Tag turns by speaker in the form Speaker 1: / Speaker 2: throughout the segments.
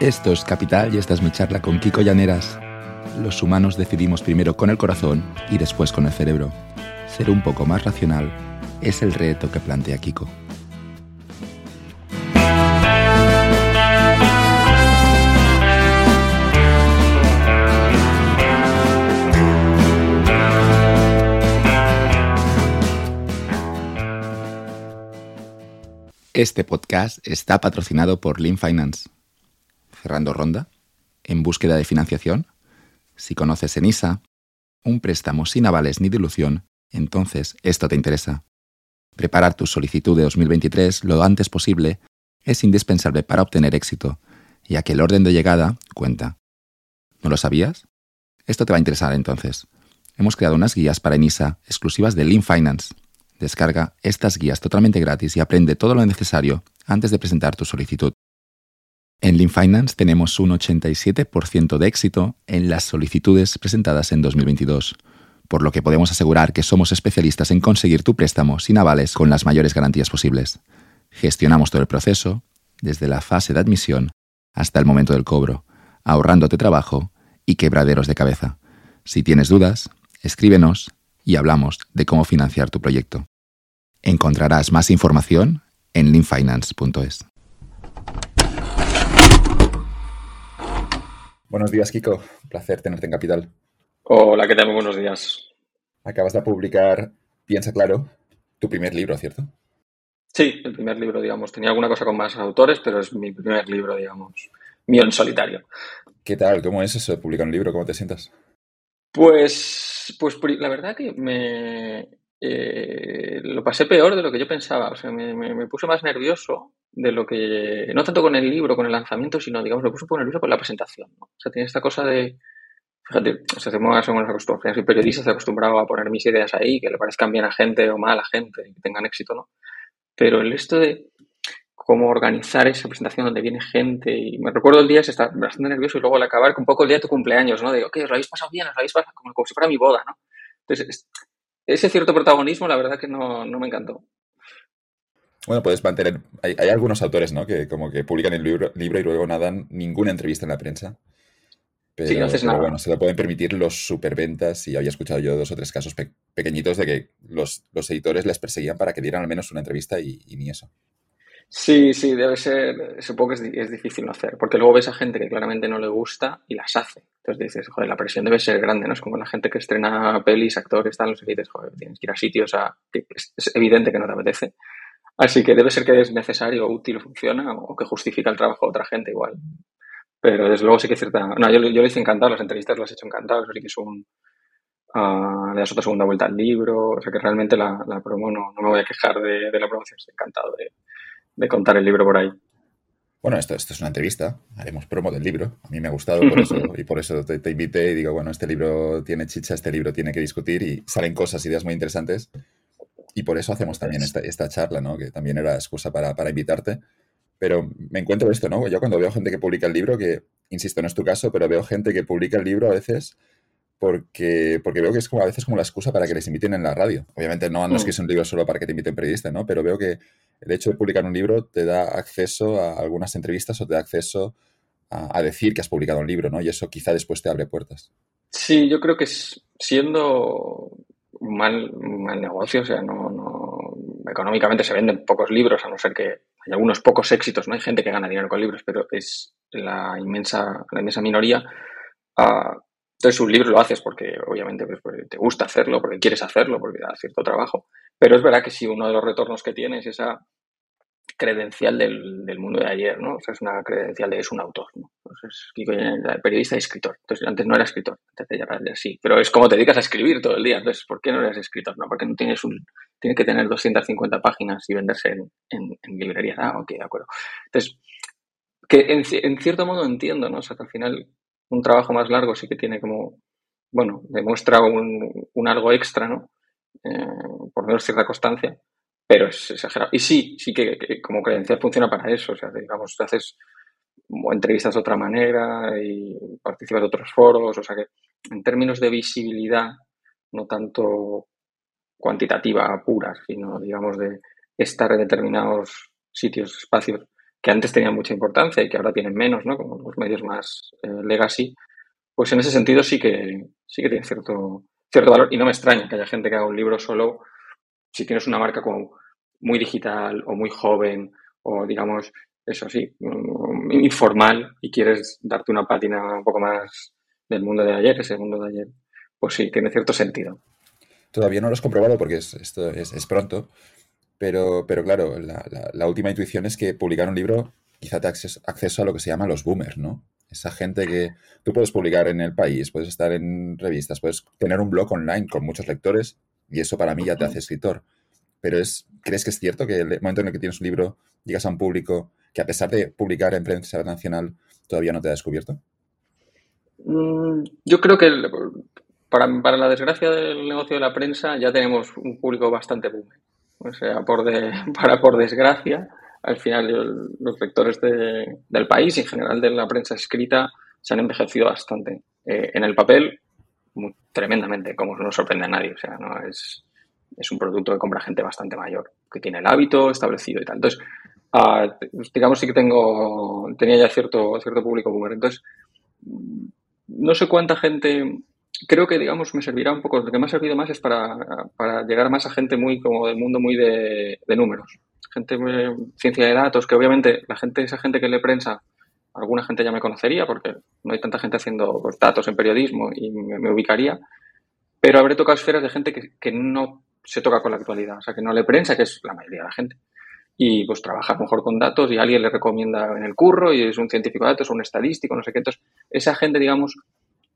Speaker 1: Esto es Capital y esta es mi charla con Kiko Llaneras. Los humanos decidimos primero con el corazón y después con el cerebro. Ser un poco más racional es el reto que plantea Kiko. Este podcast está patrocinado por Lean Finance. Cerrando ronda, en búsqueda de financiación. Si conoces ENISA, un préstamo sin avales ni dilución, entonces esto te interesa. Preparar tu solicitud de 2023 lo antes posible es indispensable para obtener éxito, ya que el orden de llegada cuenta. ¿No lo sabías? Esto te va a interesar entonces. Hemos creado unas guías para ENISA exclusivas de Lean Finance Descarga estas guías totalmente gratis y aprende todo lo necesario antes de presentar tu solicitud. En Lean Finance tenemos un 87% de éxito en las solicitudes presentadas en 2022, por lo que podemos asegurar que somos especialistas en conseguir tu préstamo sin avales con las mayores garantías posibles. Gestionamos todo el proceso, desde la fase de admisión hasta el momento del cobro, ahorrándote trabajo y quebraderos de cabeza. Si tienes dudas, escríbenos y hablamos de cómo financiar tu proyecto. Encontrarás más información en leanfinance.es.
Speaker 2: Buenos días, Kiko. Placer tenerte en Capital.
Speaker 3: Hola, ¿qué tal? buenos días.
Speaker 2: Acabas de publicar Piensa Claro, tu primer libro, ¿cierto?
Speaker 3: Sí, el primer libro, digamos. Tenía alguna cosa con más autores, pero es mi primer libro, digamos, mío en solitario.
Speaker 2: ¿Qué tal? ¿Cómo es eso de publicar un libro? ¿Cómo te sientas?
Speaker 3: Pues, pues la verdad que me eh, lo pasé peor de lo que yo pensaba. O sea, me, me, puse más nervioso de lo que. No tanto con el libro, con el lanzamiento, sino, digamos, me puse un poco nervioso con la presentación. O sea, tiene esta cosa de. Fíjate, se hacemos acostumbrados. Soy periodista, estoy acostumbrado a poner mis ideas ahí, que le parezcan bien a gente o mal a gente, que tengan éxito, ¿no? Pero el esto de cómo organizar esa presentación donde viene gente. Y me recuerdo el día, se está bastante nervioso y luego al acabar un poco el día de tu cumpleaños, ¿no? De, ok, os lo habéis pasado bien, os lo habéis pasado como, si fuera mi boda, ¿no? Entonces, ese cierto protagonismo, la verdad que no, me encantó.
Speaker 2: Bueno, puedes mantener. Hay, algunos autores, ¿no? Que como que publican el libro, libro y luego no dan ninguna entrevista en la prensa. Pero,
Speaker 3: sí, no haces nada.
Speaker 2: bueno, se lo pueden permitir los superventas y había escuchado yo dos o tres casos pequeñitos de que los, editores les perseguían para que dieran al menos una entrevista y ni eso.
Speaker 3: Sí, sí, debe ser, supongo que es, difícil no hacer, porque luego ves a gente que claramente no le gusta y las hace. Entonces dices, joder, la presión debe ser grande, ¿no? Es como la gente que estrena pelis, actores, tal, no sé dices, joder, tienes que ir a sitios a, que es, evidente que no te apetece. Así que debe ser que es necesario, útil, funciona, o que justifica el trabajo de otra gente igual. Pero desde luego sí que es cierta... No, yo, yo lo hice encantado, las entrevistas las he hecho encantadas, así que es un... Uh, le das otra segunda vuelta al libro, o sea que realmente la, la promo no, no me voy a quejar de, de la promoción, estoy encantado de, de contar el libro por ahí.
Speaker 2: Bueno, esto, esto es una entrevista, haremos promo del libro. A mí me ha gustado por eso, y por eso te, invité y digo, bueno, este libro tiene chicha, este libro tiene que discutir y salen cosas, ideas muy interesantes. Y por eso hacemos también esta, esta charla, ¿no? Que también era excusa para, para invitarte. Pero me encuentro esto, ¿no? Yo cuando veo gente que publica el libro, que, insisto, no es tu caso, pero veo gente que publica el libro a veces porque, porque veo que es como a veces como la excusa para que les inviten en la radio. Obviamente no, no es que mm. sea un libro solo para que te inviten periodista, ¿no? Pero veo que el hecho de publicar un libro te da acceso a algunas entrevistas o te da acceso a, decir que has publicado un libro, ¿no? Y eso quizá después te abre puertas.
Speaker 3: Sí, yo creo que siendo mal, mal negocio, o sea, no, no, económicamente se venden pocos libros, a no ser que hay algunos pocos éxitos, ¿no? Hay gente que gana dinero con libros, pero es la inmensa, la inmensa minoría. Uh, entonces, un libro lo haces porque, obviamente, pues, te gusta hacerlo, porque quieres hacerlo, porque da cierto trabajo. Pero es verdad que si uno de los retornos que tienes es esa credencial del, mundo de ayer, ¿no? O sea, es una credencial de es un autor, ¿no? Entonces, periodista y escritor. Entonces, antes no era escritor, antes ya así. Pero es como te dedicas a escribir todo el día. Entonces, ¿por qué no eres escritor? No, porque no tienes un... Tiene que tener 250 páginas y venderse en, en, en librerías. Ah, ok, de acuerdo. Entonces, que en, en, cierto modo entiendo, ¿no? O sea, que al final un trabajo más largo sí que tiene como, bueno, demuestra un, un algo extra, ¿no? Eh, por menos cierta constancia, pero es exagerado. Y sí, sí que, como credencial funciona para eso, o sea, digamos, haces entrevistas de otra manera y participas de otros foros, o sea que en términos de visibilidad, no tanto cuantitativa pura, sino digamos de estar en determinados sitios, espacios, que antes tenían mucha importancia y que ahora tienen menos, ¿no? Como los medios más eh, legacy, pues en ese sentido sí que, sí que tiene cierto, cierto valor y no me extraña que haya gente que haga un libro solo si tienes una marca como muy digital o muy joven o digamos, eso sí, mm, informal y quieres darte una pátina un poco más del mundo de ayer, ese mundo de ayer, pues sí, tiene cierto sentido.
Speaker 2: Todavía no lo has comprobado porque es, esto es, pronto, pero, pero claro, la, última intuición es que publicar un libro quizá te acceso, acceso a lo que se llama los boomers, ¿no? Esa gente que tú puedes publicar en el país, puedes estar en revistas, puedes tener un blog online con muchos lectores y eso para mí ya te hace escritor. Pero es, ¿crees que es cierto que el momento en el que tienes un libro llegas a un público que a pesar de publicar en prensa nacional todavía no te ha descubierto?
Speaker 3: Mm, yo creo que para, para, la desgracia del negocio de la prensa ya tenemos un público bastante boom. O sea, por de, para por desgracia, al final los lectores del país y en general de la prensa escrita se han envejecido bastante. Eh, en el papel, tremendamente, como no sorprende a nadie. O sea, no es, es un producto que compra gente bastante mayor, que tiene el hábito establecido y tal. Entonces, uh, digamos sí que tengo, tenía ya cierto, cierto público boomer. Entonces, no sé cuánta gente, creo que digamos me servirá un poco, lo que me ha servido más es para, para llegar más a gente muy como del mundo muy de, de números. Gente de ciencia de datos, que obviamente la gente, esa gente que lee prensa, alguna gente ya me conocería porque no hay tanta gente haciendo pues, datos en periodismo y me, ubicaría, pero habré tocado esferas de gente que, que no se toca con la actualidad, o sea, que no lee prensa, que es la mayoría de la gente y pues trabaja mejor con datos y alguien le recomienda en el curro y es un científico de datos, un estadístico, no sé qué. Entonces, esa gente, digamos,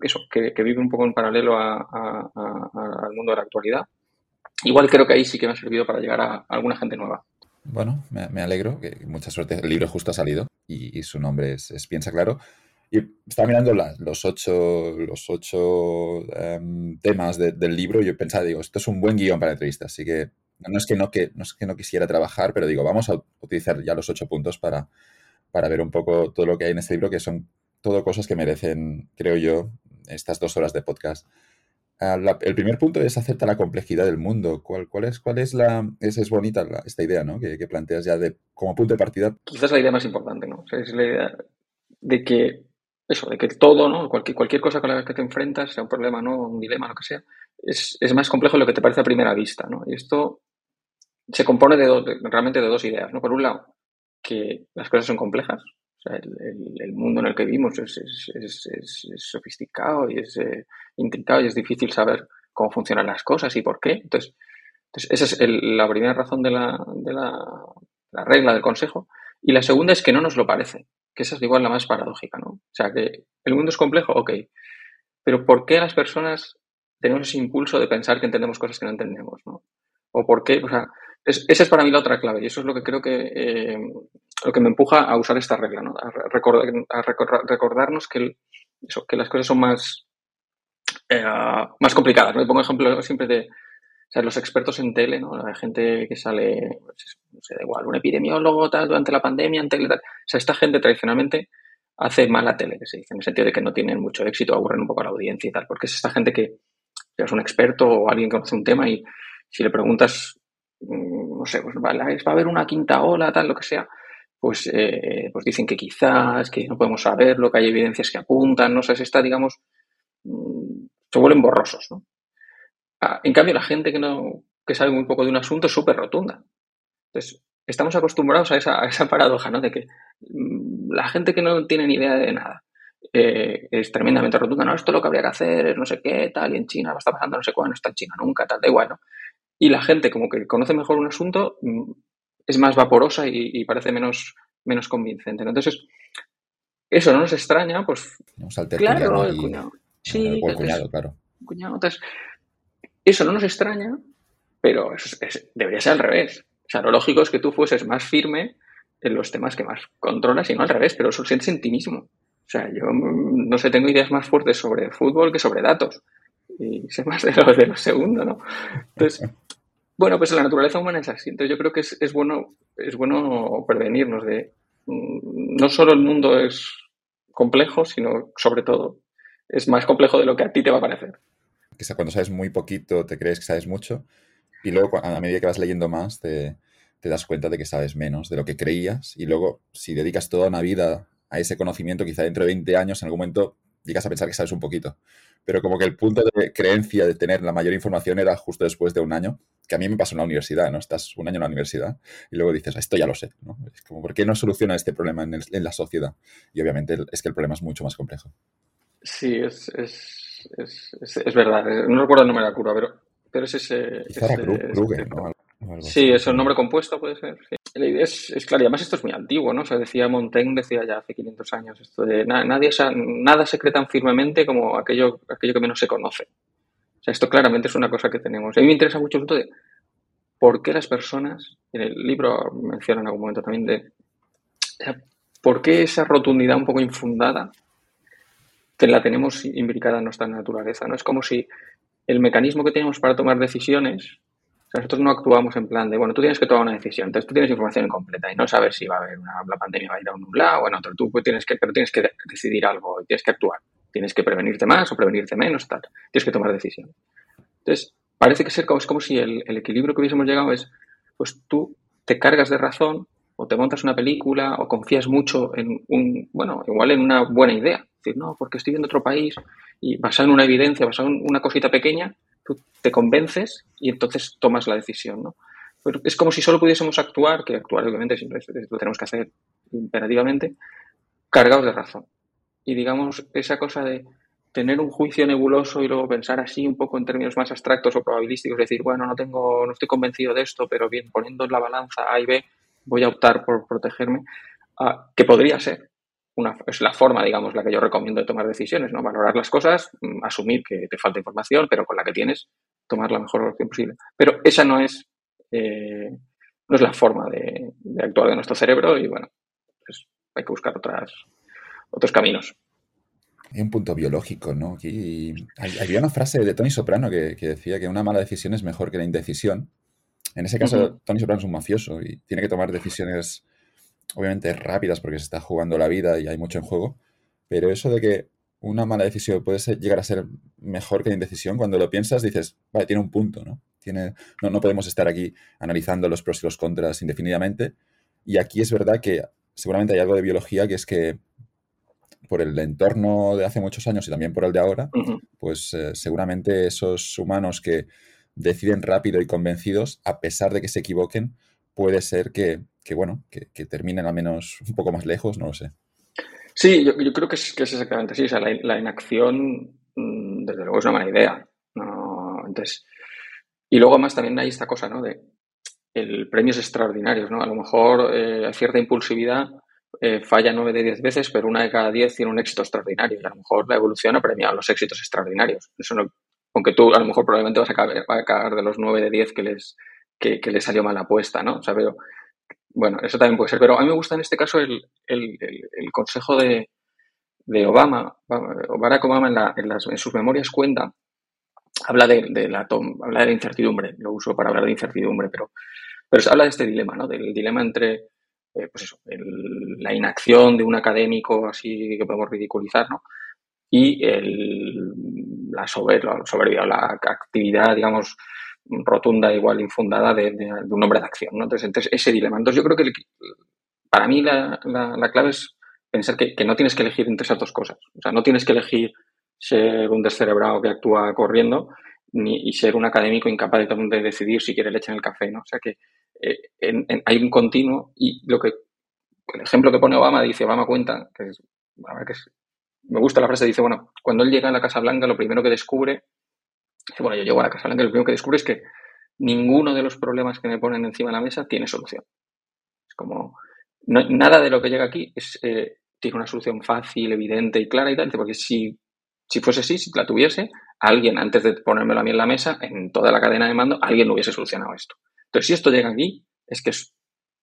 Speaker 3: eso, que, vive un poco en paralelo al mundo de la actualidad, igual creo que ahí sí que me ha servido para llegar a, alguna gente nueva.
Speaker 2: Bueno, me, alegro, que mucha suerte. El libro justo ha salido y, su nombre es, Piensa Claro. Y estaba mirando los ocho, los ocho em, temas del libro y yo pensaba, digo, esto es un buen guion para entrevistas, así que no es que no, que, no, es que no quisiera trabajar, pero digo, vamos a utilizar ya los ocho puntos para, para ver un poco todo lo que hay en este libro, que son todo cosas que merecen, creo yo, estas dos horas de podcast. Ah, el primer punto es acepta la complejidad del mundo. ¿Cuál, cuál es, cuál es la...? Es, bonita esta idea, ¿no? Que, planteas ya de, como punto de partida.
Speaker 3: Quizás la idea más importante, ¿no? es la idea de que eso, de que todo, ¿no? Cualquier, cualquier cosa con la que te enfrentas, sea un problema, ¿no? Un dilema, lo que sea, es, es más complejo de lo que te parece a primera vista, ¿no? Y esto se compone de, realmente de dos ideas, ¿no? Por un lado, que las cosas son complejas, o sea, el, mundo en el que vivimos es, sofisticado y es eh, intricado y es difícil saber cómo funcionan las cosas y por qué. Entonces, esa es la primera razón de la, de la, regla del consejo. Y la segunda es que no nos lo parece, que esa es igual la más paradójica, ¿no? O sea, que el mundo es complejo, ok, pero ¿por qué las personas tenemos ese impulso de pensar que entendemos cosas que no entendemos, ¿no? O por qué, o sea, esa es para mí la otra clave y eso es lo que creo que, eh, lo que me empuja a usar esta regla, ¿no? a, recordarnos que, eso, que las cosas son más, eh, más complicadas. ¿no? pongo ejemplo siempre de los expertos en tele, ¿no? la gente que sale, pues, no sé, da igual, un epidemiólogo tal, durante la pandemia, en tele, tal. O sea, esta gente tradicionalmente hace mala tele, que se dice, en el sentido de que no tienen mucho éxito, aburren un poco a la audiencia y tal, porque es esta gente que es un experto o alguien que conoce un tema y si le preguntas no sé, pues va, a haber una quinta ola, tal, lo que sea, pues, eh, pues dicen que quizás, que no podemos saberlo, que hay evidencias que apuntan, no sé, si está, digamos, mm, se vuelven borrosos, ¿no? Ah, en cambio, la gente que no, que sabe muy poco de un asunto es súper rotunda. Entonces, estamos acostumbrados a esa, a esa paradoja, ¿no? De que mm, la gente que no tiene ni idea de nada eh, es tremendamente rotunda, ¿no? Esto es lo que habría que hacer, es no sé qué, tal, y en China va a estar pasando no sé cuándo, no está en China nunca, tal, da igual, ¿no? Y la gente como que conoce mejor un asunto mm, es más vaporosa y, parece menos, menos convincente. Entonces, eso no nos extraña, pues...
Speaker 2: claro, el cuñado. Sí, el cuñado, claro.
Speaker 3: Entonces, eso no nos extraña, pero debería ser al revés. O sea, lo lógico es que tú fueses más firme en los temas que más controlas y no al revés, pero eso lo sientes en ti mismo. O sea, yo mm, no sé, tengo ideas más fuertes sobre fútbol que sobre datos y sé más de lo, de lo segundo, ¿no? Entonces, bueno, pues la naturaleza humana es así. Entonces yo creo que es, bueno, es bueno prevenirnos de mm, no solo el mundo es complejo, sino sobre todo es más complejo de lo que a ti te va a parecer.
Speaker 2: Que cuando sabes muy poquito te crees que sabes mucho y luego a medida que vas leyendo más te, te das cuenta de que sabes menos de lo que creías y luego si dedicas toda una vida a ese conocimiento, quizá dentro de 20 años en algún momento llegas a pensar que sabes un poquito. Pero como que el punto de creencia de tener la mayor información era justo después de un año, que a mí me pasó en la universidad, ¿no? Estás un año en la universidad y luego dices, esto ya lo sé, ¿no? Es como, ¿por qué no soluciona este problema en, la sociedad? Y obviamente es que el problema es mucho más complejo.
Speaker 3: Sí, es, es, es, verdad. No recuerdo el nombre de la curva, pero, pero es ese...
Speaker 2: Kruger, ¿no?
Speaker 3: Sí, es un nombre compuesto, puede ser. La idea es, es clara, y además esto es muy antiguo, ¿no? O sea, decía Montaigne, decía ya hace 500 años, esto de nadie, nada se cree tan firmemente como aquello, aquello que menos se conoce. O sea, esto claramente es una cosa que tenemos. A mí me interesa mucho el punto de por qué las personas, en el libro menciona en algún momento también de, por qué esa rotundidad un poco infundada que la tenemos imbricada en nuestra naturaleza, ¿no? Es como si el mecanismo que tenemos para tomar decisiones nosotros no actuamos en plan de, bueno, tú tienes que tomar una decisión, entonces tú tienes información incompleta y no sabes si va a haber una, la pandemia va a ir a un lado o en otro. Tú pues, tienes que, pero tienes que decidir algo y tienes que actuar. Tienes que prevenirte más o prevenirte menos, tal. Tienes que tomar decisiones. Entonces, parece que ser como, es como si el, equilibrio que hubiésemos llegado es, pues tú te cargas de razón o te montas una película o confías mucho en un, bueno, igual en una buena idea. Es decir, no, porque estoy viendo otro país y basado en una evidencia, basado en una cosita pequeña, tú te convences y entonces tomas la decisión, ¿no? Es como si solo pudiésemos actuar, que actuar obviamente siempre lo tenemos que hacer imperativamente, cargados de razón. Y digamos, esa cosa de tener un juicio nebuloso y luego pensar así un poco en términos más abstractos o probabilísticos, decir, bueno, no tengo, no estoy convencido de esto, pero bien, poniendo en la balanza A y B, voy a optar por protegerme, ah, que podría ser, es la forma, digamos, la que yo recomiendo de tomar decisiones, ¿no? Valorar las cosas, mm, asumir que te falta información, pero con la que tienes, tomar la mejor opción posible. Pero esa no es, eh, no es la forma de, actuar de nuestro cerebro y, bueno, pues hay que buscar otras, otros caminos.
Speaker 2: Hay un punto biológico, ¿no? Aquí había una frase de Tony Soprano que, decía que una mala decisión es mejor que la indecisión. En ese caso, Tony Soprano es un mafioso y tiene que tomar decisiones obviamente rápidas porque se está jugando la vida y hay mucho en juego, pero eso de que una mala decisión puede llegar a ser mejor que la indecisión, cuando lo piensas dices, vale, tiene un punto, ¿no? Tiene, no, no podemos estar aquí analizando los pros y los contras indefinidamente. Y aquí es verdad que seguramente hay algo de biología que es que por el entorno de hace muchos años y también por el de ahora, pues eh, seguramente esos humanos que deciden rápido y convencidos, a pesar de que se equivoquen, puede ser que que bueno, que, terminen al menos un poco más lejos, no lo sé.
Speaker 3: Sí, yo, creo que es, es, exactamente así. O sea, la, inacción, mm, desde luego, es una mala idea. Entonces, y luego más también hay esta cosa, ¿no? De el premios extraordinarios, ¿no? A lo mejor eh, cierta impulsividad eh, falla nueve de diez veces, pero una de cada diez tiene un éxito extraordinario. Y a lo mejor la evolución ha premiado los éxitos extraordinarios. Eso no, aunque tú a lo mejor probablemente vas a caer, de los nueve de diez que les, que, que les salió mal apuesta, ¿no? O bueno, eso también puede ser, pero a mí me gusta en este caso el, consejo de, Obama, Barack Obama en, sus memorias cuenta, habla de, la habla de la incertidumbre, lo uso para hablar de incertidumbre, pero, pero se habla de este dilema, ¿no? Del dilema entre, eh, pues eso, la inacción de un académico así que podemos ridiculizar, ¿no? Y el, la soberbia, la actividad, digamos, rotunda, igual infundada de, un hombre de acción. ¿no? Entonces, ese dilema. Entonces, yo creo que para mí la, clave es pensar que, no tienes que elegir entre esas dos cosas. O sea, no tienes que elegir ser un descerebrado que actúa corriendo ni, y ser un académico incapaz de, decidir si quiere leche en el café. ¿no? O sea, que eh, hay un continuo y lo que el ejemplo que pone Obama dice, Obama cuenta, que es, que me gusta la frase, dice, bueno, cuando él llega a la Casa Blanca, lo primero que descubre bueno, yo llego a la Casa Blanca y lo primero que descubro es que ninguno de los problemas que me ponen encima de la mesa tiene solución. Es como, nada de lo que llega aquí es, eh, tiene una solución fácil, evidente y clara y tal, porque si, si fuese así, si la tuviese, alguien, antes de ponérmelo a mí en la mesa, en toda la cadena de mando, alguien no hubiese solucionado esto. Entonces, si esto llega aquí, es que es,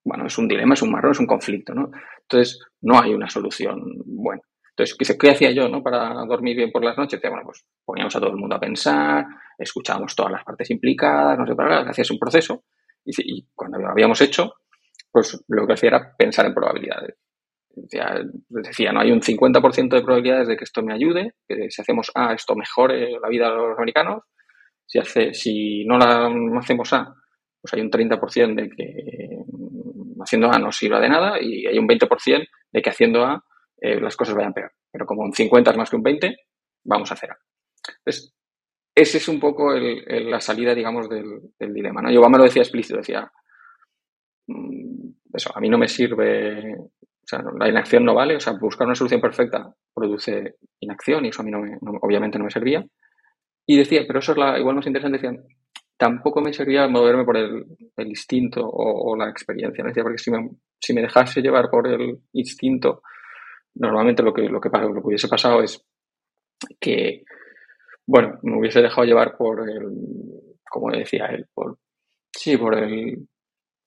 Speaker 3: bueno, es un dilema, es un marrón, es un conflicto, ¿no? Entonces, no hay una solución buena. Entonces, ¿qué, hacía yo ¿no? para dormir bien por las noches? Bueno, pues poníamos a todo el mundo a pensar, escuchábamos todas las partes implicadas, no sé, para hacías un proceso y, cuando lo habíamos hecho, pues lo que hacía era pensar en probabilidades. Decía, decía, no hay un 50% de probabilidades de que esto me ayude, que si hacemos A, esto mejore la vida de los americanos. Si, hace, si no, la, no hacemos A, pues hay un 30% de que haciendo A no sirva de nada y hay un 20% de que haciendo A eh, las cosas vayan peor. Pero como un 50 es más que un 20, vamos a hacer A. Entonces, ese es un poco la salida, digamos, del, dilema. ¿no? Y Obama lo decía explícito, decía, mm, eso, a mí no me sirve, o sea, la inacción no vale, o sea, buscar una solución perfecta produce inacción y eso a mí no obviamente no me servía. Y decía, pero eso es la, igual más interesante, decían, tampoco me servía moverme por el, instinto o, la experiencia. Decía, porque si me, si me dejase llevar por el instinto, normalmente lo que, lo que, lo que hubiese pasado es que, bueno, me hubiese dejado llevar por el, como decía él, por, sí, por el,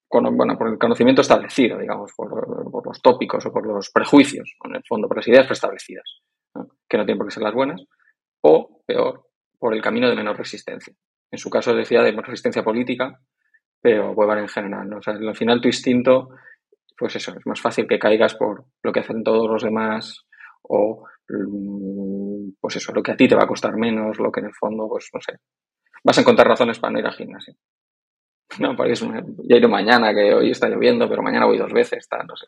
Speaker 3: bueno, por el conocimiento establecido, digamos, por, los tópicos o por los prejuicios, en el fondo, por las ideas preestablecidas, que no tienen por qué ser las buenas, o, peor, por el camino de menor resistencia. En su caso decía de resistencia política, pero Weber en general. ¿no? O sea, al final tu instinto, pues eso, es más fácil que caigas por lo que hacen todos los demás o mm, pues eso, lo que a ti te va a costar menos, lo que en el fondo, pues no sé, vas a encontrar razones para no ir al gimnasio. No, porque es ya iré mañana, que hoy está lloviendo, pero mañana voy dos veces, está, no sé.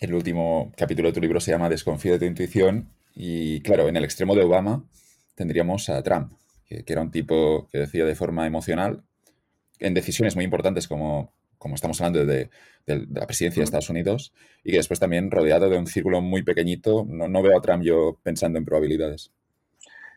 Speaker 2: El último capítulo de tu libro se llama Desconfío de tu intuición y claro, en el extremo de Obama tendríamos a Trump, que, era un tipo que decía de forma emocional en decisiones muy importantes como, como estamos hablando de, la presidencia de Estados Unidos y que después también rodeado de un círculo muy pequeñito, no, veo a Trump yo pensando en probabilidades.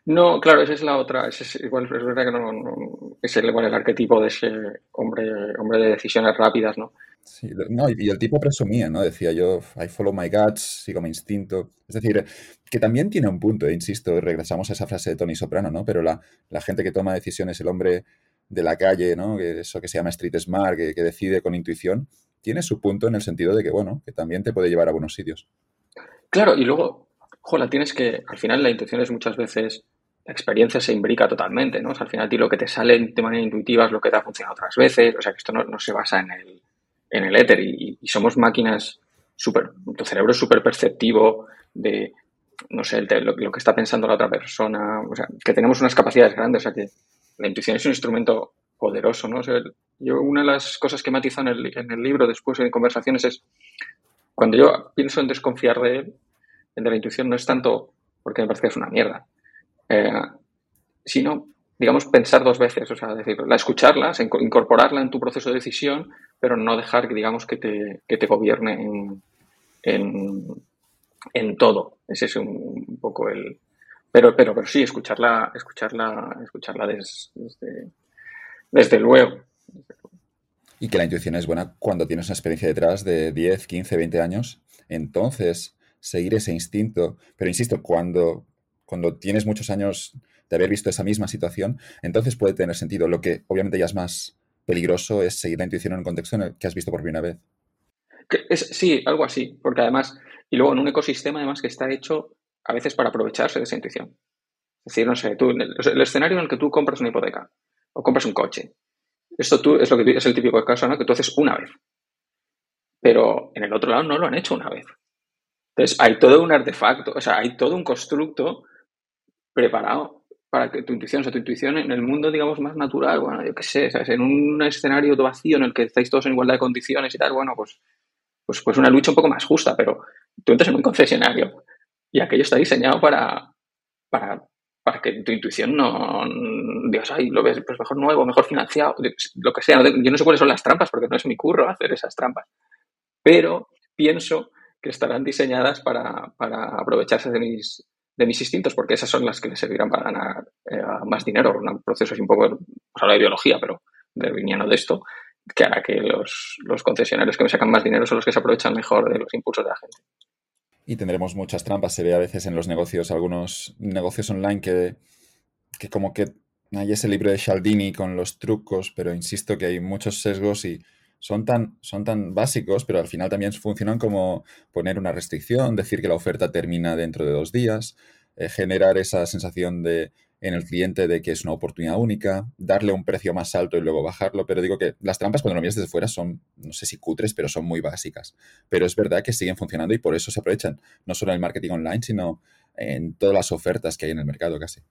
Speaker 3: No, claro, esa es la otra. es, igual, es verdad que no, es el, el arquetipo de ese hombre, hombre de decisiones rápidas, ¿no?
Speaker 2: Sí, no, y el tipo presumía, ¿no? Decía yo, I follow my guts, sigo mi instinto. Es decir, que también tiene un punto, insisto, regresamos a esa frase de Tony Soprano, ¿no? Pero la, gente que toma decisiones, el hombre de la calle, ¿no? Eso que se llama street smart, que, decide con intuición, tiene su punto en el sentido de que, bueno, que también te puede llevar a buenos sitios.
Speaker 3: Claro, y luego, jola, tienes que, al final la intuición es muchas veces, la experiencia se imbrica totalmente, ¿no? O sea, al final ti lo que te sale de manera intuitiva es lo que te ha funcionado otras veces, o sea, que esto no se basa en el en el éter y, somos máquinas súper, tu cerebro es súper perceptivo de, no sé, lo, que está pensando la otra persona, o sea, que tenemos unas capacidades grandes, o sea, que la intuición es un instrumento poderoso, ¿no? yo una de las cosas que matizo en el, en el libro después en conversaciones es cuando yo pienso en desconfiar de él, de la intuición, no es tanto porque me parece que es una mierda, eh, sino digamos, pensar dos veces, o sea, decir, la escucharla, incorporarla en tu proceso de decisión, pero no dejar que, digamos, que te, que te gobierne en, en, todo. Ese es un, poco el... Pero, pero, pero sí, escucharla, escucharla, escucharla desde, desde luego.
Speaker 2: Y que la intuición es buena cuando tienes una experiencia detrás de 10, 15, 20 años. Entonces, seguir ese instinto. Pero insisto, cuando, cuando tienes muchos años de haber visto esa misma situación, entonces puede tener sentido. Lo que obviamente ya es más peligroso es seguir la intuición en un contexto en el que has visto por primera vez.
Speaker 3: sí, algo así, porque además, y luego en un ecosistema además que está hecho a veces para aprovecharse de esa intuición. Es decir, no sé, tú, el, escenario en el que tú compras una hipoteca o compras un coche, esto tú, es, lo que, es el típico caso ¿no? que tú haces una vez, pero en el otro lado no lo han hecho una vez. Entonces, hay todo un artefacto, o sea, hay todo un constructo preparado para que tu intuición, o sea, tu intuición en el mundo, digamos, más natural, bueno, yo qué sé, ¿sabes? En un escenario vacío en el que estáis todos en igualdad de condiciones y tal, bueno, pues, pues, pues una lucha un poco más justa, pero tú entras en un concesionario y aquello está diseñado para, para, para que tu intuición no, digas, ay, lo ves, pues mejor nuevo, mejor financiado, lo que sea. Yo no sé cuáles son las trampas porque no es mi curro hacer esas trampas, pero pienso que estarán diseñadas para, para aprovecharse de mis, de mis instintos, porque esas son las que le servirán para ganar eh, más dinero. Un proceso así un poco, pues de biología, pero de viniendo de esto, que hará que los, concesionarios que me sacan más dinero son los que se aprovechan mejor de los impulsos de la gente.
Speaker 2: Y tendremos muchas trampas. Se ve a veces en los negocios, algunos negocios online que, que como que hay ese libro de Cialdini con los trucos, pero insisto que hay muchos sesgos y son tan, son tan básicos, pero al final también funcionan como poner una restricción, decir que la oferta termina dentro de dos días, eh, generar esa sensación de en el cliente de que es una oportunidad única, darle un precio más alto y luego bajarlo, pero digo que las trampas cuando lo miras desde fuera son, no sé si cutres, pero son muy básicas. Pero es verdad que siguen funcionando y por eso se aprovechan, no solo en el marketing online, sino en todas las ofertas que hay en el mercado casi.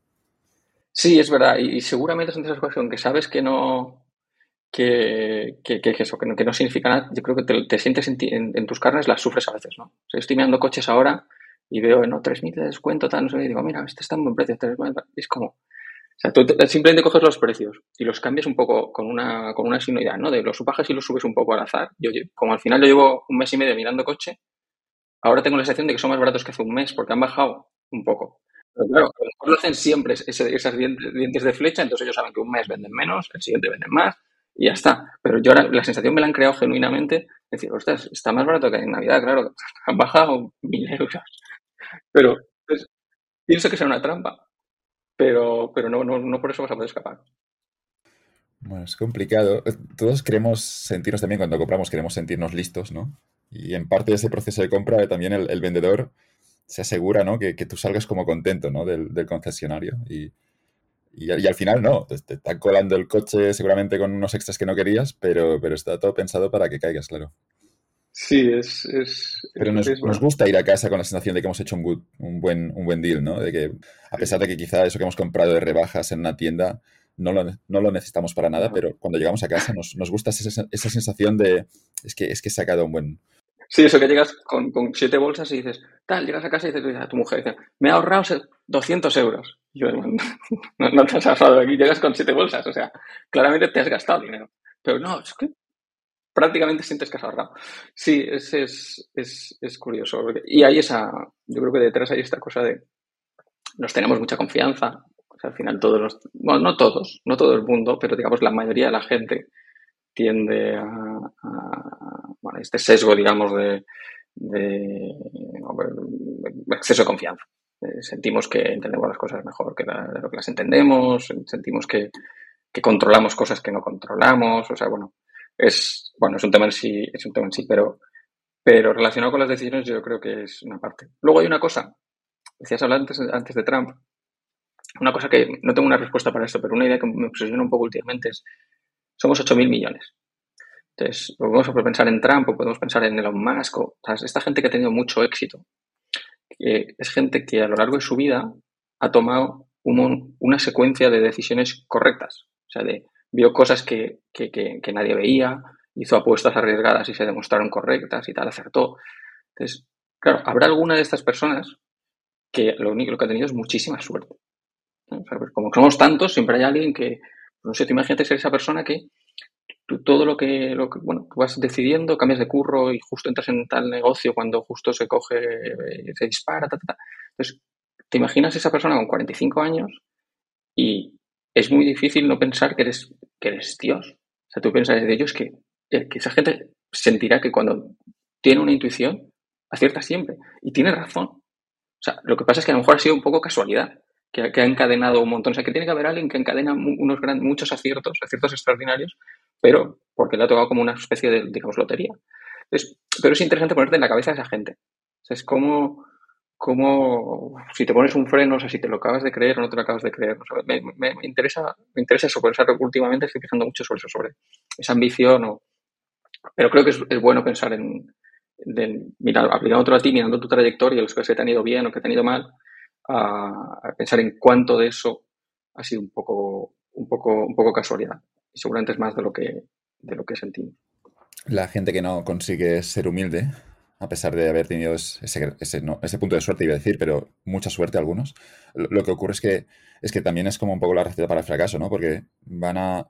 Speaker 3: Sí, es verdad, y seguramente son de esas cosas que sabes que no, que, que, eso, que no, que no, significa nada. Yo creo que te, te sientes en, en, en, tus carnes, las sufres a veces, ¿no? O sea, estoy mirando coches ahora y veo, no, 3.000 de descuento, tal, no sé, y digo, mira, este está en buen precio, 3.000, es como... O sea, tú simplemente coges los precios y los cambias un poco con una, con una sinuidad, ¿no? De los bajas y los subes un poco al azar. Yo, como al final yo llevo un mes y medio mirando coche, ahora tengo la sensación de que son más baratos que hace un mes porque han bajado un poco. Pero claro, lo hacen siempre esas dientes, de flecha, entonces ellos saben que un mes venden menos, el siguiente venden más y ya está. Pero yo ahora la sensación me la han creado genuinamente, decir, ostras, está más barato que en Navidad, claro, han bajado mil euros. Pero pues, pienso que será una trampa, pero, pero no, no, no por eso vas a poder escapar.
Speaker 2: Bueno, es complicado. Todos queremos sentirnos también, cuando compramos, queremos sentirnos listos, ¿no? Y en parte de ese proceso de compra también el, vendedor se asegura, ¿no? Que, que, tú salgas como contento, ¿no? Del, concesionario. Y, y, al final no, te, te, colando el coche seguramente con unos extras que no querías, pero, pero está todo pensado para que caigas, claro.
Speaker 3: Sí, es... es
Speaker 2: pero nos,
Speaker 3: es,
Speaker 2: nos, gusta ir a casa con la sensación de que hemos hecho un, good, un, buen, un buen deal, ¿no? De que a pesar de que quizá eso que hemos comprado de rebajas en una tienda no lo, no lo necesitamos para nada, pero cuando llegamos a casa nos, nos gusta esa, esa, sensación de es que, es que he sacado un buen,
Speaker 3: Sí, eso que llegas con, con, siete bolsas y dices, tal, llegas a casa y dices a tu mujer, dice, me he ahorrado 200 euros. Y yo, no, no, te has ahorrado aquí, llegas con siete bolsas, o sea, claramente te has gastado dinero. Pero no, es que prácticamente sientes que has ahorrado. Sí, es, es, es, es curioso. Y hay esa, yo creo que detrás hay esta cosa de, nos tenemos mucha confianza. O sea, al final todos los, bueno, no todos, no todo el mundo, pero digamos la mayoría de la gente tiende a, a bueno, este sesgo, digamos, de, de, exceso de confianza. Eh, sentimos que entendemos las cosas mejor que de lo que las entendemos, sentimos que, que, controlamos cosas que no controlamos, o sea, bueno, es, bueno, es un tema en sí, es un tema en sí, pero, pero relacionado con las decisiones yo creo que es una parte. Luego hay una cosa, decías hablar antes, antes de Trump, una cosa que no tengo una respuesta para esto, pero una idea que me obsesiona un poco últimamente es, somos 8.000 millones. Entonces, podemos pensar en Trump o podemos pensar en Elon Musk o ¿sabes? esta gente que ha tenido mucho éxito. Eh, es gente que a lo largo de su vida ha tomado un, una secuencia de decisiones correctas. O sea, de, vio cosas que, que, que, que, nadie veía, hizo apuestas arriesgadas y se demostraron correctas y tal, acertó. Entonces, claro, habrá alguna de estas personas que lo único que ha tenido es muchísima suerte. O sea, pues como somos tantos, siempre hay alguien que, no sé, te imagínate ser esa persona que tú todo lo que, lo que, bueno, tú vas decidiendo, cambias de curro y justo entras en tal negocio cuando justo se coge, se dispara, ta, ta, ta. Entonces, te imaginas esa persona con 45 años y es muy difícil no pensar que eres, que eres Dios. O sea, tú piensas de ellos que, que esa gente sentirá que cuando tiene una intuición, acierta siempre. Y tiene razón. O sea, lo que pasa es que a lo mejor ha sido un poco casualidad que, que ha encadenado un montón. O sea, que tiene que haber alguien que encadena unos gran, muchos aciertos, aciertos extraordinarios, pero porque le ha tocado como una especie de, digamos, lotería. Entonces, pero es interesante ponerte en la cabeza de esa gente. O sea, es como, como si te pones un freno, o sea, si te lo acabas de creer o no te lo acabas de creer. O sea, me, me, me, interesa, me interesa eso, por eso últimamente estoy pensando mucho sobre eso, sobre esa ambición. O, pero creo que es, es bueno pensar en, de, mira, aplicando otro a ti, mirando tu trayectoria, los que te han ido bien o que te han ido mal, a, a pensar en cuánto de eso ha sido un poco, un poco, un poco casualidad y seguramente es más de lo que, de lo que sentimos.
Speaker 2: La gente que no consigue ser humilde, a pesar de haber tenido ese, punto de suerte, iba a decir, pero mucha suerte algunos, lo, que ocurre es que, es que también es como un poco la receta para el fracaso, ¿no? Porque van a,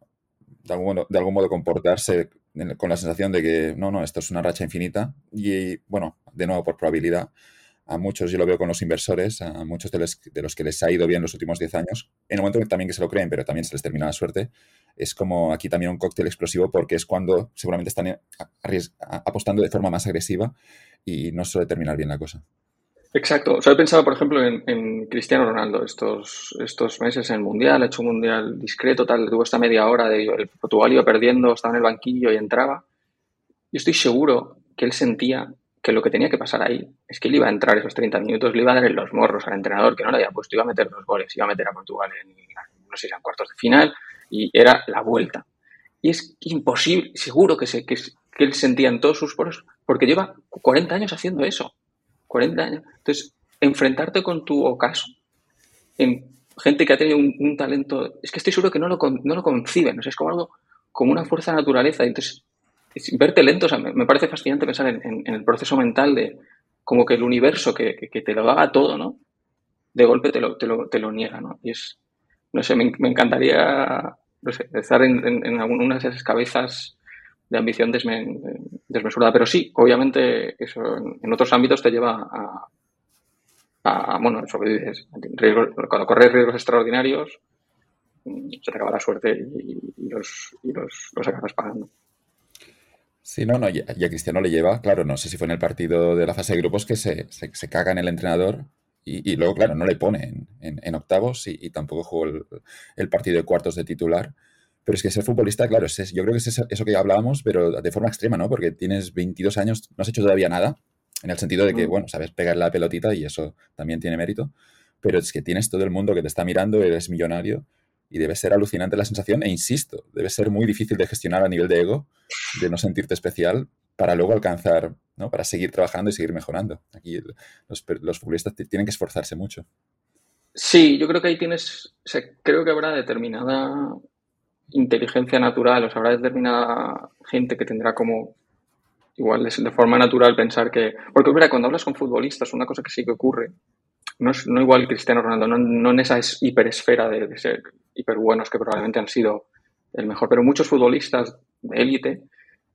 Speaker 2: de algún modo, comportarse con la sensación de que, no, no, esto es una racha infinita y, bueno, de nuevo, por probabilidad, a muchos, yo lo veo con los inversores, a muchos de los, de los que les ha ido bien los últimos 10 años, en el momento también que se lo creen, pero también se les termina la suerte, es como aquí también un cóctel explosivo porque es cuando seguramente están apostando de forma más agresiva y no suele terminar bien la cosa.
Speaker 3: Exacto. O sea, he pensado, por ejemplo, en, en, Cristiano Ronaldo estos, estos meses en el Mundial, ha hecho un Mundial discreto, tal, tuvo esta media hora de el Portugal iba perdiendo, estaba en el banquillo y entraba. Yo estoy seguro que él sentía que lo que tenía que pasar ahí es que él iba a entrar esos 30 minutos, le iba a dar en los morros al entrenador que no le había puesto, iba a meter dos goles, iba a meter a Portugal en, no sé si en cuartos de final, y era la vuelta. Y es imposible, seguro que, se, que, que él sentía en todos sus poros, porque lleva 40 años haciendo eso. 40 años. Entonces, enfrentarte con tu ocaso, en gente que ha tenido un, talento, es que estoy seguro que no lo, no lo conciben, o es como algo como una fuerza de naturaleza. Entonces, verte lento, o sea, me, parece fascinante pensar en, el proceso mental de como que el universo que, te lo haga todo, ¿no? De golpe te lo, te lo, te lo niega, ¿no? Y es, no sé, me, encantaría estar en, alguna de esas cabezas de ambición desmesurada. Pero sí, obviamente, eso en, otros ámbitos te lleva a, bueno, eso que dices, cuando corres riesgos extraordinarios, mm, se te acaba la suerte y, los, y los, acabas pagando.
Speaker 2: Sí, no, no, y a, Cristiano le lleva, claro, no sé si fue en el partido de la fase de grupos que se, se, caga en el entrenador y, luego, claro, no le pone en, octavos y, tampoco jugó el, partido de cuartos de titular. Pero es que ser futbolista, claro, es, yo creo que es eso, que hablábamos, pero de forma extrema, ¿no? Porque tienes 22 años, no has hecho todavía nada, en el sentido de que, bueno, sabes pegar la pelotita y eso también tiene mérito, pero es que tienes todo el mundo que te está mirando, eres millonario y debe ser alucinante la sensación e insisto, debe ser muy difícil de gestionar a nivel de ego, de no sentirte especial para luego alcanzar, ¿no? Para seguir trabajando y seguir mejorando. Aquí los, los futbolistas tienen que esforzarse mucho.
Speaker 3: Sí, yo creo que ahí tienes, creo que habrá determinada inteligencia natural, o sea, habrá determinada gente que tendrá como igual de, forma natural pensar que, porque mira, cuando hablas con futbolistas, una cosa que sí que ocurre, no es no igual Cristiano Ronaldo, no, en esa hiperesfera de, de ser hiper buenos que probablemente han sido el mejor, pero muchos futbolistas de élite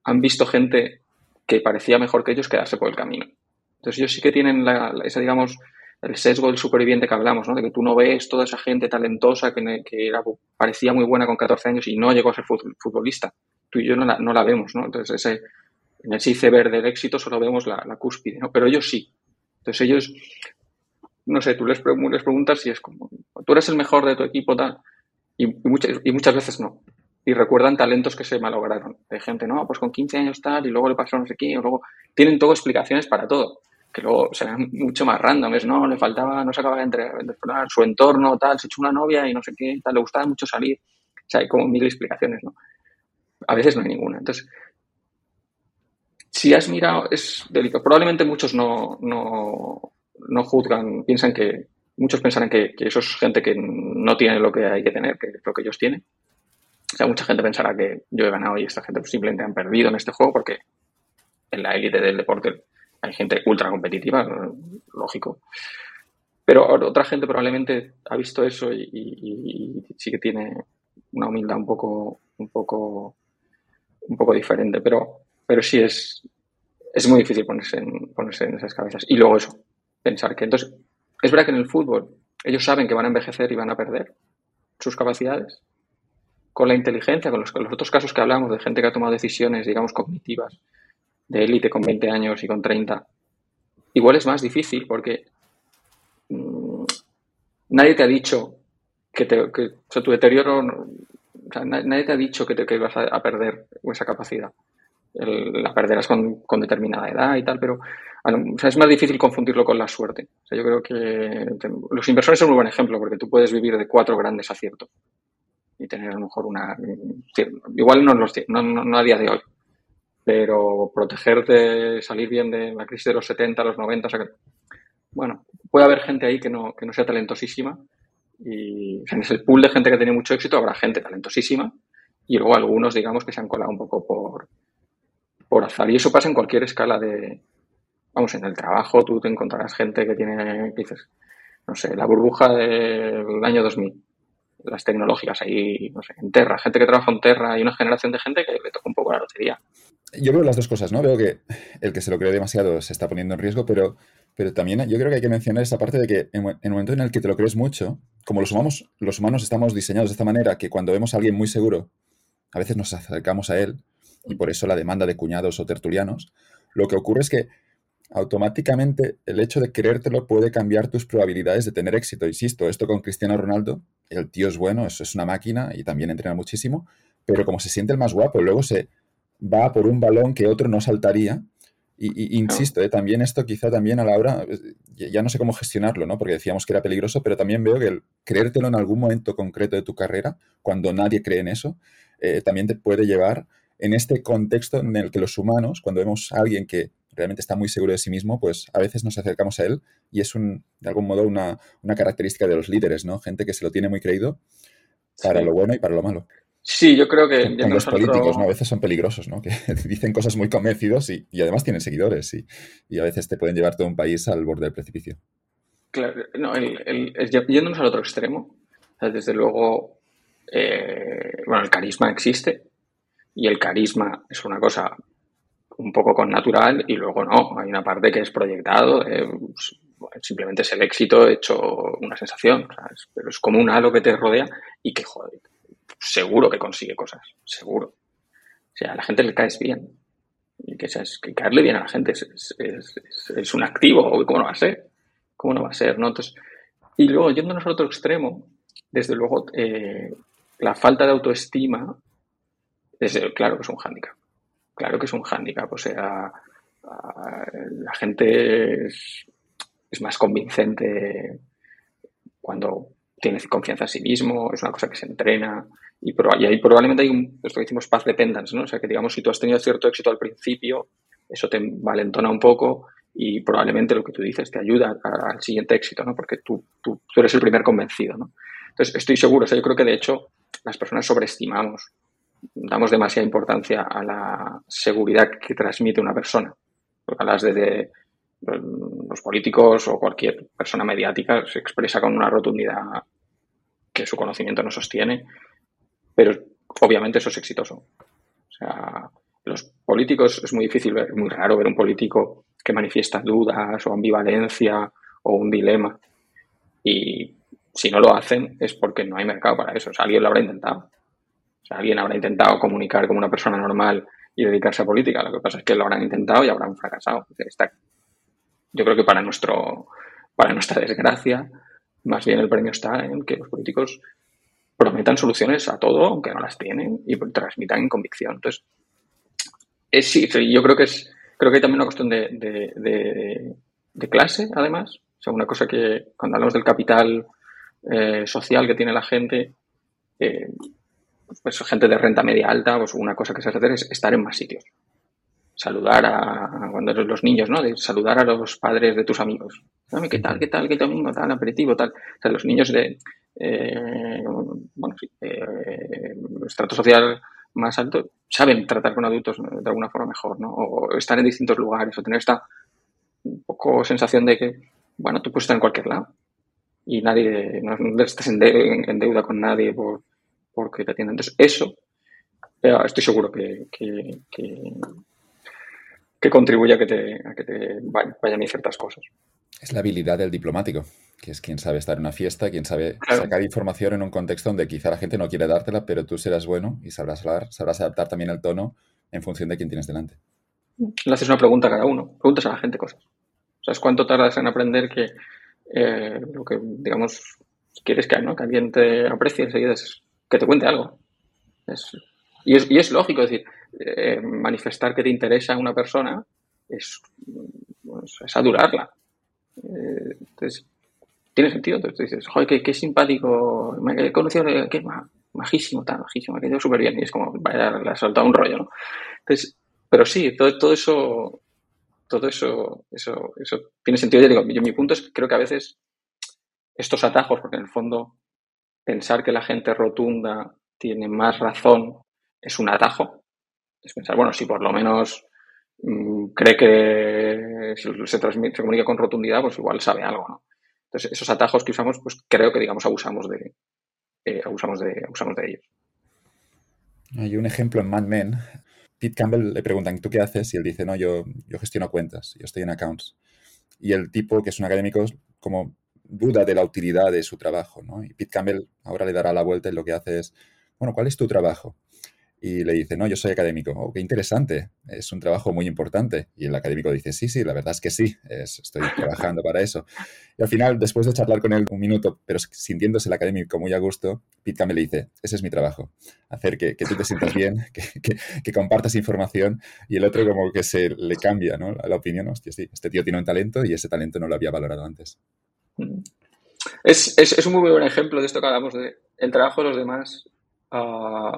Speaker 3: han visto gente que parecía mejor que ellos quedarse por el camino. Entonces ellos sí que tienen la, esa, digamos, el sesgo del superviviente que hablamos, ¿no? De que tú no ves toda esa gente talentosa que, era, parecía muy buena con 14 años y no llegó a ser futbolista. Tú y yo no la, no la vemos, ¿no? Entonces ese, en ese iceberg del éxito solo vemos la, la cúspide, ¿no? Pero ellos sí. Entonces ellos, no sé, tú les, les preguntas si es como, tú eres el mejor de tu equipo, tal, y, muchas, y muchas veces no. Y recuerdan talentos que se malograron. De gente, no, pues con 15 años tal, y luego le pasó no sé qué, o luego tienen todo explicaciones para todo. Que luego serán mucho más random. Es, no, le faltaba, no se acaba de entrenar, su entorno, tal, se echó una novia y no sé qué, tal, le gustaba mucho salir. O sea, hay como mil explicaciones, ¿no? A veces no hay ninguna. Entonces, si has mirado, es delicado. Probablemente muchos no, no, no juzgan, piensan que, muchos pensarán que, eso es gente que no tiene lo que hay que tener, que es lo que ellos tienen. O mucha gente pensará que yo he ganado y esta gente simplemente han perdido en este juego porque en la élite del deporte hay gente ultra competitiva, lógico. Pero otra gente probablemente ha visto eso y, sí que tiene una humildad un poco, un poco, un poco diferente. Pero, pero sí es, es muy difícil ponerse en, ponerse en esas cabezas. Y luego eso, pensar que entonces, es verdad que en el fútbol ellos saben que van a envejecer y van a perder sus capacidades. Con la inteligencia, con los, otros casos que hablamos de gente que ha tomado decisiones, digamos, cognitivas, de élite con 20 años y con 30, igual es más difícil porque mm, nadie te ha dicho que, te, tu deterioro, nadie te ha dicho que, te, vas a perder esa capacidad la perderás con, determinada edad y tal, pero es más difícil confundirlo con la suerte. yo creo que los inversores son un buen ejemplo porque tú puedes vivir de cuatro grandes aciertos y tener a lo mejor una... Igual no, los, no, no, a día de hoy, pero protegerte, salir bien de la crisis de los 70, los 90, o sea que, bueno, puede haber gente ahí que no, que no sea talentosísima y en ese pool de gente que tiene mucho éxito habrá gente talentosísima y luego algunos, digamos, que se han colado un poco por, por azar. Y eso pasa en cualquier escala de, vamos, en el trabajo tú te encontrarás gente que tiene, dices, no sé, la burbuja del año 2000, las tecnológicas ahí, no sé, en Terra, gente que trabaja en Terra y una generación de gente que le toca un poco la lotería.
Speaker 2: Yo veo las dos cosas, ¿no? Veo que el que se lo cree demasiado se está poniendo en riesgo, pero, pero también yo creo que hay que mencionar esa parte de que en, en el momento en el que te lo crees mucho, como los humanos, los humanos estamos diseñados de esta manera que cuando vemos a alguien muy seguro, a veces nos acercamos a él y por eso la demanda de cuñados o tertulianos, lo que ocurre es que automáticamente el hecho de creértelo puede cambiar tus probabilidades de tener éxito. Insisto, esto con Cristiano Ronaldo, el tío es bueno, eso es una máquina y también entrena muchísimo, pero como se siente el más guapo, luego se va por un balón que otro no saltaría. Y, insisto, eh, también esto quizá también a la hora, ya no sé cómo gestionarlo, ¿no? Porque decíamos que era peligroso, pero también veo que el creértelo en algún momento concreto de tu carrera, cuando nadie cree en eso, eh, también te puede llevar en este contexto en el que los humanos, cuando vemos a alguien que realmente está muy seguro de sí mismo, pues a veces nos acercamos a él y es un, de algún modo una, característica de los líderes, ¿no? Gente que se lo tiene muy creído para lo bueno y para lo malo.
Speaker 3: Sí, yo creo que...
Speaker 2: los políticos, ¿no? A veces son peligrosos, ¿no? Que dicen cosas muy convencidos y, además tienen seguidores y, y, a veces te pueden llevar todo un país al borde del precipicio.
Speaker 3: Claro, no, el, yéndonos al otro extremo, desde luego, eh, bueno, el carisma existe y el carisma es una cosa un poco con natural y luego no, hay una parte que es proyectado, pues, simplemente es el éxito hecho una sensación, pero es como un halo que te rodea y que, joder, seguro que consigue cosas, seguro. O sea, a la gente le caes bien. Y que, que caerle bien a la gente es, es, un activo, ¿cómo no va a ser? ¿Cómo no va a ser? ¿no? Entonces, y luego, yéndonos al otro extremo, desde luego, eh, la falta de autoestima, es, claro que es un hándicap. Claro que es un hándicap. O sea, la gente es, es más convincente cuando tiene confianza en sí mismo, es una cosa que se entrena. Y, ahí probablemente hay un, esto que decimos path dependence, ¿no? O sea, que digamos, si tú has tenido cierto éxito al principio, eso te valentona un poco y probablemente lo que tú dices te ayuda al siguiente éxito, ¿no? Porque tú, tú, eres el primer convencido, ¿no? Entonces, estoy seguro, o sea, yo creo que de hecho las personas sobreestimamos, damos demasiada importancia a la seguridad que transmite una persona. Porque hablas de los políticos o cualquier persona mediática se expresa con una rotundidad que su conocimiento no sostiene, pero obviamente eso es exitoso. O sea, los políticos es muy difícil ver, muy raro ver un político que manifiesta dudas o ambivalencia o un dilema. Y si no lo hacen es porque no hay mercado para eso. Alguien lo habrá intentado. Alguien habrá intentado comunicar como una persona normal y dedicarse a política. Lo que pasa es que lo habrán intentado y habrán fracasado. Yo creo que para, nuestro, para nuestra desgracia, más bien el premio está en que los políticos prometan soluciones a todo, aunque no las tienen, y transmitan convicción. Entonces, es, sí, yo creo que es creo que hay también una cuestión de, clase, además. O sea, una cosa que cuando hablamos del capital eh, social que tiene la gente, eh, pues gente de renta media alta, pues una cosa que se hace es estar en más sitios saludar a, cuando eres los niños, ¿no? Saludar a los padres de tus amigos. ¿Qué tal, qué tal, qué domingo, tal, aperitivo, tal? O sea, los niños de, eh, bueno, sí, eh, estrato social más alto saben tratar con adultos de alguna forma mejor, ¿no? O estar en distintos lugares, o tener esta un poco sensación de que, bueno, tú puedes estar en cualquier lado y nadie, no, estás en, deuda con nadie por, porque te atienden. Entonces, eso, eh, estoy seguro que, que contribuye a que te, a que te vayan ciertas cosas.
Speaker 2: Es la habilidad del diplomático, que es quien sabe estar en una fiesta, quien sabe sacar información en un contexto donde quizá la gente no quiere dártela, pero tú serás bueno y sabrás hablar, sabrás adaptar también el tono en función de quién tienes delante.
Speaker 3: Le haces una pregunta a cada uno, preguntas a la gente cosas. ¿Sabes cuánto tardas en aprender que eh, lo que, digamos, quieres que, ¿no? que alguien te aprecie enseguida es que te cuente algo? y, es, y es lógico, decir, eh, manifestar que te interesa una persona es, pues, es adorarla. Eh, entonces, tiene sentido. Entonces dices, joder, qué, simpático, me he conocido, qué majísimo, tan majísimo, me ha quedado súper bien. Y es como, vaya, le ha soltado un rollo, ¿no? Entonces, pero sí, todo, todo eso, todo eso, eso, eso tiene sentido. Yo digo, yo, mi punto es que creo que a veces estos atajos, porque en el fondo pensar que la gente rotunda tiene más razón es un atajo, es pensar, bueno, si por lo menos mm, cree que se, transmite, se comunica con rotundidad, pues igual sabe algo, ¿no? Entonces, esos atajos que usamos, pues creo que, digamos, abusamos de, eh, abusamos de, abusamos de ellos.
Speaker 2: Hay un ejemplo en Mad Men. Pete Campbell le preguntan, ¿tú qué haces? Y él dice, no, yo, yo gestiono cuentas, yo estoy en accounts. Y el tipo, que es un académico, como duda de la utilidad de su trabajo, ¿no? Y Pete Campbell ahora le dará la vuelta y lo que hace es, bueno, ¿cuál es tu trabajo? y le dice, no, yo soy académico. Oh, qué interesante, es un trabajo muy importante. Y el académico dice, sí, sí, la verdad es que sí, estoy trabajando para eso. Y al final, después de charlar con él un minuto, pero sintiéndose el académico muy a gusto, Pete me le dice, ese es mi trabajo, hacer que, tú te sientas bien, que, compartas información y el otro como que se le cambia ¿no? la, opinión, hostia, sí, este tío tiene un talento y ese talento no lo había valorado antes.
Speaker 3: Es, es, un muy buen ejemplo de esto que hablamos de el trabajo de los demás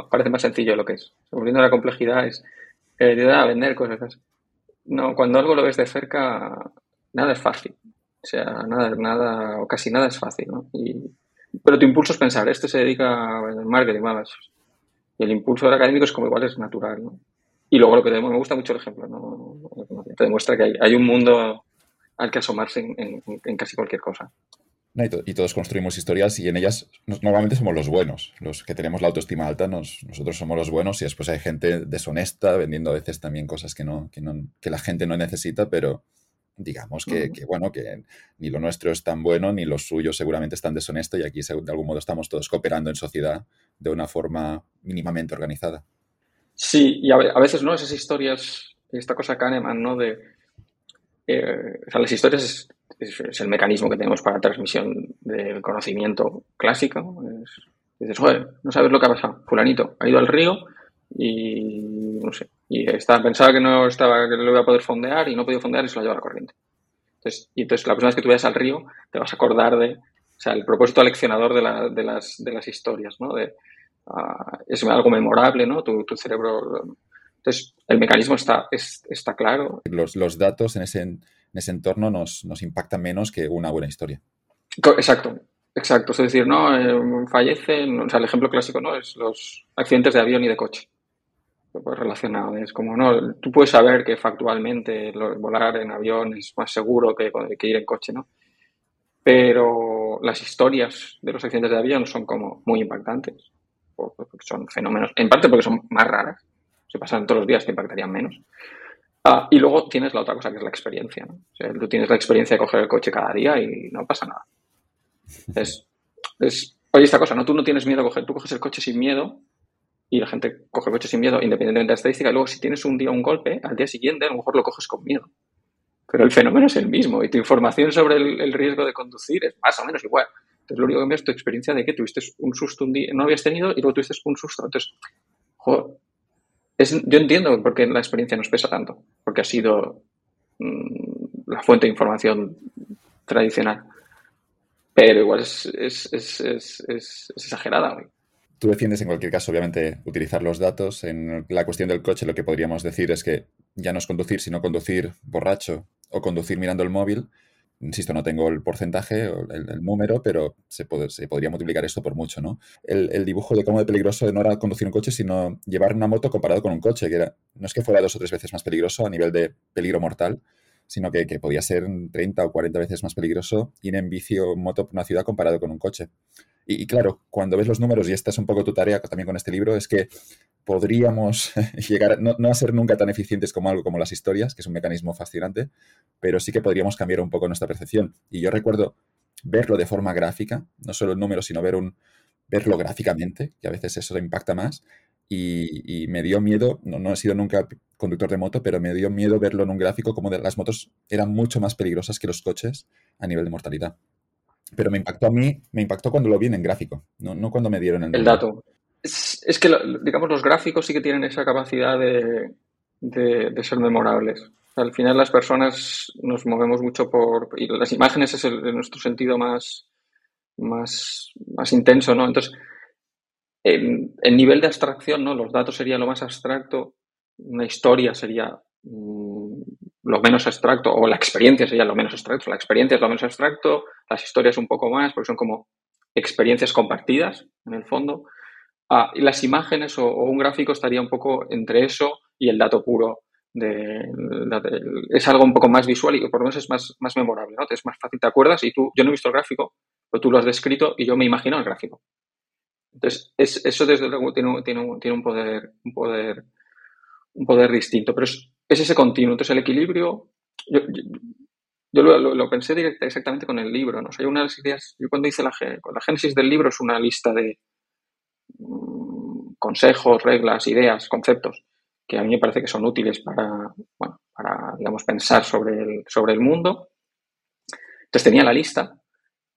Speaker 3: parece más sencillo lo que es. Volviendo a la complejidad es eh, de a vender cosas. No, cuando algo lo ves de cerca, nada es fácil. O sea, nada, nada, o casi nada es fácil, ¿no? Y, pero tu impulso es pensar, este se dedica al marketing, Y el impulso del académico es como igual es natural, ¿no? Y luego lo que me gusta mucho el ejemplo, ¿no? Te demuestra que hay, un mundo al que asomarse en, casi cualquier cosa.
Speaker 2: y, todos construimos historias y en ellas normalmente somos los buenos, los que tenemos la autoestima alta, nosotros somos los buenos y después hay gente deshonesta vendiendo a veces también cosas que, no, que, la gente no necesita, pero digamos que, bueno, que ni lo nuestro es tan bueno ni lo suyo seguramente es tan deshonesto y aquí de algún modo estamos todos cooperando en sociedad de una forma mínimamente organizada.
Speaker 3: Sí, y a, veces, ¿no? Esas historias, esta cosa Kahneman, ¿no? De, eh, o sea, las historias es, el mecanismo que tenemos para transmisión del conocimiento clásico. dices, joder, no sabes lo que ha pasado. Fulanito ha ido al río y no sé. Y estaba, pensaba que no estaba, que lo iba a poder fondear y no podía fondear y se lo ha llevado a la corriente. Entonces, y entonces la próxima vez que tú vayas al río, te vas a acordar de, o sea, el propósito aleccionador de, la, de, las, de las historias, ¿no? De, es algo memorable, ¿no? Tu, cerebro. Entonces, el mecanismo está, está claro.
Speaker 2: Los, los datos en ese, en ese entorno nos, nos, impactan menos que una buena historia.
Speaker 3: Exacto, exacto. Es decir, no, eh, fallecen, o sea, el ejemplo clásico, ¿no? Es los accidentes de avión y de coche. Pues relacionado. Es como, no, tú puedes saber que factualmente volar en avión es más seguro que, que ir en coche, ¿no? Pero las historias de los accidentes de avión son como muy impactantes porque son fenómenos, en parte porque son más raras, se pasan todos los días, te impactarían menos. Ah, y luego tienes la otra cosa que es la experiencia. tú tienes la experiencia de coger el coche cada día y no pasa nada. Es, es, oye, esta cosa, ¿no? Tú no tienes miedo a coger, tú coges el coche sin miedo y la gente coge el coche sin miedo independientemente de la estadística. Y luego, si tienes un día un golpe, al día siguiente a lo mejor lo coges con miedo. Pero el fenómeno es el mismo y tu información sobre el riesgo de conducir es más o menos igual. Entonces, lo único que es tu experiencia de que tuviste un susto un día, no habías tenido y luego tuviste un susto. Entonces, joder, yo entiendo por qué la experiencia nos pesa tanto, porque ha sido mm, la fuente de información tradicional. Pero igual es, exagerada hoy.
Speaker 2: Tú defiendes en cualquier caso, obviamente, utilizar los datos. En la cuestión del coche, lo que podríamos decir es que ya no es conducir, sino conducir borracho o conducir mirando el móvil. Insisto, no tengo el porcentaje o el, número, pero se, podría multiplicar esto por mucho, ¿no? El, dibujo de cómo de peligroso no era conducir un coche, sino llevar una moto comparado con un coche, que era, no es que fuera dos o tres veces más peligroso a nivel de peligro mortal, sino que, podía ser 30 o 40 veces más peligroso ir en bici o moto por una ciudad comparado con un coche. Y, claro, cuando ves los números, y esta es un poco tu tarea también con este libro, es que podríamos llegar, no, no, a ser nunca tan eficientes como algo como las historias, que es un mecanismo fascinante, pero sí que podríamos cambiar un poco nuestra percepción. Y yo recuerdo verlo de forma gráfica, no solo el número, sino ver un, verlo gráficamente, que a veces eso impacta más. Y, me dio miedo, no, no, he sido nunca conductor de moto, pero me dio miedo verlo en un gráfico como de, las motos eran mucho más peligrosas que los coches a nivel de mortalidad. Pero me impactó a mí, me impactó cuando lo vi en gráfico, no, no cuando me dieron el,
Speaker 3: el dato. Es, que, digamos, los gráficos sí que tienen esa capacidad de, de, ser memorables. Al final las personas nos movemos mucho por... Y las imágenes es el, nuestro sentido más, más, más intenso, ¿no? Entonces, en, nivel de abstracción, ¿no? Los datos sería lo más abstracto, una historia sería mm, lo menos abstracto, o la experiencia sería lo menos abstracto. La experiencia es lo menos abstracto, las historias un poco más, porque son como experiencias compartidas, en el fondo. Ah, y las imágenes o, un gráfico estaría un poco entre eso y el dato puro. Es algo un poco más visual y por lo menos es más, más memorable, ¿no? Es más fácil, ¿te acuerdas? Y tú, yo no he visto el gráfico, pero tú lo has descrito y yo me imagino el gráfico. Entonces, es, eso desde luego tiene, tiene, tiene, un poder, un poder, un poder distinto, pero es, es ese continuo. Entonces, el equilibrio, yo, yo, lo, pensé directa, exactamente con el libro, ¿no? hay unas ideas, yo cuando hice la, la génesis del libro es una lista de, consejos, reglas, ideas, conceptos que a mí me parece que son útiles para, bueno, para digamos, pensar sobre el, sobre el mundo. Entonces tenía la lista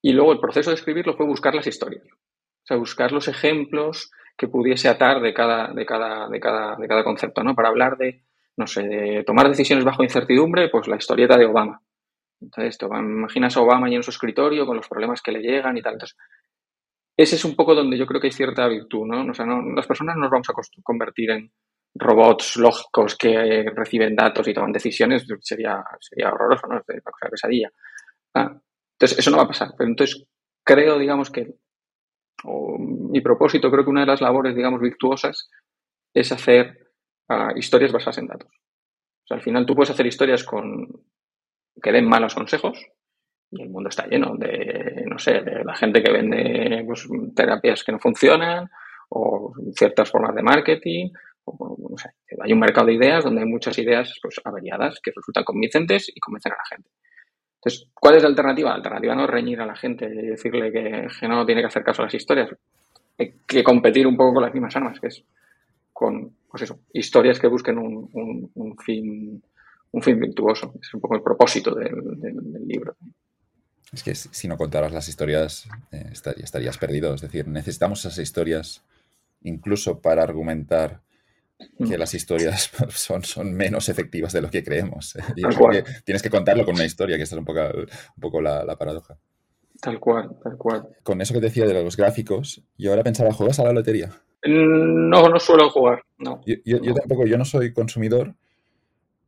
Speaker 3: y luego el proceso de escribirlo fue buscar las historias. O sea, buscar los ejemplos que pudiese atar de cada, de cada, de cada, de cada concepto, ¿no? Para hablar de, no sé, tomar decisiones bajo incertidumbre, pues la historieta de Obama. Entonces, esto, imaginas a Obama y en su escritorio con los problemas que le llegan y tal. Entonces, ese es un poco donde yo creo que hay cierta virtud, ¿no? O sea, no, las personas no nos vamos a convertir en robots lógicos que reciben datos y toman decisiones, sería, sería horroroso, ¿no? Una cosa pesadilla. Ah, entonces, eso no va a pasar. Pero entonces, creo, digamos, que mi propósito, creo que una de las labores, digamos, virtuosas es hacer ah, historias basadas en datos. O sea, al final tú puedes hacer historias con que den malos consejos y el mundo está lleno de, no sé, de la gente que vende pues, terapias que no funcionan o ciertas formas de marketing. O, no sé, hay un mercado de ideas donde hay muchas ideas pues, averiadas que resultan convincentes y convencen a la gente. Entonces, ¿cuál es la alternativa? La alternativa no es reñir a la gente y decirle que, no tiene que hacer caso a las historias. Que competir un poco con las mismas armas, que es con, pues eso, historias que busquen un, fin un fin virtuoso. Es un poco el propósito del, libro.
Speaker 2: Es que si no contaras las historias, eh, estarías perdido. Es decir, necesitamos esas historias incluso para argumentar que mm. las historias son, son menos efectivas de lo que creemos. tienes que contarlo con una historia, que esta es un poco, un poco la, paradoja.
Speaker 3: Tal cual, tal cual.
Speaker 2: Con eso que te decía de los gráficos, yo ahora pensaba, ¿juegas a la lotería?
Speaker 3: Mm, no, no suelo jugar, no.
Speaker 2: Yo, tampoco, yo no soy consumidor.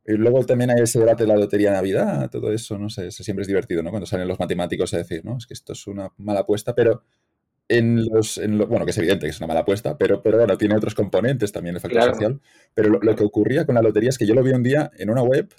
Speaker 2: Y luego también hay ese debate de la lotería de Navidad, todo eso, no sé, eso siempre es divertido, ¿no? Cuando salen los matemáticos a decir, no, es que esto es una mala apuesta, pero en los, bueno, que es evidente que es una mala apuesta, pero, pero bueno, tiene otros componentes también el factor social. Pero lo, que ocurría con la lotería es que yo lo vi un día en una web,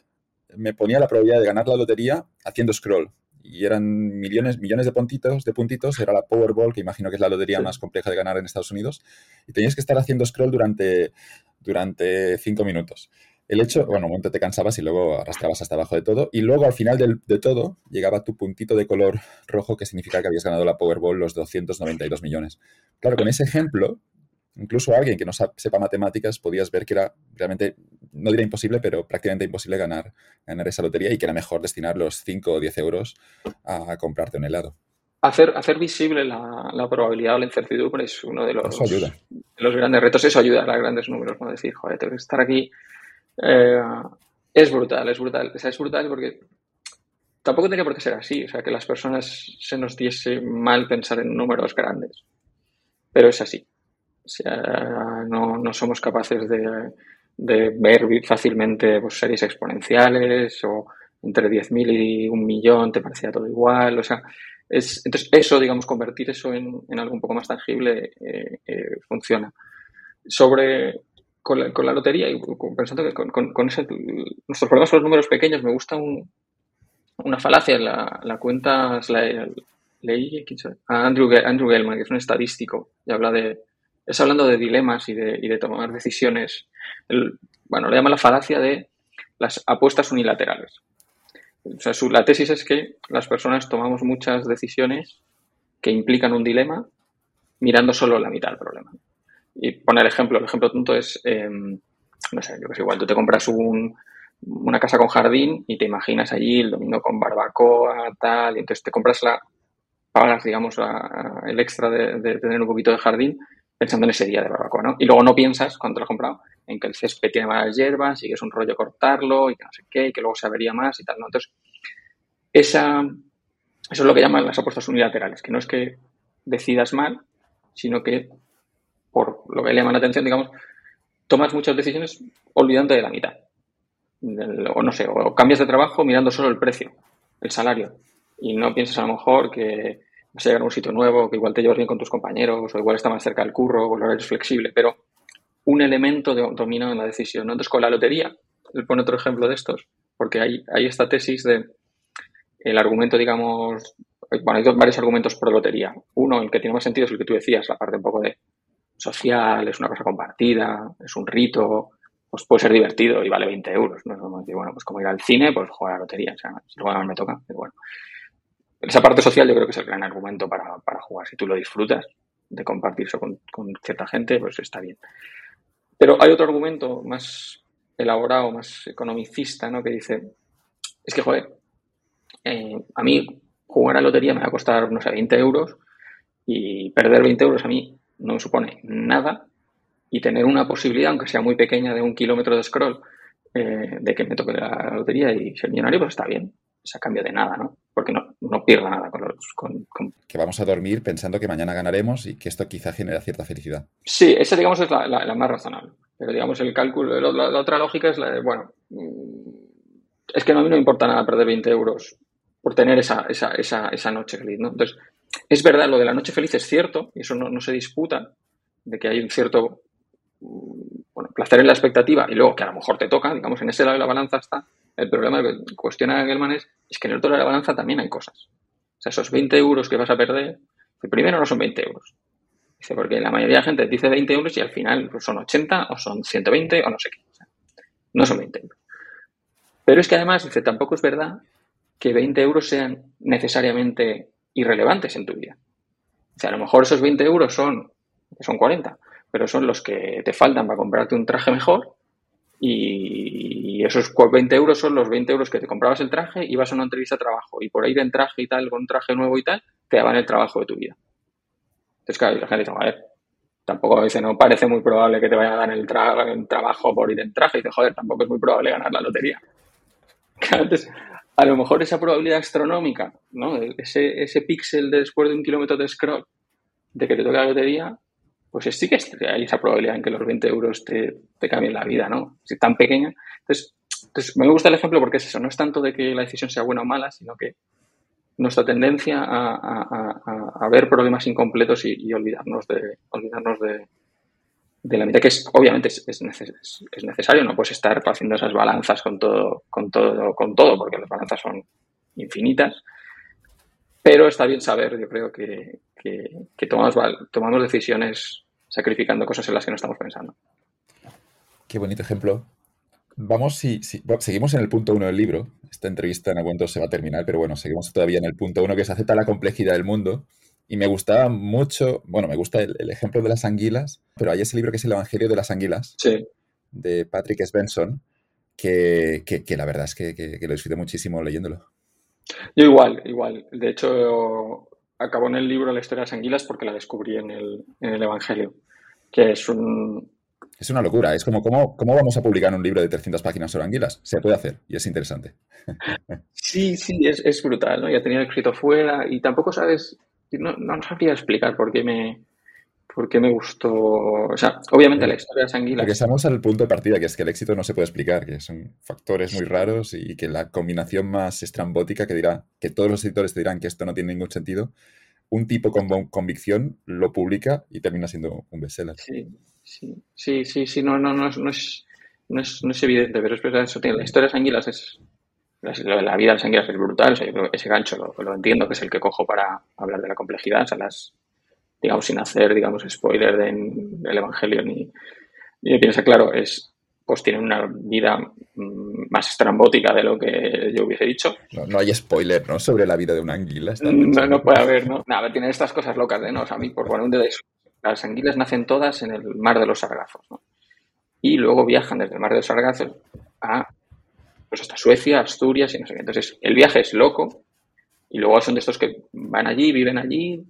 Speaker 2: me ponía la probabilidad de ganar la lotería haciendo scroll. Y eran millones, millones de puntitos, de puntitos, era la Powerball, que imagino que es la lotería más compleja de ganar en Estados Unidos. Y tenías que estar haciendo scroll durante, durante cinco minutos el hecho, bueno, un momento te cansabas y luego arrastrabas hasta abajo de todo. Y luego al final de todo llegaba tu puntito de color rojo que significa que habías ganado la Powerball los 292 millones. Claro, con ese ejemplo, incluso alguien que no sepa matemáticas podías ver que era realmente, no diría imposible, pero prácticamente imposible ganar, ganar esa lotería y que era mejor destinar los 5 o 10 euros a comprarte un helado.
Speaker 3: Hacer, hacer visible la, probabilidad o la incertidumbre es uno de los, los grandes retos. Eso ayuda a grandes números, ¿no? Decir, joder, tengo que estar aquí eh, es brutal, es brutal. O sea, es brutal porque tampoco tiene por qué ser así. O sea, que las personas se nos diese mal pensar en números grandes. Pero es así. O sea, no, somos capaces de, ver fácilmente pues, series exponenciales o entre 10.000 y un millón te parecía todo igual. O sea, es, entonces eso, digamos, convertir eso en, algo un poco más tangible eh, eh, funciona. Sobre con la, con la lotería y pensando que con, con, nuestros problemas son los números pequeños, me gusta una falacia, la, la cuenta, la, leí a Andrew, Andrew Gellman, que es un estadístico, y habla de, es hablando de dilemas y de, y de tomar decisiones. bueno, le llama la falacia de las apuestas unilaterales. O sea, su, la tesis es que las personas tomamos muchas decisiones que implican un dilema mirando solo la mitad del problema. Y pone el ejemplo, el ejemplo tonto es, em, no sé, yo que sé, igual tú te compras un, una casa con jardín y te imaginas allí el domingo con barbacoa, tal, y entonces te compras la, pagas, digamos, el extra de, tener un poquito de jardín pensando en ese día de barbacoa, ¿no? Y luego no piensas, cuando lo has comprado, en que el césped tiene malas hierbas y que es un rollo cortarlo y que no sé qué, y que luego se avería más y tal, ¿no? Entonces, esa, eso es lo que llaman las apuestas unilaterales, que no es que decidas mal, sino que por lo que le llama la atención, digamos, tomas muchas decisiones olvidando de la mitad. O no sé, o cambias de trabajo mirando solo el precio, el salario. Y no piensas a lo mejor que vas a llegar a un sitio nuevo, que igual te llevas bien con tus compañeros, o igual está más cerca del curro, o el horario flexible, pero un elemento domina en la decisión. Entonces, con la lotería, él pone otro ejemplo de estos, porque hay, hay esta tesis de el argumento, digamos, bueno, hay dos, varios argumentos por lotería. Uno, el que tiene más sentido es el que tú decías, la parte un poco de social, es una cosa compartida, es un rito, pues puede ser divertido y vale 20 euros. ¿no? bueno, pues como ir al cine, pues jugar a la lotería. O sea, si me toca, pero bueno. Esa parte social yo creo que es el gran argumento para, jugar. Si tú lo disfrutas de compartir eso con, cierta gente, pues está bien. Pero hay otro argumento más elaborado, más economicista, ¿no? Que dice, es que, joder, eh, a mí jugar a lotería me va a costar, no sé, 20 euros y perder 20 euros a mí no me supone nada y tener una posibilidad, aunque sea muy pequeña, de un kilómetro de scroll, eh, de que me toque la lotería y ser millonario, pues está bien. O sea, cambio de nada, ¿no? Porque no, no pierda nada con los... Con,
Speaker 2: Que vamos a dormir pensando que mañana ganaremos y que esto quizá genera cierta felicidad.
Speaker 3: Sí, esa, digamos, es la, más razonable. Pero, digamos, el cálculo, la, otra lógica es la de, bueno, mm, es que a mí no me importa nada perder 20 euros por tener esa, esa, esa, esa noche feliz, ¿no? Entonces, es verdad, lo de la noche feliz es cierto, y eso no, se disputa, de que hay un cierto bueno, placer en la expectativa y luego que a lo mejor te toca, digamos, en ese lado de la balanza está. El problema que cuestiona Gelman es, es que en el otro lado de la balanza también hay cosas. O sea, esos 20 euros que vas a perder, primero no son 20 euros. Dice, porque la mayoría de la gente dice 20 euros y al final pues, son 80 o son 120 o no sé qué. no son 20 euros. Pero es que además, dice, tampoco es verdad que 20 euros sean necesariamente irrelevantes en tu vida. O sea, a lo mejor esos 20 euros son, son 40, pero son los que te faltan para comprarte un traje mejor y esos 20 euros son los 20 euros que te comprabas el traje y vas a una entrevista de trabajo y por ir en traje y tal, con un traje nuevo y tal, te daban el trabajo de tu vida. Entonces, claro, la gente dice, a ver, tampoco dice, no parece muy probable que te vayan a dar el, trabajo por ir en traje. Y dice, joder, tampoco es muy probable ganar la lotería. Entonces, a lo mejor esa probabilidad astronómica, ¿no? Ese, ese píxel de después de un kilómetro de scroll de que te toque la lotería, pues sí que hay esa probabilidad en que los 20 euros te, cambien la vida, ¿no? Si es tan pequeña. Entonces, me gusta el ejemplo porque es eso, no es tanto de que la decisión sea buena o mala, sino que nuestra tendencia a, ver problemas incompletos y, olvidarnos de olvidarnos de, la mitad, que es, obviamente es, necesario, no puedes estar haciendo esas balanzas con todo, con todo, con todo, porque las balanzas son infinitas. Pero está bien saber, yo creo, que, que, tomamos, tomamos decisiones sacrificando cosas en las que no estamos pensando.
Speaker 2: Qué bonito ejemplo. Vamos, si, seguimos en el punto uno del libro. Esta entrevista en algún momento se va a terminar, pero bueno, seguimos todavía en el punto uno que se acepta la complejidad del mundo. Y me gustaba mucho, bueno, me gusta el, ejemplo de las anguilas, pero hay ese libro que es El Evangelio de las Anguilas, de Patrick Svensson, que, la verdad es que, lo disfruté muchísimo leyéndolo.
Speaker 3: Yo igual, igual. De hecho, acabó en el libro La historia de las anguilas porque la descubrí en el, en el Evangelio, que es un,
Speaker 2: es una locura. Es como, ¿cómo, ¿cómo vamos a publicar un libro de 300 páginas sobre anguilas? Se puede hacer y es interesante.
Speaker 3: Sí, sí, es, brutal, ¿no? Ya tenía escrito fuera y tampoco sabes, no, no sabría explicar por qué me, por qué me gustó. O sea, obviamente la historia de las anguilas.
Speaker 2: Porque estamos al punto de partida, que es que el éxito no se puede explicar, que son factores muy raros y que la combinación más estrambótica que dirá, que todos los editores te dirán que esto no tiene ningún sentido, un tipo con convicción lo publica y termina siendo un bestseller.
Speaker 3: Sí, Sí, sí, sí, sí, no, no, no, es, no, es, no, es, no es evidente, pero es verdad, eso tiene. La historia de Sanguilas es. La, vida de Sanguilas es brutal, o sea, ese gancho lo, entiendo, que es el que cojo para hablar de la complejidad, o sea, las, digamos, sin hacer, digamos, spoiler del Evangelio ni, ni piensa, claro, es, pues tiene una vida mm, más estrambótica de lo que yo hubiese dicho.
Speaker 2: No, hay spoiler, ¿no? Sobre la vida de una anguila.
Speaker 3: No, no puede haber, ¿no? Nada, tiene estas cosas locas de, ¿no? O sea, a mí, por bueno, un de eso las anguilas nacen todas en el mar de los sargazos, ¿no? Y luego viajan desde el mar de los sargazos a, pues hasta Suecia, Asturias y no sé qué. Entonces, el viaje es loco y luego son de estos que van allí, viven allí,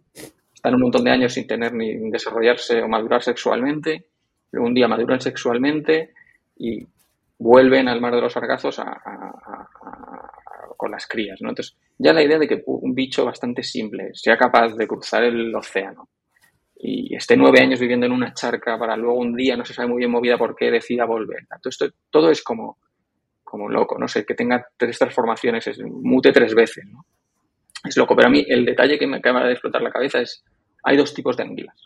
Speaker 3: están un montón de años sin tener ni desarrollarse o madurar sexualmente, luego un día maduran sexualmente y vuelven al mar de los sargazos con las crías, ¿no? Entonces, ya la idea de que un bicho bastante simple sea capaz de cruzar el océano y esté nueve años viviendo en una charca para luego un día, no se sabe muy bien movida por qué, decida volver. Todo, esto, todo es como, como loco, no sé, que tenga tres transformaciones, es, mute tres veces, ¿no? Es loco, pero a mí el detalle que me acaba de explotar la cabeza es, hay dos tipos de anguilas.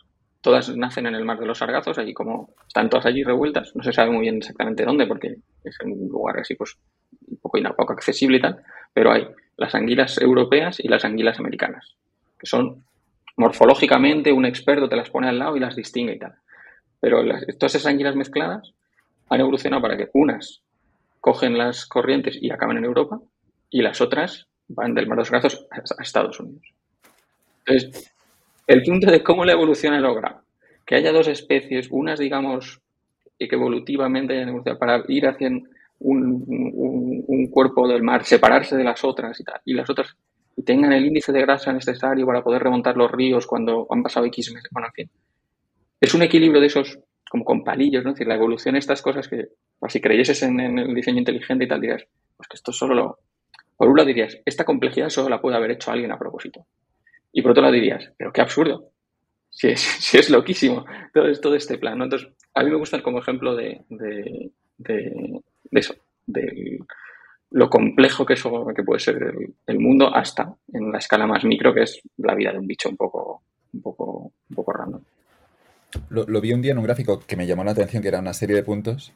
Speaker 3: Todas nacen en el mar de los sargazos, allí como están todas allí revueltas, no se sabe muy bien exactamente dónde, porque es un lugar así pues un poco, poco accesible y tal, pero hay las anguilas europeas y las anguilas americanas, que son morfológicamente un experto te las pone al lado y las distingue y tal. Pero todas esas anguilas mezcladas han evolucionado para que unas cogen las corrientes y acaban en Europa y las otras van del Mar de los Brazos a Estados Unidos. Entonces, el punto de cómo la evolución ha logrado que haya dos especies, unas, digamos, que evolutivamente hayan evolucionado para ir hacia un, cuerpo del mar, separarse de las otras y tal, y las otras y tengan el índice de grasa necesario para poder remontar los ríos cuando han pasado X meses. Bueno, en fin. Es un equilibrio de esos, como con palillos, ¿no? Es decir, la evolución de estas cosas que, pues, si creyeses en, el diseño inteligente y tal, dirías, pues que esto solo lo. Por un lado dirías, esta complejidad solo la puede haber hecho alguien a propósito. Y por otro lado dirías, pero qué absurdo. Si es, es loquísimo todo, todo este plan. Entonces, a mí me gusta como ejemplo de, de, de, de eso, del lo complejo que eso que puede ser el, mundo hasta en la escala más micro que es la vida de un bicho un poco un poco un poco random.
Speaker 2: Lo, lo, vi un día en un gráfico que me llamó la atención que era una serie de puntos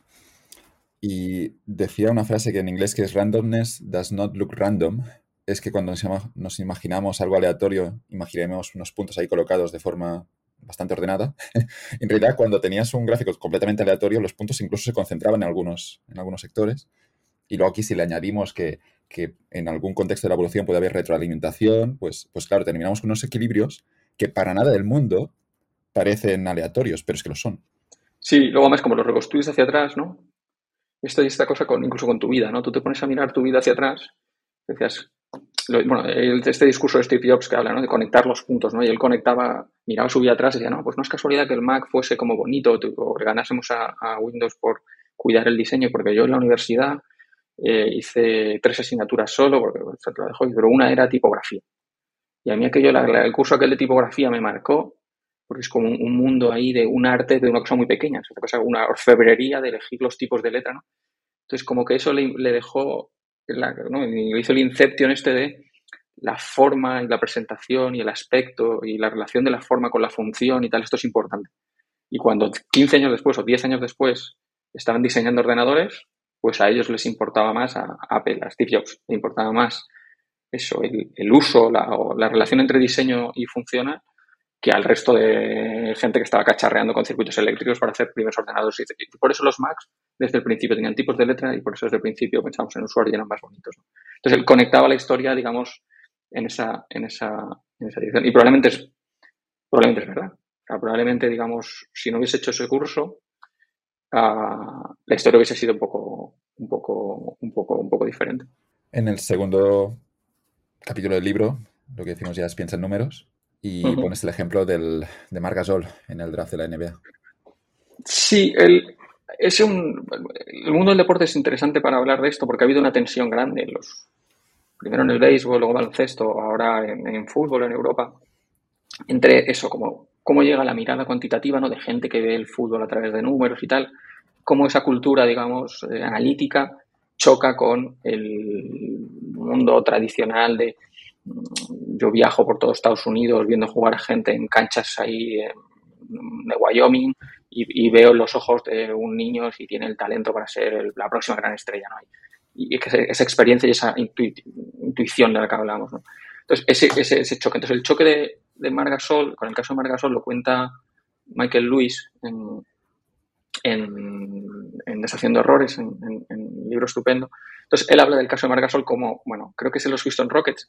Speaker 2: y decía una frase que en inglés que es randomness does not look random es que cuando nos imaginamos algo aleatorio imaginemos unos puntos ahí colocados de forma bastante ordenada. en realidad, cuando tenías un gráfico completamente aleatorio, los puntos incluso se concentraban en algunos, en algunos sectores. Y luego aquí si le añadimos que, en algún contexto de la evolución puede haber retroalimentación, pues, pues claro, terminamos con unos equilibrios que para nada del mundo parecen aleatorios, pero es que lo son.
Speaker 3: Sí, luego más como lo reconstruyes hacia atrás, ¿no? Esto y esta cosa con, incluso con tu vida, ¿no? Tú te pones a mirar tu vida hacia atrás, decías, bueno, este discurso de Steve Jobs que habla, ¿no? De conectar los puntos, ¿no? Y él conectaba, miraba su vida atrás y decía, no, pues no es casualidad que el Mac fuese como bonito o ganásemos a, Windows por cuidar el diseño, porque yo en la universidad eh, hice tres asignaturas solo, porque se lo dejó, pero una era tipografía. Y a mí aquello, el curso aquel de tipografía me marcó, porque es como un, mundo ahí de un arte de una cosa muy pequeña, es cosa, una orfebrería de elegir los tipos de letra, ¿no? Entonces, como que eso le, dejó, la, ¿no? hizo el inception este de la forma y la presentación y el aspecto y la relación de la forma con la función y tal, esto es importante. Y cuando 15 años después o 10 años después estaban diseñando ordenadores, pues a ellos les importaba más, a Apple, a Steve Jobs, le importaba más eso, el, uso la, la relación entre diseño y funcional que al resto de gente que estaba cacharreando con circuitos eléctricos para hacer primeros ordenadores. Y por eso los Macs desde el principio tenían tipos de letra y por eso desde el principio pensamos en usuario y eran más bonitos. Entonces él conectaba la historia, digamos, en esa, en esa, en esa dirección. Y probablemente es, probablemente es verdad. probablemente, digamos, si no hubiese hecho ese curso, la historia hubiese sido un poco, un poco, un poco, un poco diferente.
Speaker 2: En el segundo capítulo del libro, lo que decimos ya es piensa en números y pones el ejemplo del, de Margasol en el draft de la NBA.
Speaker 3: Sí, el, es un, el mundo del deporte es interesante para hablar de esto porque ha habido una tensión grande en los, primero en el béisbol, luego baloncesto, ahora en, en fútbol en Europa, entre eso, como cómo llega la mirada cuantitativa ¿no? de gente que ve el fútbol a través de números y tal, cómo esa cultura, digamos, eh, analítica choca con el mundo tradicional de yo viajo por todo Estados Unidos viendo jugar a gente en canchas ahí de Wyoming y, veo los ojos de un niño si tiene el talento para ser la próxima gran estrella. ¿no? Y, esa experiencia y esa intuición de la que hablamos. Entonces, ese, ese, choque. Entonces, el choque de, de Margasol, con el caso de Margasol lo cuenta Michael Lewis en, en, Deshaciendo Errores, en, libro estupendo. Entonces, él habla del caso de Margasol como, bueno, creo que es en los Houston Rockets.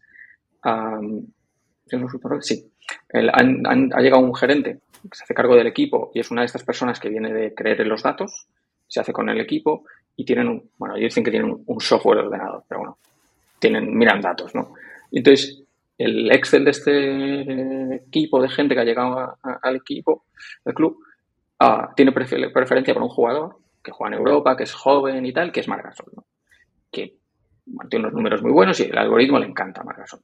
Speaker 3: ¿En los Houston Rockets? Sí. ha llegado un gerente que se hace cargo del equipo y es una de estas personas que viene de creer en los datos, se hace con el equipo y tienen un, bueno, ellos dicen que tienen un, software ordenado, pero bueno, tienen, miran datos, ¿no? Entonces, el Excel de este equipo de gente que ha llegado al equipo, al club, ah, tiene preferencia por un jugador que juega en Europa, que es joven y tal, que es Margasol, ¿no? que tiene unos números muy buenos y el algoritmo le encanta a Margasol.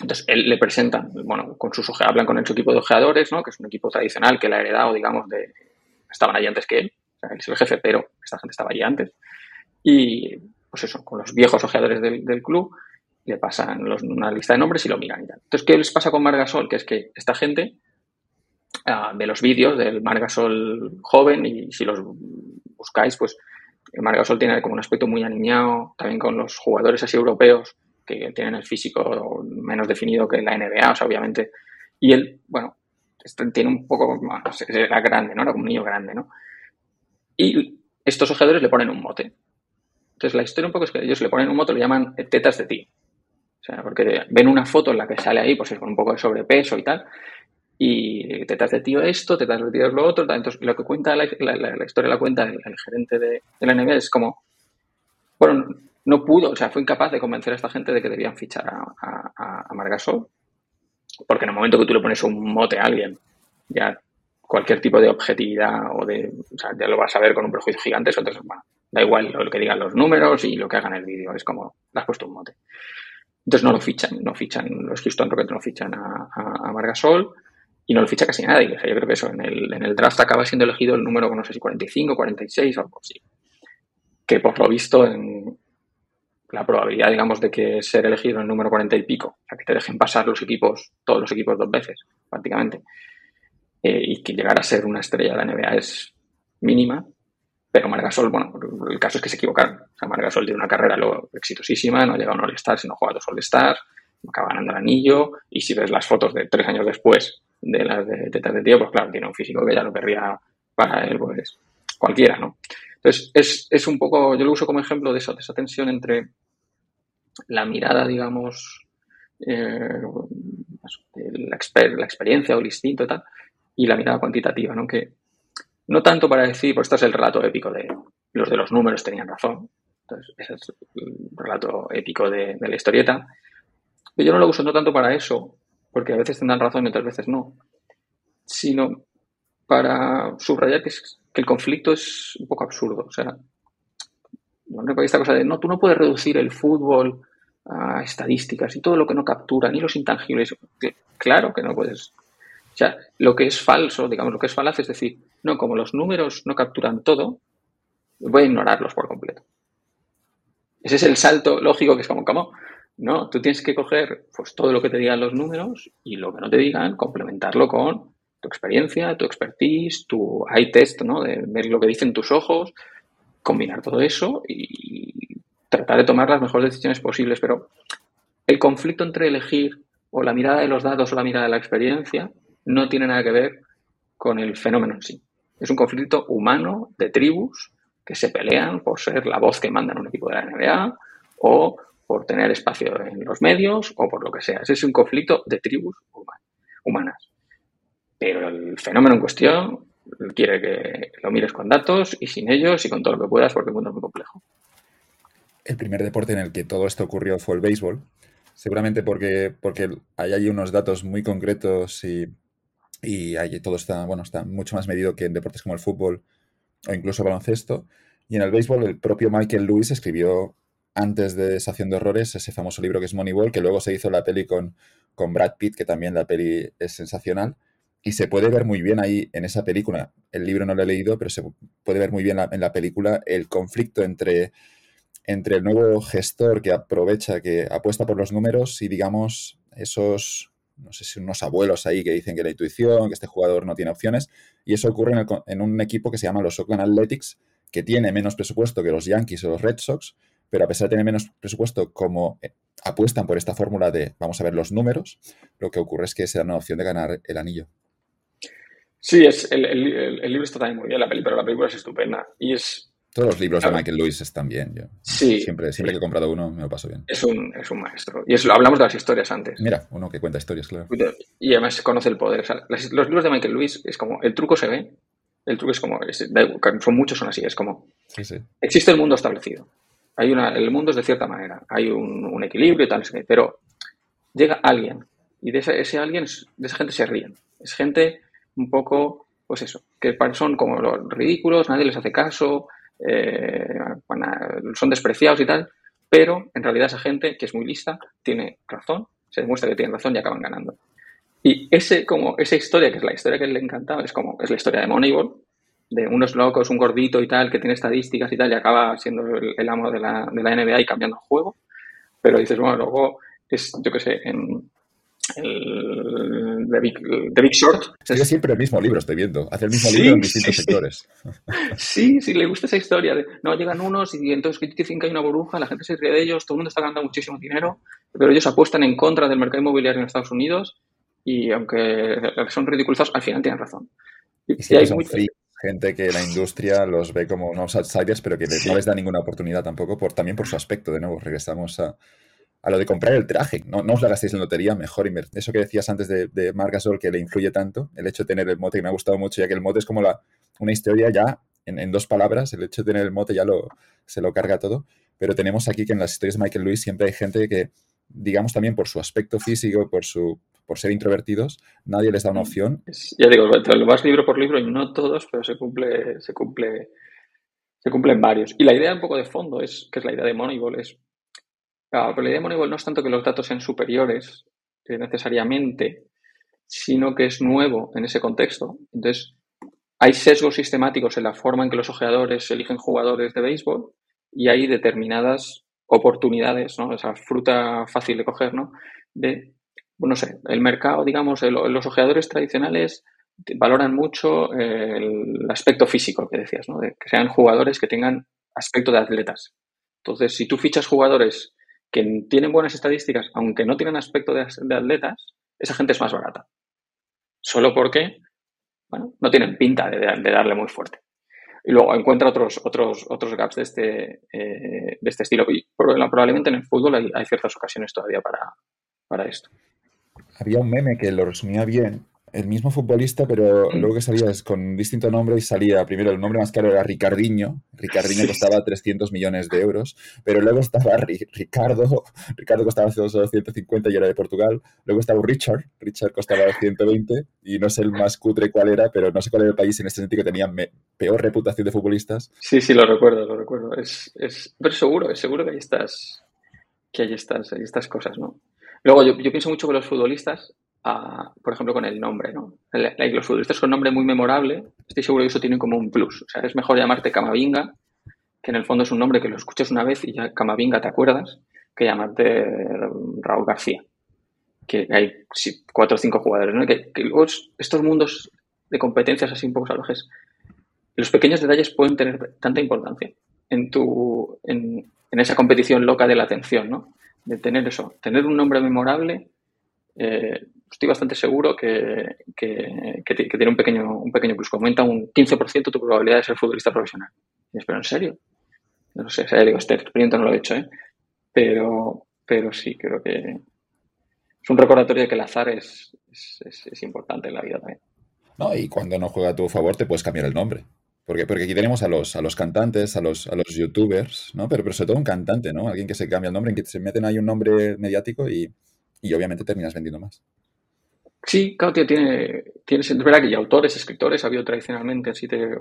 Speaker 3: Entonces, él le presenta, bueno, con sus hablan con su equipo de ojeadores, ¿no? que es un equipo tradicional que le ha heredado, digamos, de. Estaban allí antes que él, él es el jefe, pero esta gente estaba allí antes. Y, pues eso, con los viejos ojeadores del club, le pasan una lista de nombres y lo miran y tal. Entonces, ¿qué les pasa con Margasol? Que es que esta gente uh, ve los vídeos del Margasol joven y si los buscáis, pues Margasol tiene como un aspecto muy aniñado, también con los jugadores así europeos que tienen el físico menos definido que la NBA, o sea, obviamente. Y él, bueno, tiene un poco más, era grande, ¿no? Era como un niño grande, ¿no? Y estos ojeadores le ponen un mote. Entonces, la historia un poco es que ellos le ponen un mote, lo llaman tetas de ti. O sea, porque ven una foto en la que sale ahí, pues es con un poco de sobrepeso y tal, y tetas de tío esto, tetas de tío lo otro. Entonces, lo que cuenta la, historia, la cuenta el, gerente de, la NBA es como, bueno, no pudo, o sea, fue incapaz de convencer a esta gente de que debían fichar a, a, Margasol, porque en el momento que tú le pones un mote a alguien, ya cualquier tipo de objetividad o de, o sea, ya lo vas a ver con un prejuicio gigante, entonces, bueno, da igual lo que digan los números y lo que hagan el vídeo, es como, le has puesto un mote. Entonces no lo fichan, no fichan, los Houston Rockets no fichan a, a, Margasol y no lo ficha casi nadie. O sea, yo creo que eso, en el, en el draft acaba siendo elegido el número, no sé si 45, 46 o algo así. Que por lo visto, en, la probabilidad, digamos, de que ser elegido en el número 40 y pico, o sea, que te dejen pasar los equipos, todos los equipos dos veces, prácticamente, eh, y que llegar a ser una estrella de la NBA es mínima, pero Margasol, bueno, el caso es que se equivocaron. O sea, Margasol tiene una carrera luego exitosísima, no ha llegado a un All-Star, sino jugado dos All-Stars, acaba ganando el anillo, y si ves las fotos de tres años después de las de tetas de tío, pues claro, tiene un físico que ya lo querría para él, pues cualquiera, ¿no? Entonces, es, es un poco, yo lo uso como ejemplo de eso, de esa tensión entre la mirada, digamos, eh, la, la, experiencia o el instinto y tal, y la mirada cuantitativa, ¿no? Que no tanto para decir, pues este es el relato épico de los de los números tenían razón, entonces ese es el relato épico de, la historieta, pero yo no lo uso no tanto para eso, porque a veces tendrán razón y otras veces no, sino para subrayar que, que el conflicto es un poco absurdo. O sea, no esta cosa de, no, tú no puedes reducir el fútbol a estadísticas y todo lo que no captura, ni los intangibles. Claro que no puedes. O sea, lo que es falso, digamos, lo que es falaz es decir, no, como los números no capturan todo, voy a ignorarlos por completo. Ese es el salto lógico que es como, ¿cómo? No, tú tienes que coger pues, todo lo que te digan los números y lo que no te digan, complementarlo con tu experiencia, tu expertise, tu eye test, ¿no? De ver lo que dicen tus ojos, combinar todo eso y tratar de tomar las mejores decisiones posibles. Pero el conflicto entre elegir o la mirada de los datos o la mirada de la experiencia no tiene nada que ver con el fenómeno en sí. Es un conflicto humano de tribus que se pelean por ser la voz que manda en un equipo de la NBA o por tener espacio en los medios o por lo que sea. Es un conflicto de tribus humanas. Pero el fenómeno en cuestión quiere que lo mires con datos y sin ellos y con todo lo que puedas porque el mundo es muy complejo.
Speaker 2: El primer deporte en el que todo esto ocurrió fue el béisbol, seguramente porque, porque hay allí unos datos muy concretos y, y todo está, bueno, está mucho más medido que en deportes como el fútbol o incluso baloncesto. Y en el béisbol el propio Michael Lewis escribió antes de Deshaciendo Errores ese famoso libro que es Moneyball, que luego se hizo la peli con, con Brad Pitt, que también la peli es sensacional. Y se puede ver muy bien ahí en esa película. El libro no lo he leído, pero se puede ver muy bien en la película el conflicto entre, entre el nuevo gestor que aprovecha, que apuesta por los números y, digamos, esos, no sé si unos abuelos ahí que dicen que la intuición, que este jugador no tiene opciones. Y eso ocurre en, en un equipo que se llama los Oakland Athletics, que tiene menos presupuesto que los Yankees o los Red Sox, pero a pesar de tener menos presupuesto, como eh, apuestan por esta fórmula de vamos a ver los números, lo que ocurre es que se dan una opción de ganar el anillo.
Speaker 3: Sí, es, el, libro está también muy bien, la película, pero la película es estupenda. Y es.
Speaker 2: Todos los libros de Michael Lewis están bien. Yo.
Speaker 3: Sí.
Speaker 2: Siempre, siempre que he comprado uno me lo paso bien.
Speaker 3: Es un, es un maestro. Y eso, hablamos de las historias antes.
Speaker 2: Mira, uno que cuenta historias, claro.
Speaker 3: Y además conoce el poder. los libros de Michael Lewis es como, el truco se ve, el truco es como, son muchos son así, es como,
Speaker 2: sí, sí.
Speaker 3: existe el mundo establecido. Hay una, el mundo es de cierta manera, hay un, un equilibrio y tal, pero llega alguien y de ese, ese alguien, de esa gente se ríen. Es gente un poco pues eso, que son como los ridículos, nadie les hace caso, eh, son despreciados y tal, pero en realidad esa gente que es muy lista tiene razón, se demuestra que tiene razón y acaban ganando. Y ese, como, esa historia, que es la historia que le encantaba, es como, es la historia de Moneyball, de unos locos, un gordito y tal, que tiene estadísticas y tal, y acaba siendo el, amo de la, de la NBA y cambiando el juego. Pero dices, bueno, luego es, yo qué sé, en, el The Big, Big Short.
Speaker 2: Es siempre el mismo libro, estoy viendo. Hace el mismo libro en distintos sectores.
Speaker 3: Sí, sí, le gusta esa historia de, no, llegan unos y entonces dicen que hay una burbuja, la gente se ríe de ellos, todo el mundo está ganando muchísimo dinero, pero ellos apuestan en contra del mercado inmobiliario en Estados Unidos y aunque son ridiculizados, al final tienen razón.
Speaker 2: Y, hay gente que la industria los ve como unos outsiders, pero que no les da ninguna oportunidad tampoco, por, también por su aspecto. De nuevo, regresamos a, a lo de comprar el traje. No, no os la gastéis en lotería, mejor invertir. Eso que decías antes de, de Marc Gasol, que le influye tanto, el hecho de tener el mote, que me ha gustado mucho, ya que el mote es como la, una historia ya en, dos palabras, el hecho de tener el mote ya lo, se lo carga todo. Pero tenemos aquí que en las historias de Michael Lewis siempre hay gente que, digamos también por su aspecto físico, por su por ser introvertidos, nadie les da una opción.
Speaker 3: ya digo, lo vas libro por libro y no todos, pero se cumple, se cumple, se cumplen varios. Y la idea un poco de fondo es, que es la idea de Moneyball, es la idea de Moneyball no es tanto que los datos sean superiores necesariamente, sino que es nuevo en ese contexto. Entonces, hay sesgos sistemáticos en la forma en que los ojeadores eligen jugadores de béisbol y hay determinadas oportunidades, ¿no? Esa fruta fácil de coger, ¿no? De, no sé, el mercado, digamos, los ojeadores tradicionales valoran mucho el aspecto físico que decías, ¿no? Que sean jugadores que tengan aspecto de atletas. Entonces, si tú fichas jugadores que tienen buenas estadísticas, aunque no tienen aspecto de, atletas, esa gente es más barata. Solo porque, bueno, no tienen pinta de, darle muy fuerte. Y luego encuentra otros, otros, otros gaps de este, eh, de este estilo. Y probablemente en el fútbol hay, hay ciertas ocasiones todavía para, para esto.
Speaker 2: Había un meme que lo resumía bien, el mismo futbolista, pero luego que salías con distinto nombre y salía, primero el nombre más caro era Ricardiño, Ricardiño costaba 300 millones de euros, pero luego estaba Ricardo, Ricardo costaba solo 150 y era de Portugal, luego estaba Richard, Richard costaba 120 y no sé el más cutre cuál era, pero no sé cuál era el país en este sentido que tenía peor reputación de futbolistas.
Speaker 3: Sí, sí, lo recuerdo, lo recuerdo. Es, es, pero seguro, es seguro que hay estas, que hay estas, hay estas cosas, ¿no? Luego yo, yo pienso mucho que los futbolistas por ejemplo, con el nombre, ¿no? los futbolistas con nombre muy memorable, estoy seguro que eso tiene como un plus. O sea, es mejor llamarte Camavinga, que en el fondo es un nombre que lo escuchas una vez y ya Camavinga te acuerdas, que llamarte Raúl García. Que hay cuatro o cinco jugadores, ¿no? Que, luego estos mundos de competencias así un poco salvajes, los pequeños detalles pueden tener tanta importancia en tu, en esa competición loca de la atención, ¿no? De tener eso, tener un nombre memorable eh, estoy bastante seguro que, tiene un pequeño, un pequeño plus. Aumenta un 15% tu probabilidad de ser futbolista profesional. pero en serio. No sé, ya digo, este experimento no lo he hecho, ¿eh? Pero, pero sí, creo que es un recordatorio de que el azar es, es, importante en la vida también.
Speaker 2: No, y cuando no juega a tu favor te puedes cambiar el nombre. Porque, porque aquí tenemos a los, a los cantantes, a los, a los youtubers, ¿no? Pero, pero sobre todo un cantante, ¿no? Alguien que se cambia el nombre, en que se meten ahí un nombre mediático y, y obviamente terminas vendiendo más.
Speaker 3: Sí, claro, tiene, tiene, es verdad que hay autores, escritores, ha habido tradicionalmente así de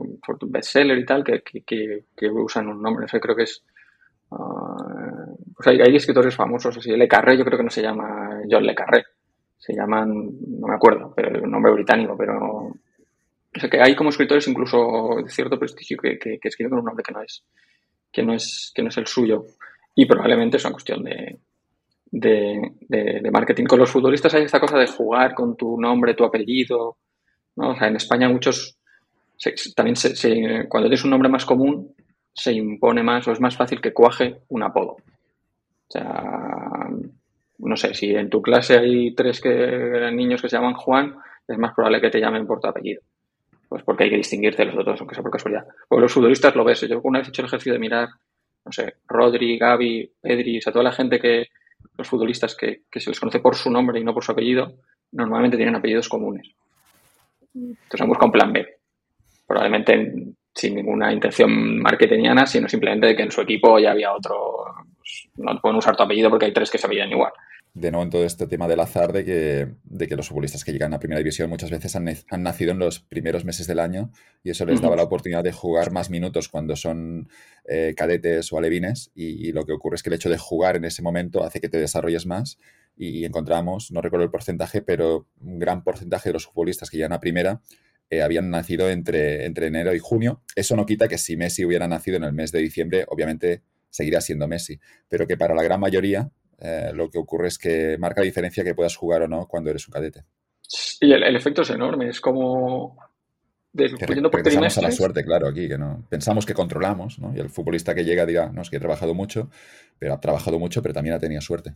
Speaker 3: bestseller y tal, que, que, usan un nombre, no creo que es... Uh, pues hay, escritores famosos así, Le Carré, yo creo que no se llama John Le Carré, se llaman, no me acuerdo, pero un nombre británico, pero... O sea, que hay como escritores incluso de cierto prestigio que, que, escriben con un nombre que no es, que no es, que no es el suyo. Y probablemente es una cuestión de, de, marketing. Con los futbolistas hay esta cosa de jugar con tu nombre, tu apellido. ¿no? O sea, en España muchos, también se, cuando tienes un nombre más común, se impone más o es más fácil que cuaje un apodo. O sea, no sé, si en tu clase hay tres que, niños que se llaman Juan, es más probable que te llamen por tu apellido. Pues porque hay que distinguirte de los otros, aunque sea por casualidad. Porque los futbolistas lo ves. Yo una vez he hecho el ejercicio de mirar, no sé, Rodri, Gaby, Pedri, o sea, toda la gente que, los futbolistas que, se les conoce por su nombre y no por su apellido, normalmente tienen apellidos comunes. Entonces han buscado un plan B. Probablemente sin ninguna intención marketingiana, sino simplemente de que en su equipo ya había otro. Pues, no pueden usar tu apellido porque hay tres que se apellidan igual
Speaker 2: de nuevo en todo este tema del azar de que, de que los futbolistas que llegan a primera división muchas veces han, han, nacido en los primeros meses del año y eso les daba la oportunidad de jugar más minutos cuando son eh, cadetes o alevines y, lo que ocurre es que el hecho de jugar en ese momento hace que te desarrolles más y, encontramos, no recuerdo el porcentaje, pero un gran porcentaje de los futbolistas que llegan a primera eh, habían nacido entre, entre enero y junio. Eso no quita que si Messi hubiera nacido en el mes de diciembre, obviamente seguirá siendo Messi, pero que para la gran mayoría eh, lo que ocurre es que marca la diferencia que puedas jugar o no cuando eres un cadete.
Speaker 3: Y el, efecto es enorme, es como...
Speaker 2: pensamos a la suerte, claro, aquí, que no. Pensamos que controlamos, ¿no? Y el futbolista que llega dirá, no, es que he trabajado mucho, pero ha trabajado mucho, pero también ha tenido suerte.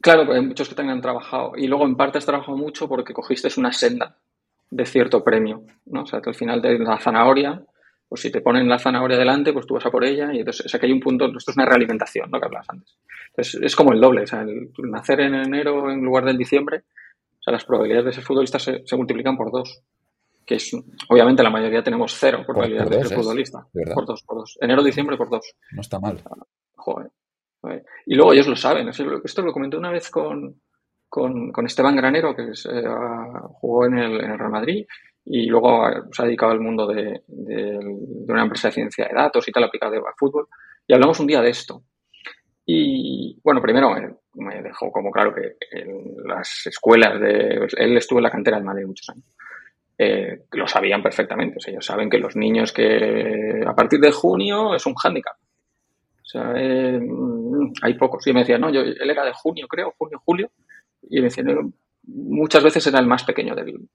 Speaker 3: Claro, hay muchos que tengan trabajado. Y luego en parte has trabajado mucho porque cogiste una senda de cierto premio, ¿no? O sea, que al final de la zanahoria pues si te ponen la zanahoria delante, pues tú vas a por ella y entonces, o sea que hay un punto, esto es una realimentación, ¿no? Que hablabas antes. Entonces, es como el doble, o sea, el, nacer en enero en lugar del diciembre, o sea, las probabilidades de ser futbolista se, multiplican por dos. Que es, obviamente la mayoría tenemos cero probabilidades de ser futbolista. por dos, por dos. Enero, diciembre por dos.
Speaker 2: No está mal.
Speaker 3: joder, Y luego ellos lo saben. Esto lo comenté una vez con, con, con Esteban Granero, que eh, jugó en el, en el Real Madrid y luego eh, se ha dedicado al mundo de, una empresa de ciencia de datos y tal, aplicado al fútbol. Y hablamos un día de esto. Y bueno, primero me, dejó como claro que las escuelas de. Él estuvo en la cantera del Madrid muchos años. Eh, lo sabían perfectamente. O sea, ellos saben que los niños que a partir de junio es un hándicap. O sea, eh, hay pocos. Y me decía, no, yo, él era de junio, creo, junio, julio. Y me decía, muchas veces era el más pequeño del,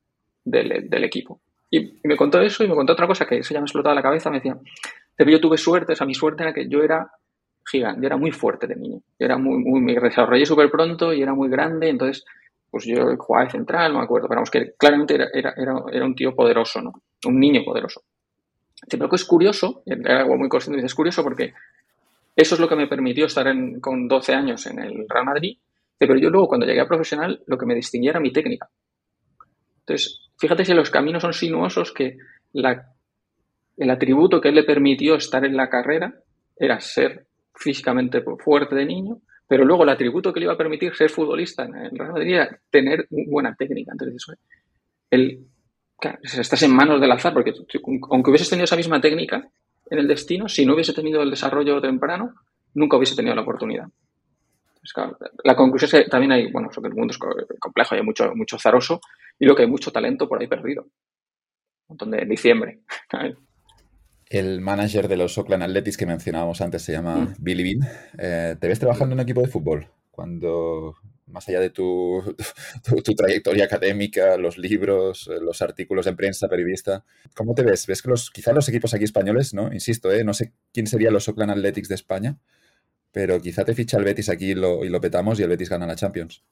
Speaker 3: del, equipo. Y, me contó eso y me contó otra cosa que eso ya me explotaba la cabeza. Me decía, pero yo tuve suerte, o sea, mi suerte era que yo era gigante, yo era muy fuerte de niño. Era muy, muy, me desarrollé súper pronto y era muy grande, entonces, pues yo jugaba de central, no me acuerdo, pero vamos, que claramente era, era, era, un tío poderoso, ¿no? Un niño poderoso. Pero que es curioso, era algo muy consciente, es curioso porque eso es lo que me permitió estar con 12 años en el Real Madrid, pero yo luego cuando llegué a profesional lo que me distinguía era mi técnica. Entonces, fíjate si los caminos son sinuosos que el atributo que le permitió estar en la carrera era ser físicamente fuerte de niño, pero luego el atributo que le iba a permitir ser futbolista en el Real Madrid era tener buena técnica. Entonces, el, estás en manos del azar, porque aunque hubieses tenido esa misma técnica en el destino, si no hubiese tenido el desarrollo temprano, nunca hubiese tenido la oportunidad. La conclusión es que también hay, bueno, que el mundo es complejo, hay mucho, mucho zaroso y lo que hay mucho talento por ahí perdido. Un montón de diciembre.
Speaker 2: El manager de los Oakland Athletics que mencionábamos antes se llama mm. Billy Bean. Eh, ¿Te ves trabajando en un equipo de fútbol? Cuando, más allá de tu, tu, trayectoria académica, los libros, los artículos en prensa, periodista, ¿cómo te ves? ¿Ves que los, quizás los equipos aquí españoles, ¿no? Insisto, ¿eh? no sé quién serían los Oakland Athletics de España, pero quizá te ficha el Betis aquí y lo, y lo petamos y el Betis gana la Champions.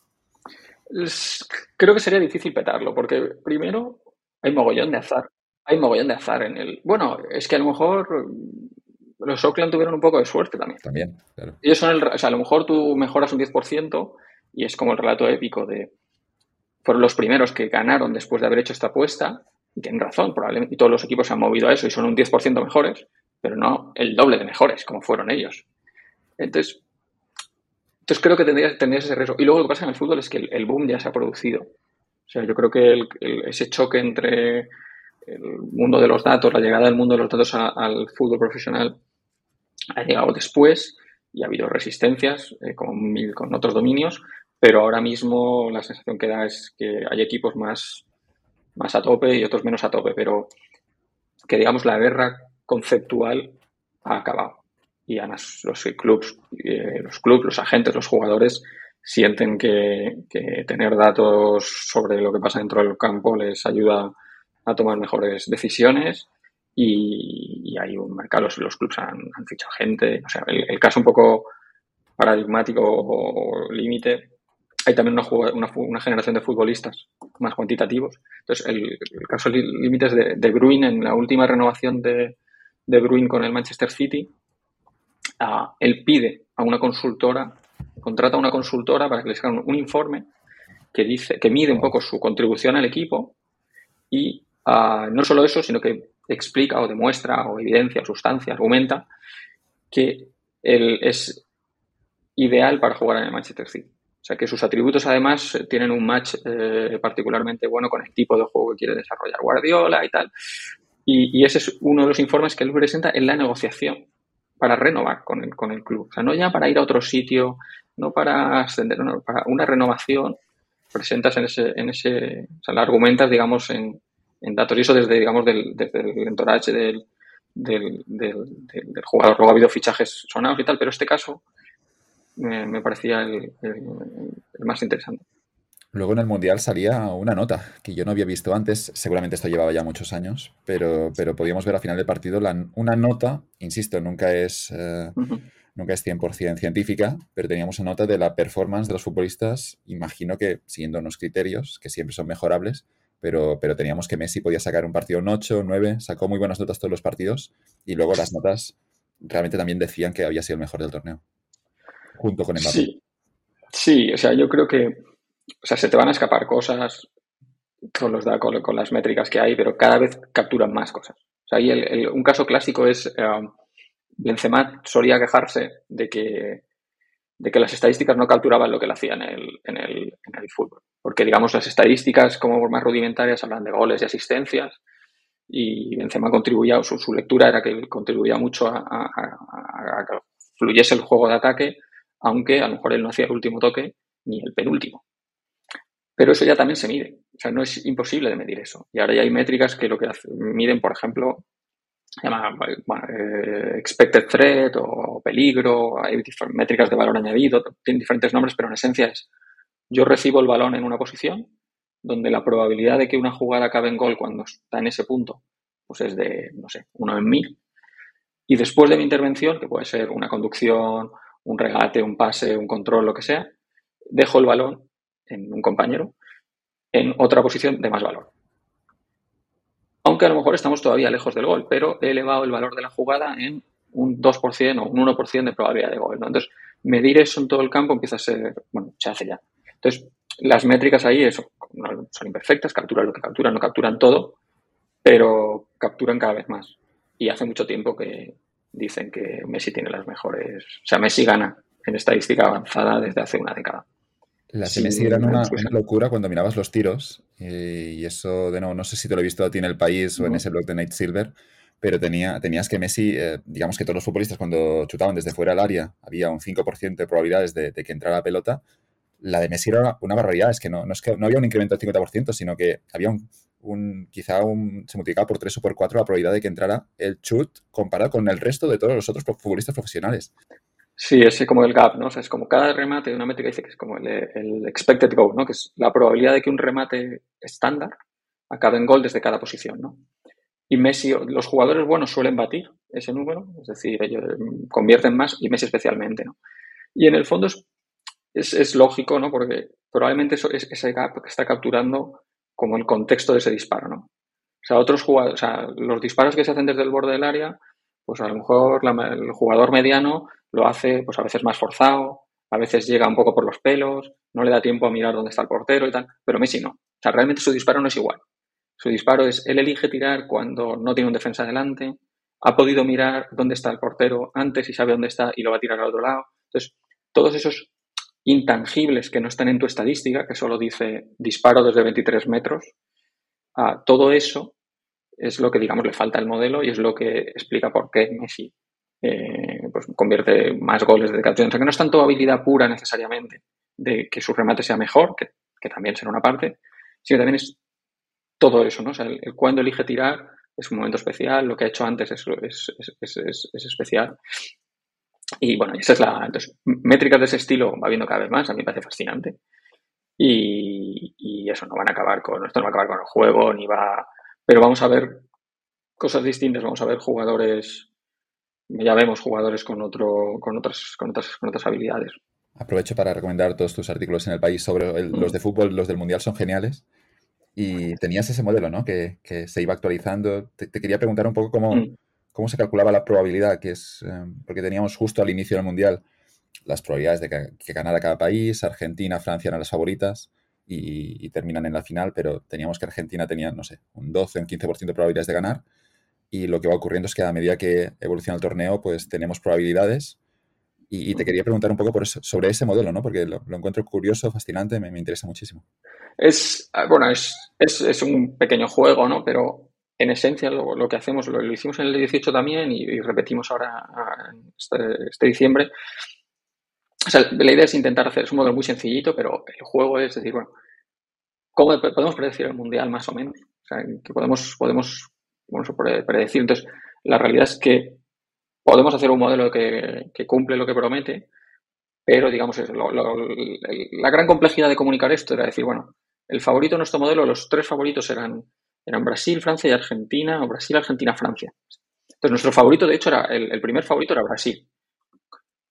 Speaker 3: Creo que sería difícil petarlo, porque primero hay mogollón de azar hay mogollón de azar en el. Bueno, es que a lo mejor los Oakland tuvieron un poco de suerte también.
Speaker 2: También, claro.
Speaker 3: Ellos son el, o sea, a lo mejor tú mejoras un 10% y es como el relato épico de. Fueron los primeros que ganaron después de haber hecho esta apuesta y tienen razón, probablemente. Y todos los equipos se han movido a eso y son un 10% mejores, pero no el doble de mejores como fueron ellos. Entonces, entonces creo que tendrías, tendrías ese riesgo. Y luego lo que pasa en el fútbol es que el, boom ya se ha producido. O sea, yo creo que ese choque entre el mundo de los datos, la llegada del mundo de los datos al fútbol profesional ha llegado después y ha habido resistencias eh, con, con, otros dominios, pero ahora mismo la sensación que da es que hay equipos más, más a tope y otros menos a tope, pero que digamos la guerra conceptual ha acabado y los clubs, eh, los clubs, los agentes, los jugadores sienten que, que, tener datos sobre lo que pasa dentro del campo les ayuda a tomar mejores decisiones y, hay un mercado, los, los clubes han, fichado gente, o sea, el, caso un poco paradigmático o, límite, hay también una, una, generación de futbolistas más cuantitativos. Entonces, el, caso límite es de, de Bruin en la última renovación de, de Bruin con el Manchester City. Él pide a una consultora, contrata a una consultora para que les haga un, informe que dice, que mide un poco su contribución al equipo y Ah, no solo eso, sino que explica o demuestra o evidencia o sustancia, argumenta que él es ideal para jugar en el Manchester City. O sea, que sus atributos además tienen un match eh, particularmente bueno con el tipo de juego que quiere desarrollar Guardiola y tal. Y, ese es uno de los informes que él presenta en la negociación para renovar con el, con el club. O sea, no ya para ir a otro sitio, no para ascender, no, para una renovación. Presentas en ese, en ese, o sea, la argumentas, digamos, en, en datos. Y eso desde, digamos, del, desde el entourage del, del, del, jugador. Luego ha habido fichajes sonados y tal, pero este caso me, parecía el, más interesante.
Speaker 2: Luego en el Mundial salía una nota que yo no había visto antes, seguramente esto llevaba ya muchos años, pero, pero podíamos ver al final del partido la, una nota, insisto, nunca es, eh, nunca es 100% científica, pero teníamos una nota de la performance de los futbolistas, imagino que siguiendo unos criterios que siempre son mejorables, pero, pero teníamos que Messi podía sacar un partido un 8, 9, sacó muy buenas notas todos los partidos y luego las notas realmente también decían que había sido el mejor del torneo, junto con Mbappé.
Speaker 3: Sí, sí o sea, yo creo que o sea, se te van a escapar cosas con, los, con, las métricas que hay, pero cada vez capturan más cosas. O sea, ahí el, un caso clásico es eh, Benzema solía quejarse de que de que las estadísticas no capturaban lo que le hacía en el, en el, en el fútbol. Porque, digamos, las estadísticas como más rudimentarias hablan de goles y asistencias y Benzema contribuía, su, su lectura era que contribuía mucho a, que fluyese el juego de ataque, aunque a lo mejor él no hacía el último toque ni el penúltimo. Pero eso ya también se mide. O sea, no es imposible de medir eso. Y ahora ya hay métricas que lo que miden, por ejemplo, se llama eh, expected threat o peligro, hay métricas de valor añadido, tienen diferentes nombres, pero en esencia es yo recibo el balón en una posición donde la probabilidad de que una jugada acabe en gol cuando está en ese punto pues es de, no sé, uno en mil. Y después de mi intervención, que puede ser una conducción, un regate, un pase, un control, lo que sea, dejo el balón en un compañero en otra posición de más valor. Aunque a lo mejor estamos todavía lejos del gol, pero he elevado el valor de la jugada en un 2% o un 1% de probabilidad de gol. Entonces, medir eso en todo el campo empieza a ser, bueno, se hace ya. Entonces, las métricas ahí son imperfectas, capturan lo que capturan, no capturan todo, pero capturan cada vez más. Y hace mucho tiempo que dicen que Messi tiene las mejores, o sea, Messi gana en estadística avanzada desde hace una década.
Speaker 2: Las sí, eran una, locura cuando mirabas los tiros y eso, de nuevo, no sé si te lo he visto a ti en El País o en ese blog de Night Silver, pero tenía, tenías que Messi, eh, digamos que todos los futbolistas cuando chutaban desde fuera del área había un 5% de probabilidades de, que entrara la pelota. La de Messi era una barbaridad, es que no, no, es que no había un incremento del 50%, sino que había un, un, quizá un, se multiplicaba por 3 o por 4 la probabilidad de que entrara el chut comparado con el resto de todos los otros futbolistas profesionales.
Speaker 3: Sí, es como el gap, ¿no? O sea, es como cada remate una métrica dice que es como el, expected goal, ¿no? Que es la probabilidad de que un remate estándar acabe en gol desde cada posición, ¿no? Y Messi, los jugadores buenos suelen batir ese número, es decir, ellos convierten más y Messi especialmente, ¿no? Y en el fondo es, es, lógico, ¿no? Porque probablemente eso, es, ese gap que está capturando como el contexto de ese disparo, ¿no? O sea, otros jugadores, o sea, los disparos que se hacen desde el borde del área, pues a lo mejor el jugador mediano lo hace pues a veces más forzado, a veces llega un poco por los pelos, no le da tiempo a mirar dónde está el portero y tal, pero Messi no. O sea, realmente su disparo no es igual. Su disparo es, él elige tirar cuando no tiene un defensa delante, ha podido mirar dónde está el portero antes y sabe dónde está y lo va a tirar al otro lado. Entonces, todos esos intangibles que no están en tu estadística, que solo dice disparo desde 23 metros, a todo eso es lo que, digamos, le falta al modelo y es lo que explica por qué Messi eh, pues convierte más goles de captura. O sea, que no es tanto habilidad pura necesariamente de que su remate sea mejor, que, también será una parte, sino también es todo eso, ¿no? O sea, el, cuando elige tirar es un momento especial, lo que ha hecho antes es, es, especial. Y bueno, esa es la. Entonces, métricas de ese estilo va viendo cada vez más, a mí me parece fascinante. Y, y, eso no van a acabar con. Esto no va a acabar con el juego, ni va. Pero vamos a ver cosas distintas, vamos a ver jugadores ya vemos jugadores con, otro, con, otras, con, otras, con otras habilidades.
Speaker 2: Aprovecho para recomendar todos tus artículos en el país sobre los de fútbol, los del Mundial son geniales. Y tenías ese modelo, ¿no? Que, que se iba actualizando. Te, quería preguntar un poco cómo, mm. cómo se calculaba la probabilidad, que es, eh, porque teníamos justo al inicio del Mundial las probabilidades de que, ganara cada país, Argentina, Francia eran las favoritas y, y, terminan en la final, pero teníamos que Argentina tenía, no sé, un 12, un 15% de probabilidades de ganar y lo que va ocurriendo es que a medida que evoluciona el torneo, pues tenemos probabilidades. Y, te quería preguntar un poco por sobre ese modelo, ¿no? Porque lo, encuentro curioso, fascinante, me, interesa muchísimo.
Speaker 3: Es, ah, bueno, es, es, un pequeño juego, ¿no? Pero en esencia lo, que hacemos, lo, hicimos en el 18 también y, repetimos ahora este, este, diciembre. O sea, la idea es intentar hacer, es un modelo muy sencillito, pero el juego es decir, bueno, ¿cómo podemos predecir el mundial más o menos? O sea, que podemos, podemos puede predecir. Entonces, la realidad es que podemos hacer un modelo que, cumple lo que promete, pero digamos, la gran complejidad de comunicar esto era decir, bueno, el favorito de nuestro modelo, los tres favoritos eran, eran Brasil, Francia y Argentina, o Brasil, Argentina, Francia. Entonces, nuestro favorito, de hecho, era el, primer favorito era Brasil.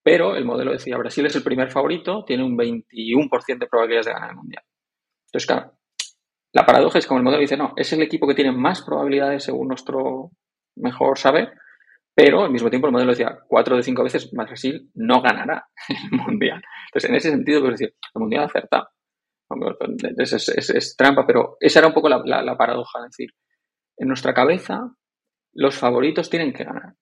Speaker 3: Pero el modelo decía, Brasil es el primer favorito, tiene un 21% de probabilidades de ganar el Mundial. Entonces, claro, la paradoja es como el modelo dice, no, es el equipo que tiene más probabilidades según nuestro mejor saber, pero al mismo tiempo el modelo decía, cuatro de cinco veces Brasil no ganará el Mundial. Entonces, en ese sentido, pues decir, el Mundial acerta. Es, es, trampa, pero esa era un poco la, la, paradoja. Es decir, en nuestra cabeza, los favoritos tienen que ganar.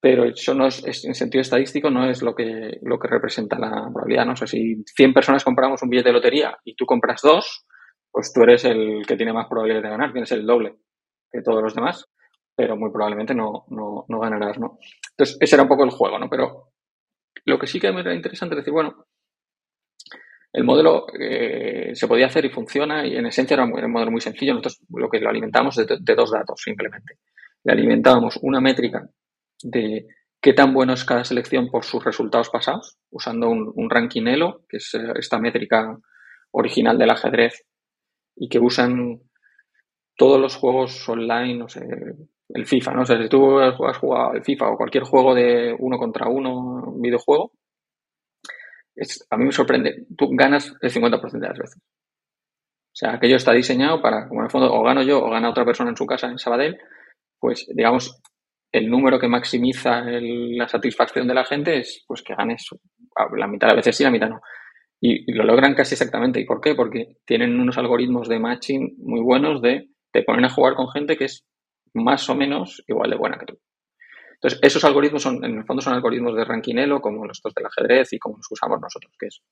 Speaker 3: Pero eso no es, en sentido estadístico, no es lo que, lo que representa la probabilidad. ¿no? O si 100 personas compramos un billete de lotería y tú compras dos, pues tú eres el que tiene más probabilidades de ganar, tienes el doble que todos los demás, pero muy probablemente no, no, no ganarás, ¿no? Entonces, ese era un poco el juego, ¿no? Pero lo que sí que me era interesante es decir, bueno, el modelo eh, se podía hacer y funciona y en esencia era un, modelo muy sencillo. Nosotros lo que lo alimentamos de, de dos datos simplemente. le alimentábamos una métrica de qué tan bueno es cada selección por sus resultados pasados, usando un, un ranking Elo, que es eh, esta métrica original del ajedrez y que usan todos los juegos online, no sé, el FIFA, ¿no? O sea, si tú has jugado el FIFA o cualquier juego de uno contra uno, videojuego, a mí me sorprende, tú ganas el 50% de las veces. O sea, aquello está diseñado para, como en el fondo, o gano yo o gana otra persona en su casa en Sabadell, pues digamos, el número que maximiza la satisfacción de la gente es pues que ganes la mitad de veces sí, la mitad no. Y, lo logran casi exactamente. ¿Y por qué? Porque tienen unos algoritmos de matching muy buenos de te ponen a jugar con gente que es más o menos igual de buena que tú. Entonces, esos algoritmos son, en el fondo son algoritmos de ranking Elo, como los dos del ajedrez y como los usamos nosotros, que es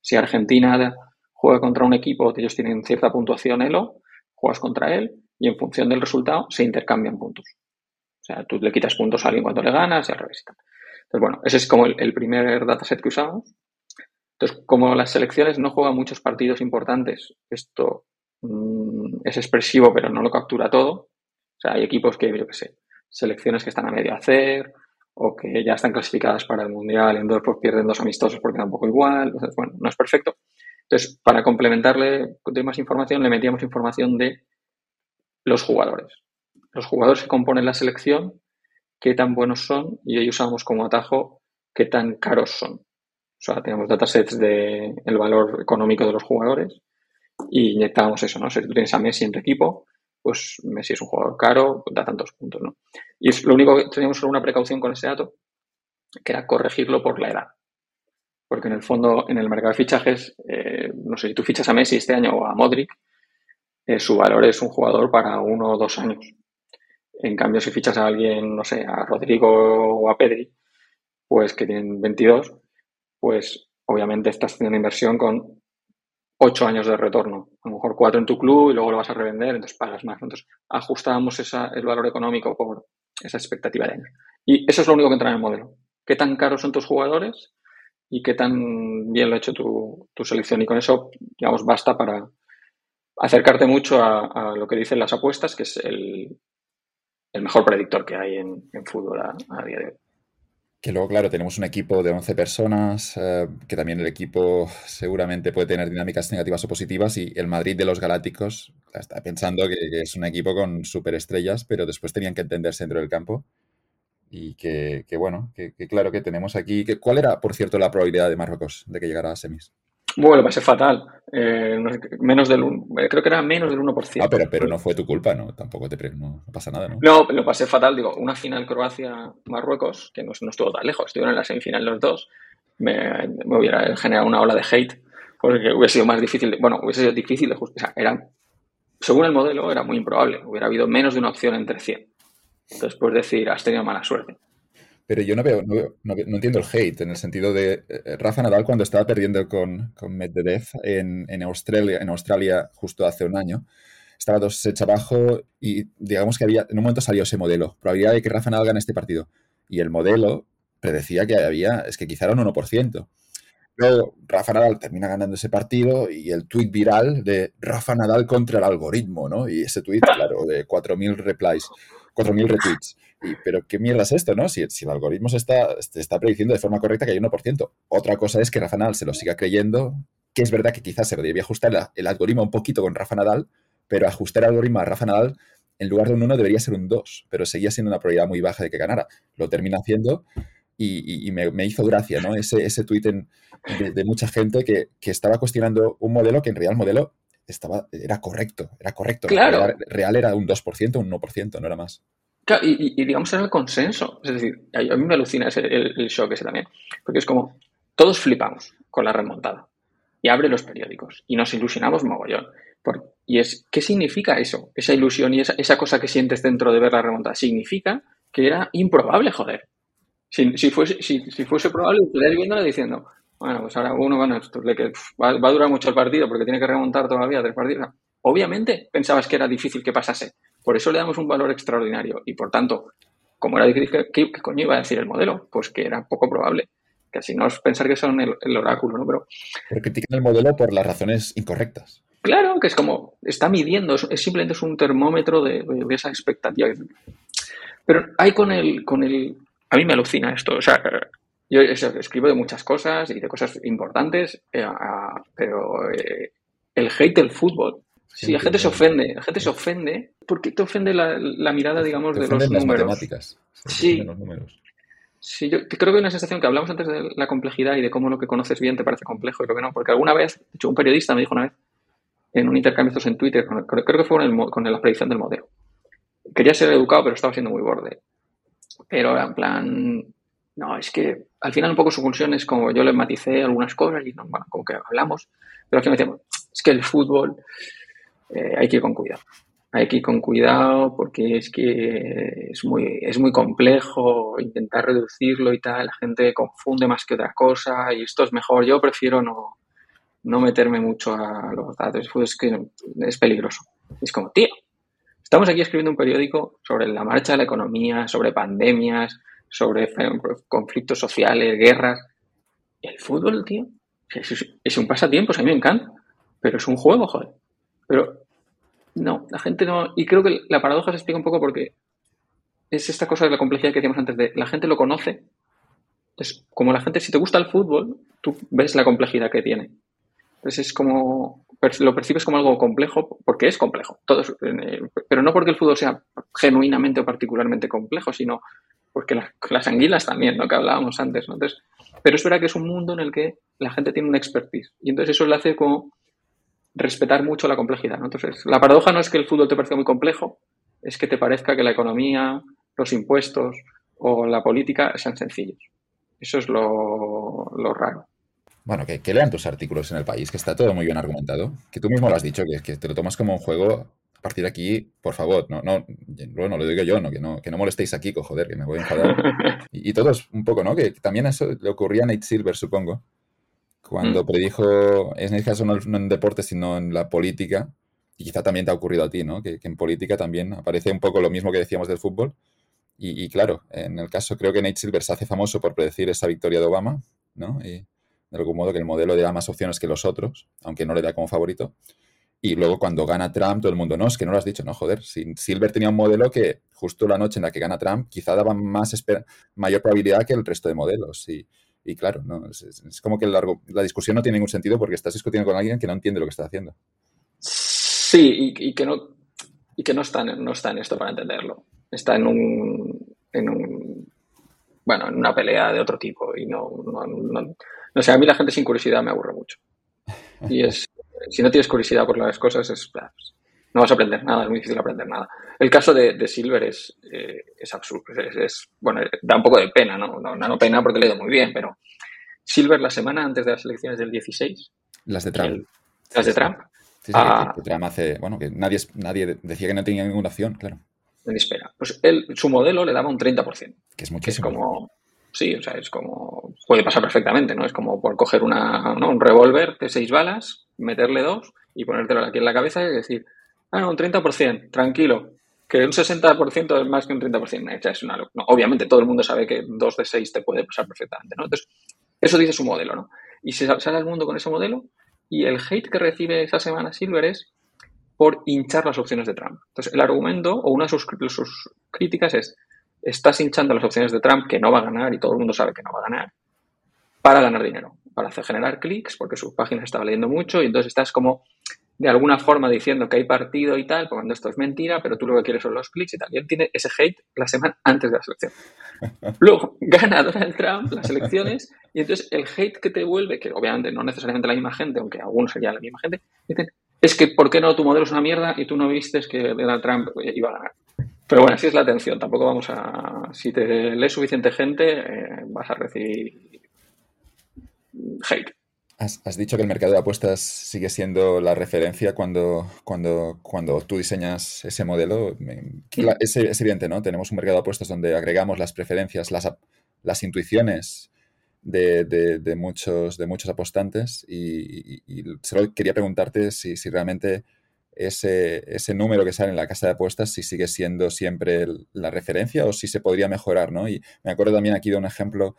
Speaker 3: si Argentina juega contra un equipo ellos tienen cierta puntuación Elo, juegas contra él y en función del resultado se intercambian puntos. O sea, tú le quitas puntos a alguien cuando le ganas y al revés. Entonces, bueno, ese es como el, el primer dataset que usamos. Entonces, como las selecciones no juegan muchos partidos importantes, esto mm, es expresivo, pero no lo captura todo. O sea, hay equipos que, yo qué sé, selecciones que están a medio hacer o que ya están clasificadas para el Mundial y entonces pues pierden dos amistosos porque tampoco igual. Entonces, bueno, no es perfecto. Entonces, para complementarle de más información, le metíamos información de los jugadores. Los jugadores que componen la selección, qué tan buenos son y hoy usamos como atajo qué tan caros son. O sea, tenemos datasets del el valor económico de los jugadores y inyectamos eso, ¿no? Si tú tienes a Messi en tu equipo, pues Messi es un jugador caro, da tantos puntos, ¿no? Y es lo único que teníamos solo una precaución con ese dato, que era corregirlo por la edad. Porque en el fondo, en el mercado de fichajes, eh, no sé, si tú fichas a Messi este año o a Modric, eh, su valor es un jugador para uno o dos años. En cambio, si fichas a alguien, no sé, a Rodrigo o a Pedri, pues que tienen 22, pues obviamente estás haciendo una inversión con ocho años de retorno. A lo mejor cuatro en tu club y luego lo vas a revender, entonces pagas más. Entonces ajustábamos esa, el valor económico por esa expectativa de años. Y eso es lo único que entra en el modelo. ¿Qué tan caros son tus jugadores y qué tan bien lo ha hecho tu, selección? Y con eso, digamos, basta para acercarte mucho a, lo que dicen las apuestas, que es el, mejor predictor que hay en, fútbol a día de hoy.
Speaker 2: Que luego, claro, tenemos un equipo de 11 personas, eh, que también el equipo seguramente puede tener dinámicas negativas o positivas, y el Madrid de los Galácticos está pensando que, es un equipo con superestrellas, pero después tenían que entenderse dentro del campo. Y que, bueno, que, claro que tenemos aquí. Que, ¿Cuál era, por cierto, la probabilidad de Marruecos de que llegara a semis?
Speaker 3: Bueno, lo pasé fatal. Eh, menos del eh, creo que era menos del 1%.
Speaker 2: Ah, pero, pero no fue tu culpa, ¿no? Tampoco te no, pasa nada, ¿no?
Speaker 3: No, lo pasé fatal. Digo, una final Croacia-Marruecos, que no, no, estuvo tan lejos, estuvieron en la semifinal los dos, me, hubiera generado una ola de hate, porque hubiese sido más difícil, bueno, hubiese sido difícil de justicia. Era, según el modelo, era muy improbable. Hubiera habido menos de una opción entre 100. Entonces puedes decir, has tenido mala suerte.
Speaker 2: Pero yo no veo, no, entiendo el hate, en el sentido de eh, Rafa Nadal cuando estaba perdiendo con, con Medvedev en, en, Australia, en Australia justo hace un año, estaba dos hechos abajo y digamos que había, en un momento salió ese modelo, probabilidad de que Rafa Nadal gane este partido. Y el modelo predecía que había, es que quizá era un 1%. Luego Rafa Nadal termina ganando ese partido y el tweet viral de Rafa Nadal contra el algoritmo, ¿no? Y ese tweet, claro, de 4.000 replies, 4.000 retweets pero ¿qué mierda es esto, no? Si, el algoritmo se está, está prediciendo de forma correcta que hay 1%. Otra cosa es que Rafa Nadal se lo siga creyendo, que es verdad que quizás se debería ajustar el algoritmo un poquito con Rafa Nadal, pero ajustar el algoritmo a Rafa Nadal en lugar de un 1 debería ser un 2, pero seguía siendo una probabilidad muy baja de que ganara. Lo termina haciendo y, me, hizo gracia, ¿no? Ese, ese tuit de, mucha gente que, estaba cuestionando un modelo que en realidad el modelo estaba, era correcto, era correcto.
Speaker 3: Claro.
Speaker 2: real era un 2%, un 1%, no era más
Speaker 3: y, digamos era el consenso. Es decir, a mí me alucina ese, el, shock ese también. Porque es como, todos flipamos con la remontada. Y abre los periódicos. Y nos ilusionamos mogollón. y es, ¿qué significa eso? Esa ilusión y esa, esa, cosa que sientes dentro de ver la remontada. Significa que era improbable, joder. Si, si fuese, si, fuese probable, estarías viéndola diciendo, bueno, pues ahora uno bueno, que va, va, a durar mucho el partido porque tiene que remontar todavía tres partidos. Obviamente pensabas que era difícil que pasase. Por eso le damos un valor extraordinario y por tanto, como era difícil, ¿qué, coño iba a decir el modelo? Pues que era poco probable. Que así no es pensar que son el, oráculo, ¿no? Pero,
Speaker 2: Pero critican el modelo por las razones incorrectas.
Speaker 3: Claro, que es como, está midiendo, es, simplemente es un termómetro de, esa expectativa. Pero hay con el, con el, a mí me alucina esto, o sea, yo escribo de muchas cosas y de cosas importantes, eh, pero eh, el hate del fútbol, si la gente se ofende, la gente se ofende, ¿por qué te ofende la, mirada, digamos, de los números?
Speaker 2: matemáticas.
Speaker 3: Sí. Los números. Sí, yo creo que hay una sensación que hablamos antes de la complejidad y de cómo lo que conoces bien te parece complejo y lo que no, porque alguna vez, de hecho, un periodista me dijo una vez en un intercambio en Twitter, creo que fue con, la predicción del modelo. Quería ser educado, pero estaba siendo muy borde. Pero era en plan, no, es que al final un poco su función es como yo le maticé algunas cosas y no, bueno, como que hablamos, pero al final decíamos, es que el fútbol eh, hay que ir con cuidado hay que ir con cuidado porque es que es muy, es muy complejo intentar reducirlo y tal. La gente confunde más que otra cosa y esto es mejor. Yo prefiero no, no meterme mucho a los datos. Es que es peligroso. Es como, tío, estamos aquí escribiendo un periódico sobre la marcha de la economía, sobre pandemias, sobre conflictos sociales, guerras. El fútbol, tío, es, es un pasatiempo, a mí me encanta, pero es un juego, joder. Pero no, la gente no. Y creo que la paradoja se explica un poco porque es esta cosa de la complejidad que decíamos antes de la gente lo conoce. Entonces, como la gente, si te gusta el fútbol, tú ves la complejidad que tiene. Entonces es como, lo percibes como algo complejo, porque es complejo. Todo eh, pero no porque el fútbol sea genuinamente o particularmente complejo, sino porque las, anguilas también, ¿no? Que hablábamos antes, ¿no? Entonces, pero es verdad que es un mundo en el que la gente tiene una expertise. Y entonces eso le hace como respetar mucho la complejidad. Entonces, la paradoja no es que el fútbol te parezca muy complejo, es que te parezca que la economía, los impuestos o la política sean sencillos. Eso es lo, raro.
Speaker 2: Bueno, que, lean tus artículos en el país, que está todo muy bien argumentado. Que tú mismo lo has dicho, que, que te lo tomas como un juego. A partir de aquí, por favor, no, no, bueno, lo digo yo, no, que no, que no molestéis aquí, joder, que me voy a enfadar. y, y todos un poco, ¿no? Que también eso le ocurría a Nate Silver, supongo, cuando mm. predijo, en este caso no, en deporte, sino en la política, y quizá también te ha ocurrido a ti, ¿no? Que, en política también aparece un poco lo mismo que decíamos del fútbol. Y, claro, en el caso creo que Nate Silver se hace famoso por predecir esa victoria de Obama, ¿no? Y de algún modo que el modelo le da más opciones que los otros, aunque no le da como favorito. Y luego cuando gana Trump, todo el mundo, no, es que no lo has dicho, no, joder. Silver tenía un modelo que justo la noche en la que gana Trump quizá daba más mayor probabilidad que el resto de modelos. Y, y claro, no, es, como que largo, la discusión no tiene ningún sentido porque estás discutiendo con alguien que no entiende lo que está haciendo.
Speaker 3: Sí, y, que no y que no está, no está en esto para entenderlo. Está en un, en un bueno, en una pelea de otro tipo y no, no, no, sé, a mí la gente sin curiosidad me aburre mucho. Y es, si no tienes curiosidad por las cosas, es, no vas a aprender nada, es muy difícil aprender nada. El caso de, Silver es, eh, es absurdo, es, bueno, da un poco de pena, ¿no? No, no pena porque le he ido muy bien, pero Silver la semana antes de las elecciones del 16.
Speaker 2: Las de Trump.
Speaker 3: las de Trump.
Speaker 2: Sí, ah. Trump hace, bueno, que nadie, nadie decía que no tenía ninguna opción, claro.
Speaker 3: espera. Pues él, su modelo le daba un 30%.
Speaker 2: Que es muchísimo.
Speaker 3: es como, sí, o sea, es como, puede pasar perfectamente, ¿no? Es como por coger una, ¿no? un revólver de seis balas, meterle dos y ponértelo aquí en la cabeza y decir, Ah, un 30%, tranquilo. Que un 60% es más que un 30%. Es una, obviamente todo el mundo sabe que dos de seis te puede pasar perfectamente, ¿no? Entonces, eso dice su modelo, ¿no? Y se sale al mundo con ese modelo y el hate que recibe esa semana Silver es por hinchar las opciones de Trump. Entonces, el argumento o una de sus, sus críticas es, estás hinchando las opciones de Trump que no va a ganar y todo el mundo sabe que no va a ganar para ganar dinero, para hacer generar clics porque su página estaba leyendo mucho y entonces estás como de alguna forma diciendo que hay partido y tal, cuando esto es mentira, pero tú lo que quieres son los clics y tal. Y él tiene ese hate la semana antes de la selección. Luego gana Donald Trump las elecciones y entonces el hate que te vuelve, que obviamente no necesariamente la misma gente, aunque algunos serían la misma gente, dicen, es que ¿por qué no tu modelo es una mierda y tú no vistes que Donald Trump iba a ganar? Pero bueno, así es la atención. Tampoco vamos a... Si te lee suficiente gente, eh, vas a recibir hate.
Speaker 2: Has, dicho que el mercado de apuestas sigue siendo la referencia cuando, cuando, cuando tú diseñas ese modelo. Es, evidente, ¿no? Tenemos un mercado de apuestas donde agregamos las preferencias, las, las intuiciones de, muchos, de muchos apostantes y, solo quería preguntarte si, realmente ese, ese, número que sale en la casa de apuestas, si sigue siendo siempre la referencia o si se podría mejorar, ¿no? Y me acuerdo también aquí de un ejemplo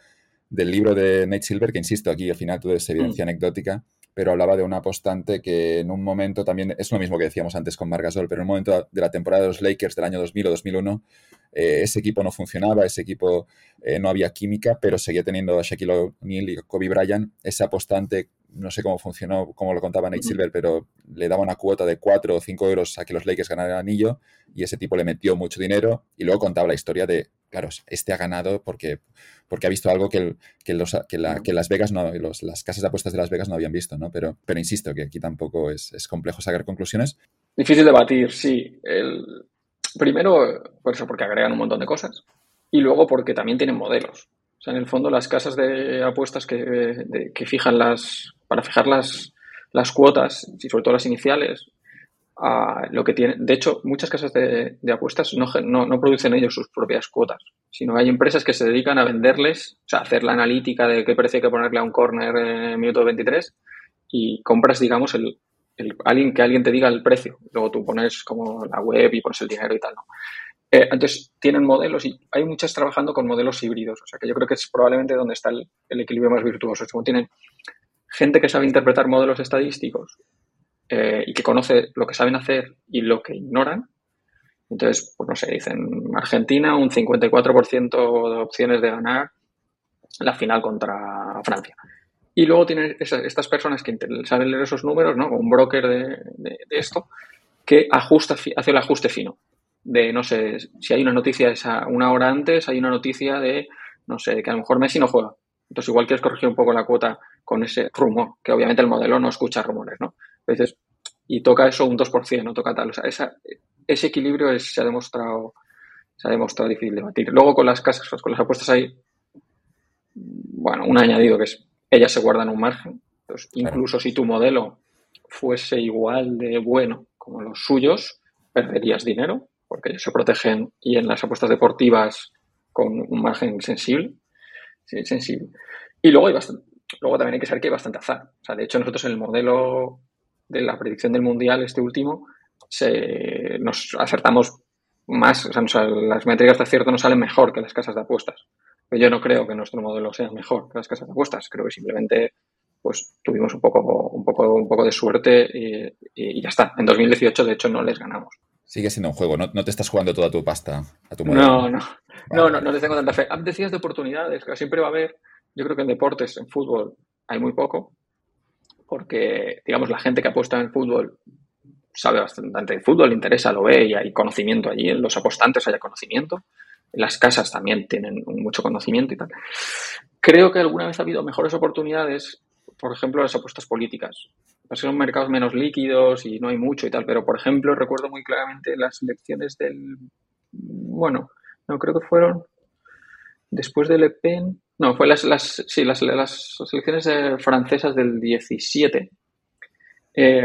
Speaker 2: del libro de Nate Silver, que insisto, aquí al final todo es evidencia mm. anecdótica, pero hablaba de un apostante que en un momento también, es lo mismo que decíamos antes con Margasol, pero en un momento de la temporada de los Lakers del año 2000 o 2001, eh, ese equipo no funcionaba, ese equipo eh, no había química, pero seguía teniendo a Shaquille O'Neal y Kobe Bryant, ese apostante, no sé cómo funcionó, cómo lo contaba Nate Silver, pero le daba una cuota de 4 o 5 euros a que los Lakers ganaran el anillo y ese tipo le metió mucho dinero. Y luego contaba la historia de, claro, este ha ganado porque, porque ha visto algo que, los, que, Las Vegas, no, las casas de apuestas de Las Vegas no habían visto, ¿no? Pero, pero insisto que aquí tampoco es, complejo sacar conclusiones.
Speaker 3: Difícil debatir, sí. El, primero, por eso, porque agregan un montón de cosas. Y luego porque también tienen modelos. O sea, en el fondo, las casas de apuestas que, que fijan las. para fijar las, las cuotas, y sobre todo las iniciales, lo que tiene. De hecho, muchas casas de, apuestas no, no, producen ellos sus propias cuotas, sino hay empresas que se dedican a venderles, o sea, hacer la analítica de qué precio hay que ponerle a un corner en minuto 23 y compras, digamos, el, alguien que alguien te diga el precio. Luego tú pones como la web y pones el dinero y tal, ¿no? Eh, entonces, tienen modelos y hay muchas trabajando con modelos híbridos. O sea, que yo creo que es probablemente donde está el, el equilibrio más virtuoso. Es como tienen gente que sabe interpretar modelos estadísticos eh, y que conoce lo que saben hacer y lo que ignoran. Entonces, pues no sé, dicen Argentina un 54% de opciones de ganar la final contra Francia. Y luego tienen estas personas que saben leer esos números, ¿no? Un broker de, esto, que ajusta, hace el ajuste fino. De, no sé, si hay una noticia esa una hora antes, hay una noticia de, no sé, que a lo mejor Messi no juega. Entonces, igual quieres corregir un poco la cuota con ese rumor, que obviamente el modelo no escucha rumores, ¿no? Entonces, y toca eso un 2%, no toca tal. O sea, esa, ese equilibrio es, se ha demostrado se ha demostrado difícil de batir. Luego con las casas, con las apuestas hay, bueno, un añadido que es, ellas se guardan un margen. Entonces, incluso si tu modelo fuese igual de bueno como los suyos, perderías dinero, porque ellos se protegen y en las apuestas deportivas con un margen sensible. sensible. Y luego hay bastante, luego también hay que saber que hay bastante azar. O sea, de hecho, nosotros en el modelo de la predicción del Mundial, este último, se, nos acertamos más, o sea, las métricas de acierto nos salen mejor que las casas de apuestas. Pero yo no creo que nuestro modelo sea mejor que las casas de apuestas. Creo que simplemente pues tuvimos un poco, un poco, un poco de suerte y, ya está. En 2018, de hecho, no les ganamos.
Speaker 2: Sigue siendo un juego, no, te estás jugando toda tu pasta a tu
Speaker 3: modelo. No, no, no, no, no les tengo tanta fe. Decías de oportunidades, que siempre va a haber, yo creo que en deportes, en fútbol, hay muy poco, porque, digamos, la gente que apuesta en fútbol sabe bastante de fútbol, le interesa, lo ve y hay conocimiento allí. En los apostantes hay conocimiento. En las casas también tienen mucho conocimiento y tal. Creo que alguna vez ha habido mejores oportunidades, por ejemplo, las apuestas políticas. Son mercados menos líquidos y no hay mucho y tal, pero por ejemplo, recuerdo muy claramente las elecciones del. Bueno, no creo que fueron después de Le Pen, no, fue las, las, sí, las, las elecciones eh, francesas del 17. Eh,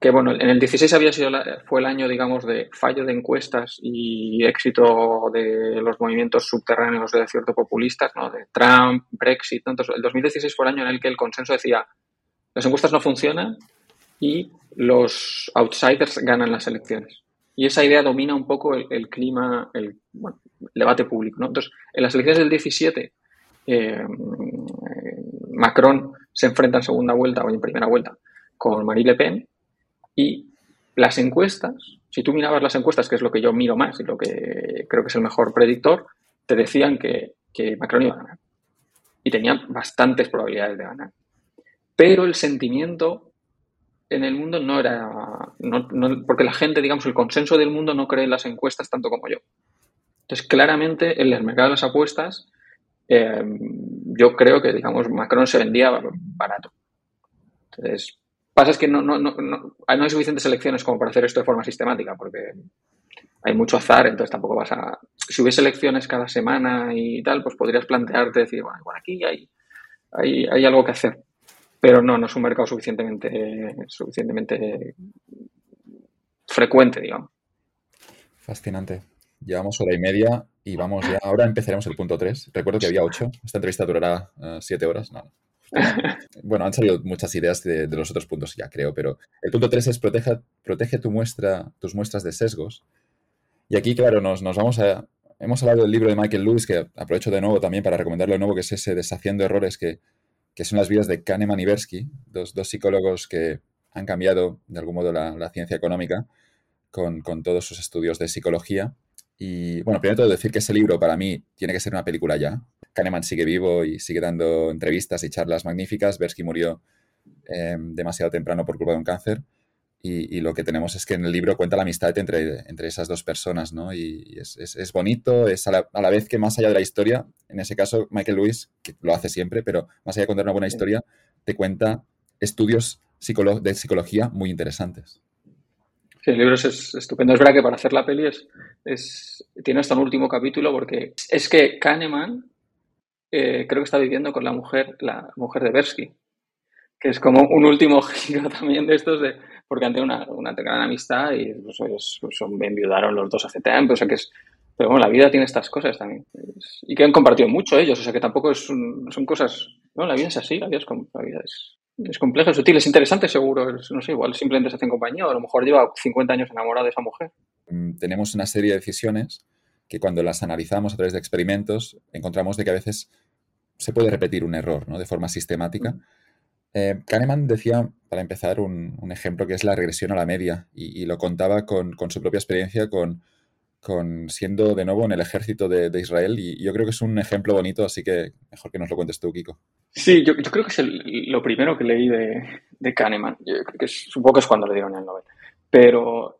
Speaker 3: que bueno, en el 16 había sido fue el año, digamos, de fallo de encuestas y éxito de los movimientos subterráneos de cierto populistas, ¿no? De Trump, Brexit. Entonces, el 2016 fue el año en el que el consenso decía las encuestas no funcionan y los outsiders ganan las elecciones. Y esa idea domina un poco el, clima, el, debate público. ¿no? Entonces, en las elecciones del 17, eh, Macron se enfrenta en segunda vuelta o en primera vuelta con Marie Le Pen y las encuestas, si tú mirabas las encuestas, que es lo que yo miro más y lo que creo que es el mejor predictor, te decían que, que Macron iba a ganar. Y tenía bastantes probabilidades de ganar. Pero el sentimiento en el mundo no era, porque la gente, digamos, el consenso del mundo no cree en las encuestas tanto como yo. Entonces, claramente, en el mercado de las apuestas, eh, yo creo que, digamos, Macron se vendía barato. Entonces, pasa es que no, no, no, no, hay suficientes elecciones como para hacer esto de forma sistemática, porque hay mucho azar, entonces tampoco vas a... Si hubiese elecciones cada semana y tal, pues podrías plantearte decir, bueno, aquí hay, hay, hay algo que hacer pero no, no es un mercado suficientemente, suficientemente frecuente, digamos.
Speaker 2: Fascinante. Llevamos hora y media y vamos ya. Ahora empezaremos el punto 3. Recuerdo que había 8. Esta entrevista durará 7 eh, horas. No. Bueno, han salido muchas ideas de, los otros puntos ya, creo, pero el punto 3 es protege, protege tu muestra, tus muestras de sesgos. Y aquí, claro, nos, nos vamos a... Hemos hablado del libro de Michael Lewis, que aprovecho de nuevo también para recomendarlo de nuevo, que es ese Deshaciendo Errores que, que son las vidas de Kahneman y Bersky, dos, psicólogos que han cambiado de algún modo la, ciencia económica con, todos sus estudios de psicología. Y bueno, primero todo decir que ese libro para mí tiene que ser una película ya. Kahneman sigue vivo y sigue dando entrevistas y charlas magníficas. Bersky murió eh, demasiado temprano por culpa de un cáncer. Y, lo que tenemos es que en el libro cuenta la amistad entre, entre esas dos personas, ¿no? Y es, es, bonito, es a la, vez que más allá de la historia, en ese caso Michael Lewis, que lo hace siempre, pero más allá de contar una buena historia, te cuenta estudios de psicología muy interesantes.
Speaker 3: Sí, el libro es, estupendo. Es verdad que para hacer la peli es, es, tiene hasta un último capítulo porque es que Kahneman eh, creo que está viviendo con la mujer, la mujer de Bersky, que es como un último giro también de estos de porque han tenido una, una gran amistad y pues, pues, son, enviudaron los dos hace tiempo, o sea que es, pero bueno, la vida tiene estas cosas también. Y que han compartido mucho ellos, o sea que tampoco es son cosas, no, la vida es así, la vida es, la vida es, es compleja, es sutil, es interesante seguro, no sé, igual simplemente se hacen compañía o a lo mejor lleva 50 años enamorado de esa mujer.
Speaker 2: Mm, tenemos una serie de decisiones que cuando las analizamos a través de experimentos encontramos de que a veces se puede repetir un error ¿no? de forma sistemática. Eh, Kahneman decía, para empezar, un, ejemplo que es la regresión a la media y, lo contaba con, su propia experiencia con, siendo de nuevo en el ejército de, Israel y yo creo que es un ejemplo bonito, así que mejor que nos lo cuentes tú, Kiko.
Speaker 3: Sí, yo, creo que es lo primero que leí de, Kahneman. Yo creo que supongo que es cuando le dieron el Nobel. Pero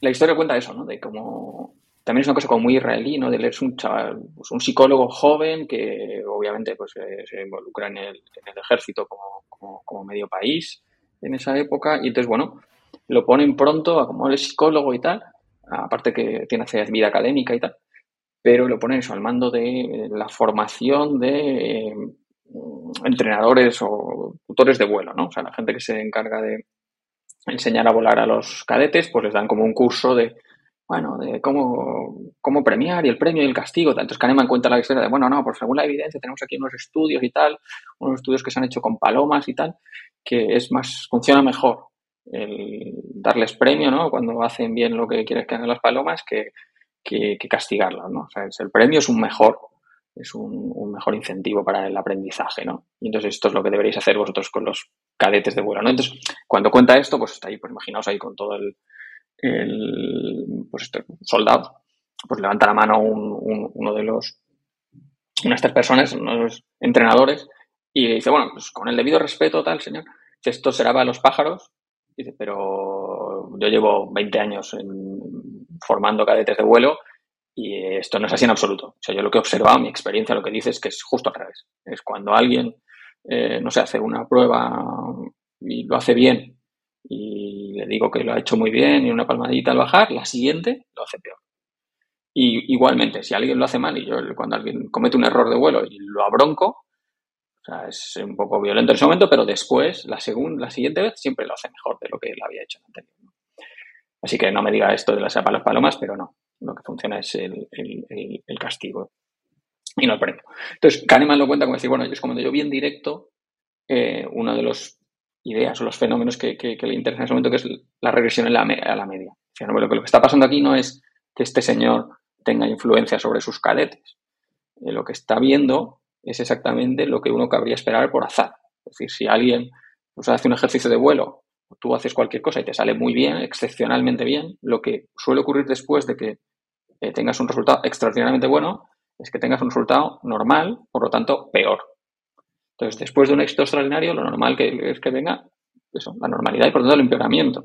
Speaker 3: la historia cuenta eso, ¿no? De cómo también es una cosa como muy israelí, ¿no? De leer un chaval, pues un psicólogo joven que obviamente pues, eh, se involucra en el, ejército como, como, medio país en esa época y entonces, bueno, lo ponen pronto a como él es psicólogo y tal, aparte que tiene vida académica y tal, pero lo ponen eso al mando de la formación de eh, entrenadores o tutores de vuelo, ¿no? O sea, la gente que se encarga de enseñar a volar a los cadetes, pues les dan como un curso de bueno, de cómo, cómo premiar y el premio y el castigo. Entonces Kahneman cuenta la historia de, bueno, no, por según la evidencia tenemos aquí unos estudios y tal, unos estudios que se han hecho con palomas y tal, que es más, funciona mejor el darles premio, ¿no? Cuando hacen bien lo que quieres que hagan las palomas que, que, castigarlas, ¿no? O sea, el premio es un mejor, es un, un, mejor incentivo para el aprendizaje, ¿no? Y entonces esto es lo que deberéis hacer vosotros con los cadetes de vuelo. Entonces, cuando cuenta esto, pues está ahí, pues imaginaos ahí con todo el, el pues este, soldado, pues levanta la mano uno de los, una de estas personas, uno de los entrenadores, y dice, bueno, pues con el debido respeto, tal, señor, esto será para los pájaros, dice, pero yo llevo 20 años formando cadetes de vuelo y esto no es así en absoluto. O sea, yo lo que he observado, mi experiencia, lo que dice es que es justo al revés. Es cuando alguien, eh, no sé, hace una prueba y lo hace bien y le digo que lo ha hecho muy bien y una palmadita al bajar, la siguiente lo hace peor. Y igualmente, si alguien lo hace mal y yo cuando alguien comete un error de vuelo y lo abronco, o sea, es un poco violento en ese momento, pero después, la, la siguiente vez, siempre lo hace mejor de lo que él había hecho anterior. Así que no me diga esto de las las palomas, pero no. Lo que funciona es el, el, castigo y no el premio. Entonces, Kahneman lo cuenta como decir, bueno, es como yo vi en directo eh, uno de los ideas o los fenómenos que, le interesan en ese momento, que es la regresión a la, media. lo que está pasando aquí no es que este señor tenga influencia sobre sus cadetes. Eh, lo que está viendo es exactamente lo que uno cabría esperar por azar. Es decir, si alguien pues, hace un ejercicio de vuelo, tú haces cualquier cosa y te sale muy bien, excepcionalmente bien, lo que suele ocurrir después de que eh, tengas un resultado extraordinariamente bueno es que tengas un resultado normal, por lo tanto, peor. Entonces, después de un éxito extraordinario, lo normal que, es que venga eso, la normalidad y por tanto el empeoramiento.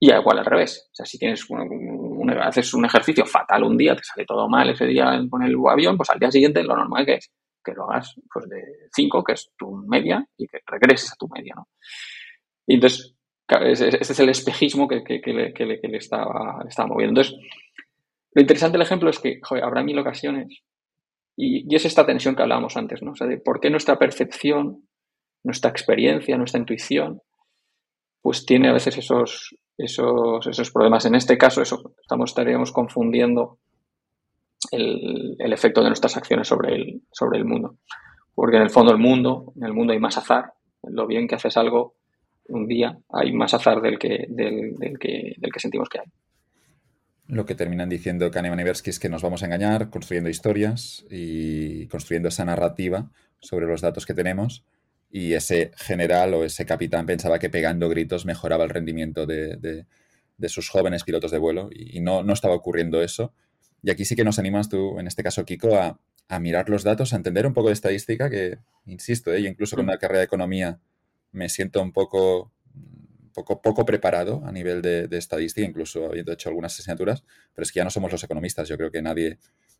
Speaker 3: Y igual al revés. O sea, si tienes un, haces un ejercicio fatal un día, te sale todo mal ese día con el avión, pues al día siguiente lo normal que es que lo hagas pues de 5, que es tu media, y que regreses a tu media, ¿no? Y entonces, ese, es el espejismo que, le, le, estaba, estaba moviendo. Entonces, lo interesante del ejemplo es que, joder, habrá mil ocasiones y, es esta tensión que hablábamos antes, ¿no? O sea, de por qué nuestra percepción, nuestra experiencia, nuestra intuición, pues tiene a veces esos, esos, esos problemas. En este caso, eso, estamos, estaríamos confundiendo el, efecto de nuestras acciones sobre el, sobre el mundo. Porque en el fondo el mundo, en el mundo hay más azar. Lo bien que haces algo un día, hay más azar del que, del, del que, del que sentimos que hay
Speaker 2: lo que terminan diciendo Kahneman y es que nos vamos a engañar construyendo historias y construyendo esa narrativa sobre los datos que tenemos y ese general o ese capitán pensaba que pegando gritos mejoraba el rendimiento de, sus jóvenes pilotos de vuelo y, no, no, estaba ocurriendo eso. Y aquí sí que nos animas tú, en este caso Kiko, a, mirar los datos, a entender un poco de estadística, que, insisto, ¿eh? incluso con mm. una carrera de economía me siento un poco, poco, poco preparado a nivel de, de, estadística, incluso habiendo hecho algunas asignaturas, pero es que ya no somos los economistas. Yo creo que nadie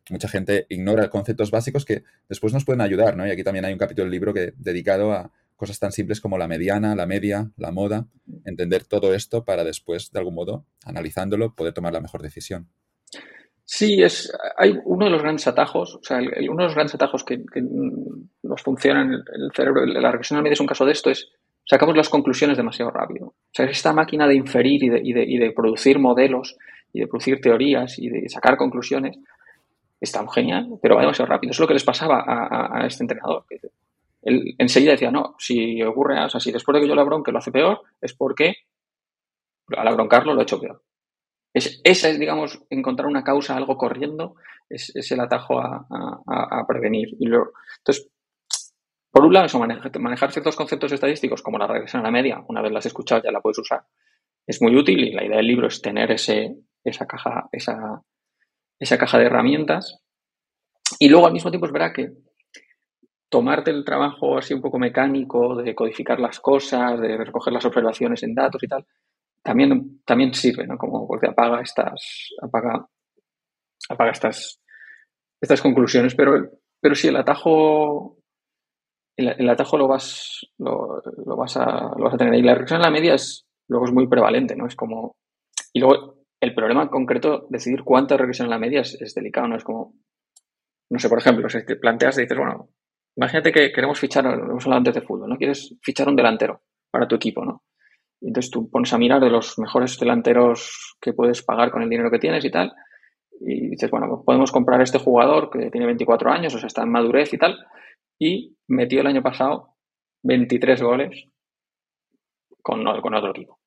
Speaker 2: mucha gente ignora conceptos básicos que después nos pueden ayudar, ¿no? Y aquí también hay un capítulo del libro que, dedicado a cosas tan simples como la mediana, la media, la moda, entender todo esto para después, de algún modo, analizándolo, poder tomar la mejor decisión.
Speaker 3: Sí, es, hay uno de los grandes atajos, o sea, uno de los grandes atajos que, nos funcionan en el, cerebro, la regresión es un caso de esto, es sacamos las conclusiones demasiado rápido. O sea, esta máquina de inferir y de, y de, y de producir modelos y de producir teorías y de sacar conclusiones está genial, pero va demasiado rápido. Eso es lo que les pasaba a, este entrenador. Él enseguida decía, no, si ocurre, o sea, si después de que yo la bronque lo hace peor, es porque al abroncarlo lo ha hecho peor. Es, esa es, digamos, encontrar una causa, algo corriendo, es, el atajo a, prevenir. Y entonces, por un lado, eso, manejar, manejar, ciertos conceptos estadísticos, como la regresión a la media, una vez la has escuchado ya la puedes usar, es muy útil y la idea del libro es tener ese, esa caja, esa, esa caja de herramientas. Y luego al mismo tiempo es verdad que tomarte el trabajo así un poco mecánico de codificar las cosas, de recoger las observaciones en datos y tal, también, también sirve, ¿no? Como porque apaga estas, apaga, apaga estas, estas conclusiones. Pero, pero si el atajo, el, atajo lo vas, lo, vas a, lo vas a tener. Y la regresión en la media es, luego es muy prevalente, ¿no? Es como, y luego el problema concreto, decidir cuánta regresión en la media es, delicado, ¿no? Es como, no sé, por ejemplo, si te planteas y dices, bueno, imagínate que queremos fichar, hemos hablado antes de fútbol, ¿no? Quieres fichar un delantero para tu equipo, ¿no? Entonces tú pones a mirar de los mejores delanteros que puedes pagar con el dinero que tienes y tal, y dices, bueno, pues podemos comprar este jugador que tiene 24 años, o sea, está en madurez y tal, y metió el año pasado 23 goles con, con otro equipo,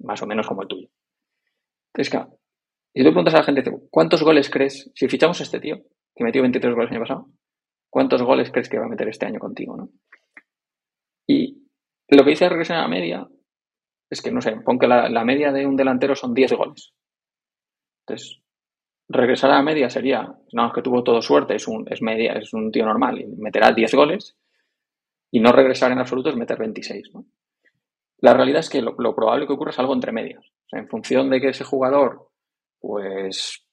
Speaker 3: más o menos como el tuyo. Es que, si tú preguntas a la gente, ¿cuántos goles crees, si fichamos a este tío, que metió 23 goles el año pasado, ¿cuántos goles crees que va a meter este año contigo? ¿no? Y lo que dice regresión a la media es que, no sé, pon que la, media de un delantero son 10 goles. Entonces, regresar a la media sería, no, que tuvo todo suerte, es un, es media, es un tío normal y meterá 10 goles. Y no regresar en absoluto es meter 26. ¿no? La realidad es que lo, probable que ocurra es algo entre medias en función de que ese jugador, pues,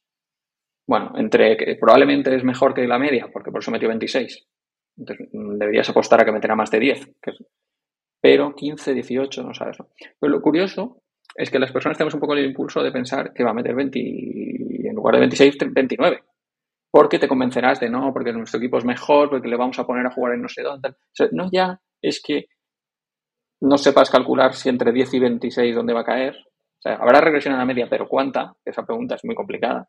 Speaker 3: bueno, entre que probablemente es mejor que la media, porque por eso metió 26. Entonces, deberías apostar a que meterá más de 10. Pero 15, 18, no sabes. Pero lo curioso es que las personas tenemos un poco el impulso de pensar que va a meter 20, en lugar de 26, 29. Porque te convencerás de no, porque nuestro equipo es mejor, porque le vamos a poner a jugar en no sé dónde. no ya es que no sepas calcular si entre 10 y 26 dónde va a caer, habrá regresión a la media, pero ¿cuánta? Esa pregunta es muy complicada.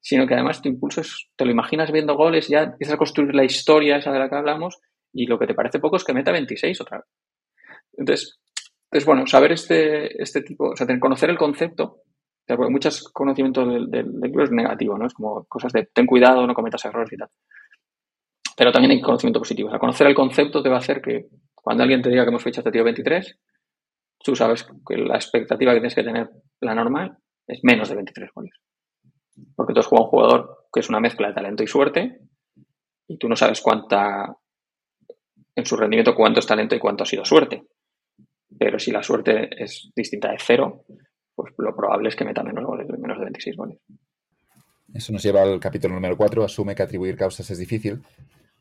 Speaker 3: Sino que además tu impulso es, te lo imaginas viendo goles, ya empiezas a construir la historia esa de la que hablamos y lo que te parece poco es que meta 26 otra vez. Entonces, es bueno, saber este, este tipo, o sea, conocer el concepto, porque muchos conocimientos del, del, es negativo, ¿no? Es como cosas de ten cuidado, no cometas errores y tal. Pero también hay conocimiento positivo. O sea, conocer el concepto te va a hacer que cuando alguien te diga que hemos fichado este tío 23, tú sabes que la expectativa que tienes que tener, la normal, es menos de 23 goles. Porque tú has jugado un jugador que es una mezcla de talento y suerte y tú no sabes cuánta, en su rendimiento, cuánto es talento y cuánto ha sido suerte. Pero si la suerte es distinta de cero, pues lo probable es que meta menos goles, menos de 26 goles.
Speaker 2: Eso nos lleva al capítulo número 4, asume que atribuir causas es difícil.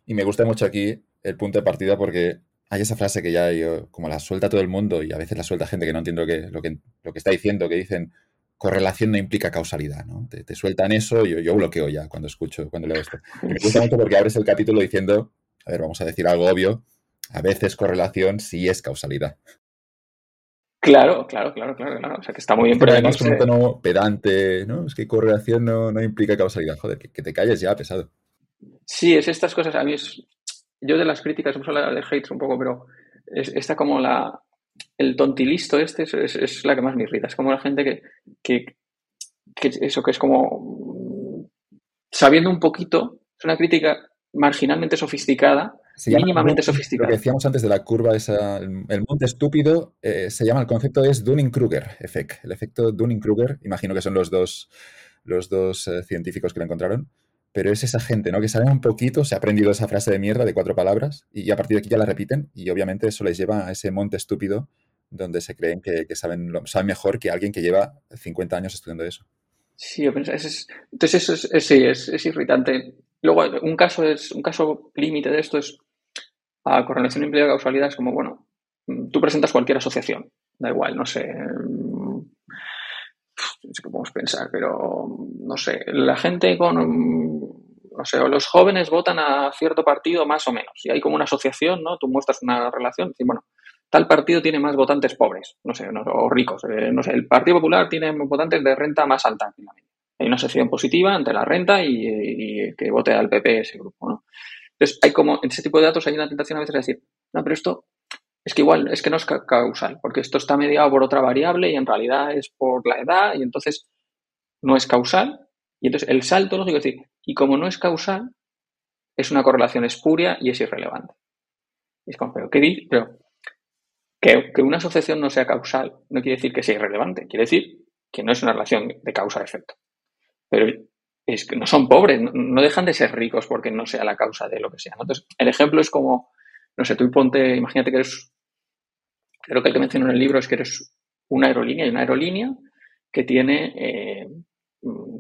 Speaker 2: Y me gusta mucho aquí el punto de partida porque hay esa frase que ya como la suelta todo el mundo y a veces la suelta gente que no entiendo lo, que, lo que está diciendo, que dicen correlación no implica causalidad, ¿no? Te, sueltan eso y yo, yo, bloqueo ya cuando escucho, cuando leo esto. me gusta mucho porque abres el capítulo diciendo, a ver, vamos a decir algo obvio, a veces correlación sí es causalidad.
Speaker 3: Claro, claro, claro, claro, O sea, que está muy bien.
Speaker 2: Pero además con un tono pedante, ¿no? Es que correlación no, no implica causalidad. Joder, que, que, te calles ya, pesado.
Speaker 3: Sí, es estas cosas. A mí es, yo de las críticas, hemos hablado de hates un poco, pero es, esta como la, el tontilisto este es, la que más me irrita. Es como la gente que, que, eso que es como sabiendo un poquito, es una crítica marginalmente sofisticada mínimamente sofisticado.
Speaker 2: Lo que decíamos antes de la curva, esa, el, monte estúpido, eh, se llama, el concepto es Dunning-Kruger effect. El efecto Dunning-Kruger, imagino que son los dos, los dos eh, científicos que lo encontraron, pero es esa gente, ¿no? Que sabe un poquito, se ha aprendido esa frase de mierda de cuatro palabras y a partir de aquí ya la repiten y obviamente eso les lleva a ese monte estúpido donde se creen que, saben, saben mejor que alguien que lleva 50 años estudiando eso.
Speaker 3: Sí, yo pienso, es, entonces eso es, sí, es, irritante. Luego, un caso es un caso límite de esto es a correlación implica causalidad, es como, bueno, tú presentas cualquier asociación, da igual, no sé, no sé qué podemos pensar, pero no sé, la gente con, no sé, los jóvenes votan a cierto partido más o menos, y hay como una asociación, ¿no? Tú muestras una relación, y bueno, tal partido tiene más votantes pobres, no sé, o ricos. Eh, no sé, el Partido Popular tiene votantes de renta más alta. Hay una sección positiva ante la renta y, que vote al PP ese grupo, ¿no? Entonces, hay como, en ese tipo de datos hay una tentación a veces de decir, no, pero esto es que igual, es que no es causal, porque esto está mediado por otra variable y en realidad es por la edad y entonces no es causal. Y entonces el salto lógico es decir, y como no es causal, es una correlación espuria y es irrelevante. Y es como, pero ¿qué dice? Pero que, una asociación no sea causal no quiere decir que sea irrelevante, quiere decir que no es una relación de causa-efecto. Pero es que no son pobres, no, dejan de ser ricos porque no sea la causa de lo que sea. Entonces, el ejemplo es como, no sé, tú ponte, imagínate que eres, creo que el que menciono en el libro es que eres una aerolínea y una aerolínea que tiene eh,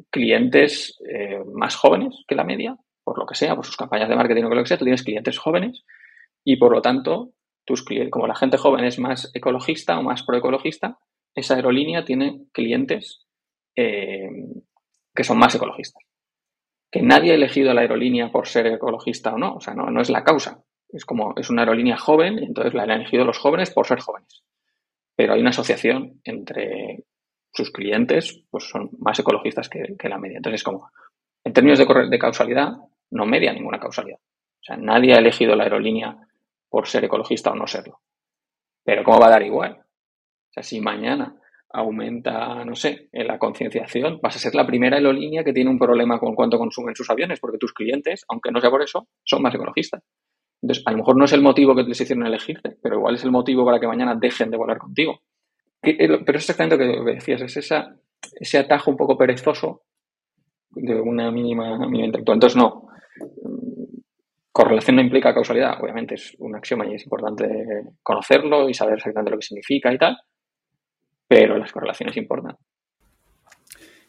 Speaker 3: clientes eh, más jóvenes que la media, por lo que sea, por sus campañas de marketing o lo que sea, tú tienes clientes jóvenes y por lo tanto tus clientes, como la gente joven es más ecologista o más proecologista, esa aerolínea tiene clientes eh, que son más ecologistas. Que nadie ha elegido la aerolínea por ser ecologista o no, o sea, no, no es la causa. Es como, es una aerolínea joven y entonces la han elegido los jóvenes por ser jóvenes. Pero hay una asociación entre sus clientes, pues son más ecologistas que, la media. Entonces, como, en términos de, de causalidad, no media ninguna causalidad. O sea, nadie ha elegido la aerolínea por ser ecologista o no serlo. Pero ¿cómo va a dar igual? O sea, si mañana aumenta, no sé, en la concienciación, vas a ser la primera aerolínea que tiene un problema con cuánto consumen sus aviones, porque tus clientes, aunque no sea por eso, son más ecologistas. Entonces, a lo mejor no es el motivo que les hicieron elegirte, pero igual es el motivo para que mañana dejen de volar contigo. Pero es exactamente lo que decías, es esa, ese atajo un poco perezoso de una mínima, mínima intelectual. Entonces, no, Correlación no implica causalidad, obviamente es un axioma y es importante conocerlo y saber exactamente lo que significa y tal, pero las correlaciones importan.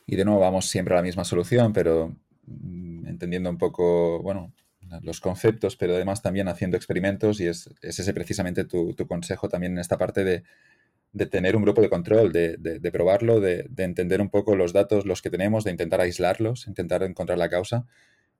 Speaker 2: Y de nuevo vamos siempre a la misma solución, pero mm, entendiendo un poco, bueno, los conceptos, pero además también haciendo experimentos y es, ese precisamente tu, consejo también en esta parte de, tener un grupo de control, de, de probarlo, de, entender un poco los datos, los que tenemos, de intentar aislarlos, intentar encontrar la causa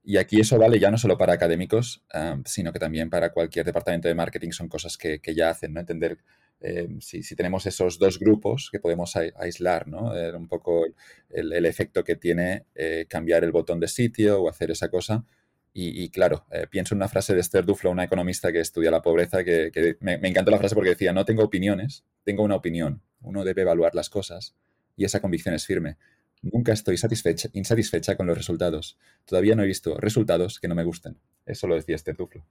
Speaker 2: y aquí eso vale ya no solo para académicos, sino que también para cualquier departamento de marketing son cosas que, ya hacen, ¿no? Entender eh, si, tenemos esos dos grupos que podemos aislar, ¿no? Eh, un poco el, efecto que tiene eh, cambiar el botón de sitio o hacer esa cosa. Y, claro, pienso en una frase de Esther Duflo, una economista que estudia la pobreza, que, me, me encantó la frase porque decía, no tengo opiniones, tengo una opinión. Uno debe evaluar las cosas y esa convicción es firme. Nunca estoy satisfecha, insatisfecha con los resultados. Todavía no he visto resultados que no me gusten. Eso lo decía este Tuflo.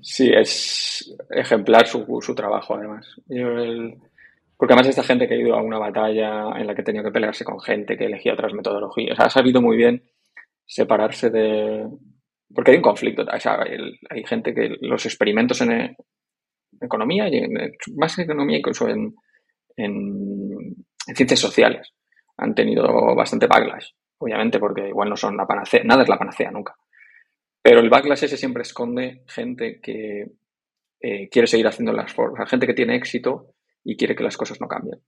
Speaker 3: Sí, es ejemplar su, trabajo, además. porque además esta gente que ha ido a una batalla en la que tenido que pelearse con gente que elegía otras metodologías, ha sabido muy bien separarse de... Porque hay un conflicto. hay gente que los experimentos en economía, y más en economía, incluso en ciencias sociales, han tenido bastante backlash, obviamente, porque igual no son la panacea, nada es la panacea nunca. Pero el backlash ese siempre esconde gente que eh, quiere seguir haciendo las formas, gente que tiene éxito y quiere que las cosas no cambien.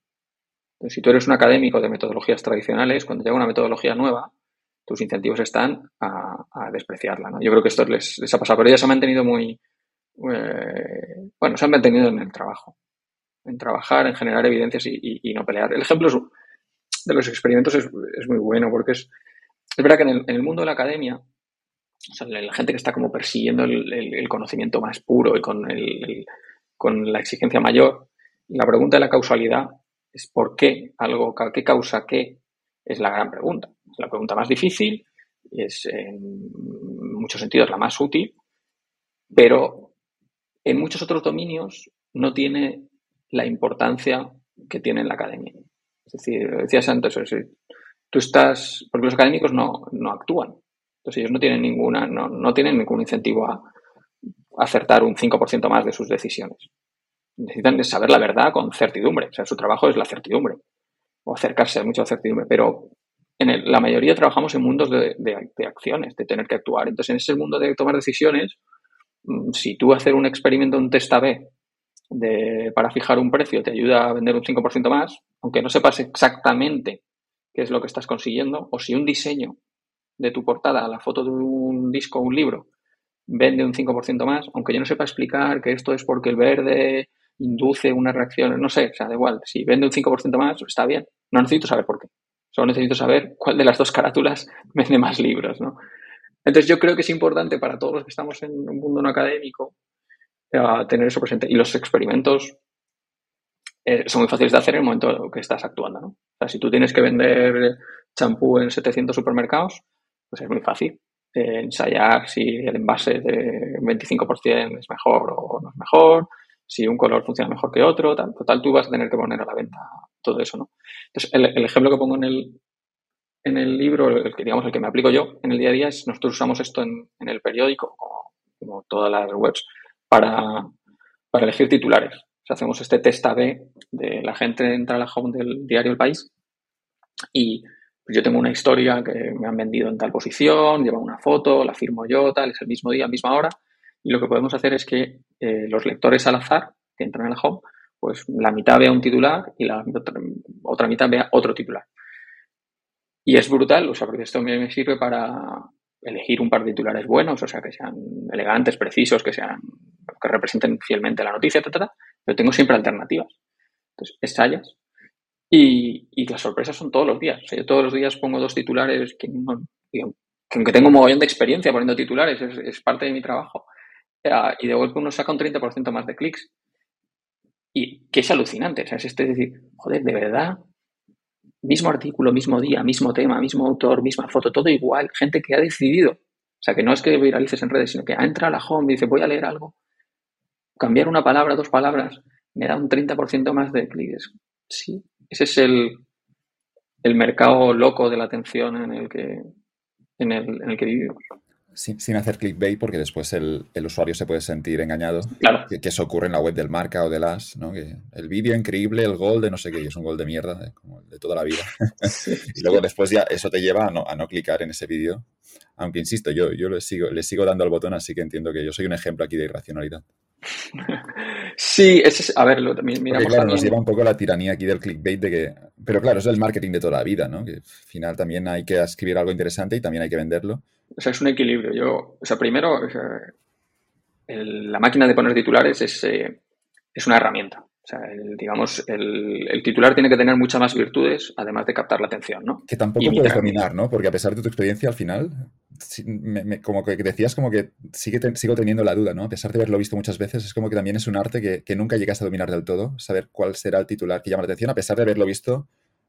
Speaker 3: Si tú eres un académico de metodologías tradicionales, cuando llega una metodología nueva, tus incentivos están a, despreciarla. Yo creo que esto les, ha pasado, pero ellos se han mantenido muy, eh, bueno, se han mantenido en el trabajo, en trabajar, en generar evidencias y, no pelear. El ejemplo es, de los experimentos es, muy bueno porque es, es verdad que en el, mundo de la academia, la gente que está como persiguiendo el, conocimiento más puro y con, con la exigencia mayor, la pregunta de la causalidad es por qué algo, qué causa qué, es la gran pregunta. Es la pregunta más difícil, es en muchos sentidos la más útil, pero en muchos otros dominios no tiene la importancia que tiene en la academia. Es decir, decías antes, tú estás, porque los académicos no, no actúan. Entonces ellos no tienen ninguna, no, no tienen ningún incentivo a acertar un 5% más de sus decisiones. Necesitan saber la verdad con certidumbre. O sea, su trabajo es la certidumbre. O acercarse a mucha certidumbre. Pero la mayoría trabajamos en mundos de, de, acciones, de tener que actuar. Entonces, en ese mundo de tomar decisiones, mm, si tú hacer un experimento, un test A-B de, para fijar un precio te ayuda a vender un 5% más, aunque no sepas exactamente qué es lo que estás consiguiendo, o si un diseño de tu portada, la foto de un disco o un libro, vende un 5% más, aunque yo no sepa explicar que esto es porque el verde induce una reacción, no sé, o sea, da igual, si vende un 5% más, está bien, no necesito saber por qué. Solo necesito saber cuál de las dos carátulas vende más libros, ¿no? Entonces yo creo que es importante para todos los que estamos en un mundo no académico eh, tener eso presente. Y los experimentos eh, son muy fáciles de hacer en el momento que estás actuando, ¿no? O sea, si tú tienes que vender champú en 700 supermercados, pues es muy fácil eh, ensayar si el envase de 25% es mejor o no es mejor, si un color funciona mejor que otro, tal. Total, tú vas a tener que poner a la venta todo eso, ¿no? Entonces, el, ejemplo que pongo en el, en el libro, el que digamos el que me aplico yo en el día a día es nosotros usamos esto en, el periódico, como, todas las webs, para, para elegir titulares. Hacemos este test A-B de la gente entra a la home del diario El País y yo tengo una historia que me han vendido en tal posición, lleva una foto, la firmo yo, tal, es el mismo día, misma hora. Y lo que podemos hacer es que eh, los lectores al azar que entran en la home, pues la mitad vea un titular y la otra, mitad vea otro titular. Y es brutal, o sea, porque esto me, sirve para elegir un par de titulares buenos, o sea, que sean elegantes, precisos, que sean que representen fielmente la noticia, etc. Pero tengo siempre alternativas. Entonces, ensayas y, y las sorpresas son todos los días. O sea, yo todos los días pongo dos titulares que, aunque tengo un mogollón de experiencia poniendo titulares, es parte de mi trabajo y de golpe uno saca un 30% más de clics. Y que es alucinante, Es este decir, joder, de verdad, mismo artículo, mismo día, mismo tema, mismo autor, misma foto, todo igual, gente que ha decidido. O sea, que no es que viralices en redes, sino que entra a la home y dice, voy a leer algo. Cambiar una palabra, dos palabras, me da un 30% más de clics. Sí, ese es el, el mercado loco de la atención en el que, en el, en el que vivimos
Speaker 2: sin, hacer clickbait, porque después el, usuario se puede sentir engañado. Que, eso ocurre en la web del marca o de las, ¿no? Que el vídeo increíble, el gol de no sé qué, y es un gol de mierda, ¿eh? como el de toda la vida. y luego después ya eso te lleva a no, a no clicar en ese vídeo. Aunque insisto, yo, yo le, sigo, le sigo dando al botón, así que entiendo que yo soy un ejemplo aquí de irracionalidad.
Speaker 3: Sí, es, a ver, lo, miramos
Speaker 2: claro, nos lleva un poco la tiranía aquí del clickbait de que... Pero claro, es el marketing de toda la vida, ¿no? Que al final también hay que escribir algo interesante y también hay que venderlo.
Speaker 3: O sea, es un equilibrio. Yo, o sea, primero, la máquina de poner titulares es, eh, es una herramienta. O sea, digamos, el, titular tiene que tener muchas más virtudes, además de captar la atención, ¿no?
Speaker 2: Que tampoco puedes dominar, ¿no? Porque a pesar de tu experiencia, al final, como que decías, como que sigue sigo teniendo la duda, ¿no? A pesar de haberlo visto muchas veces, es como que también es un arte que, que nunca llegas a dominar del todo, saber cuál será el titular que llama la atención, a pesar de haberlo visto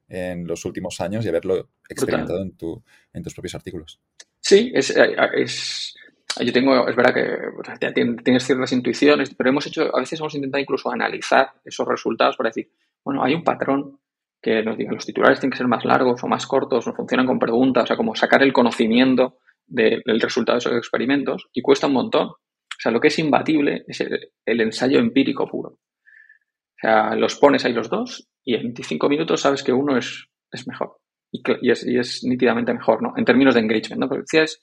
Speaker 2: en los últimos años y haberlo experimentado en, tu, en tus propios artículos.
Speaker 3: Sí, es, eh, es, yo tengo, es verdad que tienes ciertas intuiciones, pero hemos hecho, a veces hemos intentado incluso analizar esos resultados para decir, bueno, hay un patrón que nos diga, los titulares tienen que ser más largos o más cortos, no funcionan con preguntas, o sea, como sacar el conocimiento del resultado de esos experimentos y cuesta un montón. O sea, lo que es imbatible es el, ensayo empírico puro. O sea, los pones ahí los dos y en 25 minutos sabes que uno es, es mejor y, es, nítidamente mejor, ¿no? En términos de engagement, ¿no? Porque decías,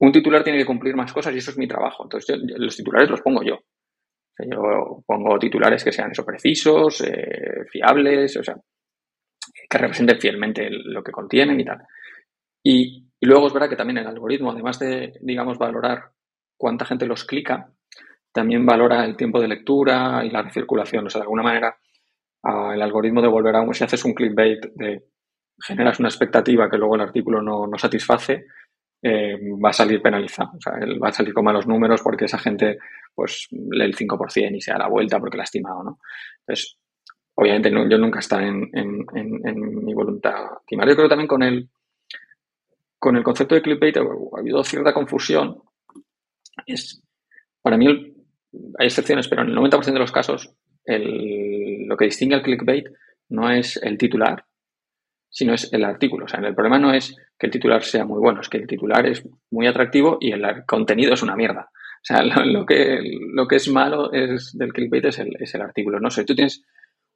Speaker 3: un titular tiene que cumplir más cosas y eso es mi trabajo. Entonces, los titulares los pongo yo. yo pongo titulares que sean eso precisos, eh, fiables, o sea, que representen fielmente lo que contienen y tal. Y, luego es verdad que también el algoritmo, además de, digamos, valorar cuánta gente los clica, también valora el tiempo de lectura y la recirculación. O sea, de alguna manera, ah, el algoritmo devolverá, si haces un clickbait de generas una expectativa que luego el artículo no, satisface, eh, va a salir penalizado. O sea, él va a salir con malos números porque esa gente pues lee el 5% y se da la vuelta porque la ha estimado, ¿no? Entonces, obviamente yo nunca está en, mi voluntad timar. Yo creo también con el, con el concepto de clickbait ha habido cierta confusión. Es, para mí hay excepciones, pero en el 90% de los casos lo que distingue al clickbait no es el titular, sino es el artículo. O sea, el problema no es que el titular sea muy bueno, es que el titular es muy atractivo y el contenido es una mierda. O sea, lo, que, lo que es malo es del clickbait es el, es el artículo. No sé, tú tienes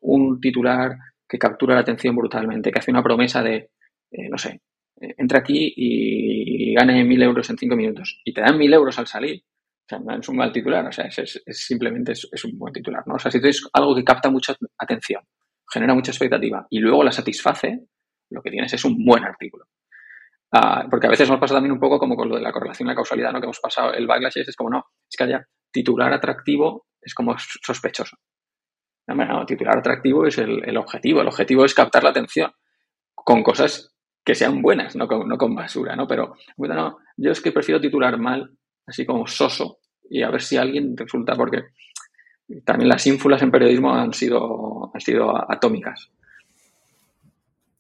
Speaker 3: un titular que captura la atención brutalmente, que hace una promesa de, eh, no sé, eh, entra aquí y gane mil euros en cinco minutos y te dan mil euros al salir. O sea, no es un mal titular, o sea, es, simplemente es, un buen titular, ¿no? O sea, si tienes algo que capta mucha atención, genera mucha expectativa y luego la satisface, lo que tienes es un buen artículo. Ah, porque a veces nos pasa también un poco como con lo de la correlación y la causalidad, ¿no? Que hemos pasado el backlash es como, no, es que haya titular atractivo es como sospechoso. No, titular atractivo es el, objetivo. El objetivo es captar la atención con cosas que sean buenas, no con, no con basura, ¿no? Pero, bueno, yo es que prefiero titular mal, así como soso, y a ver si alguien resulta, porque también las ínfulas en periodismo han sido, han sido atómicas.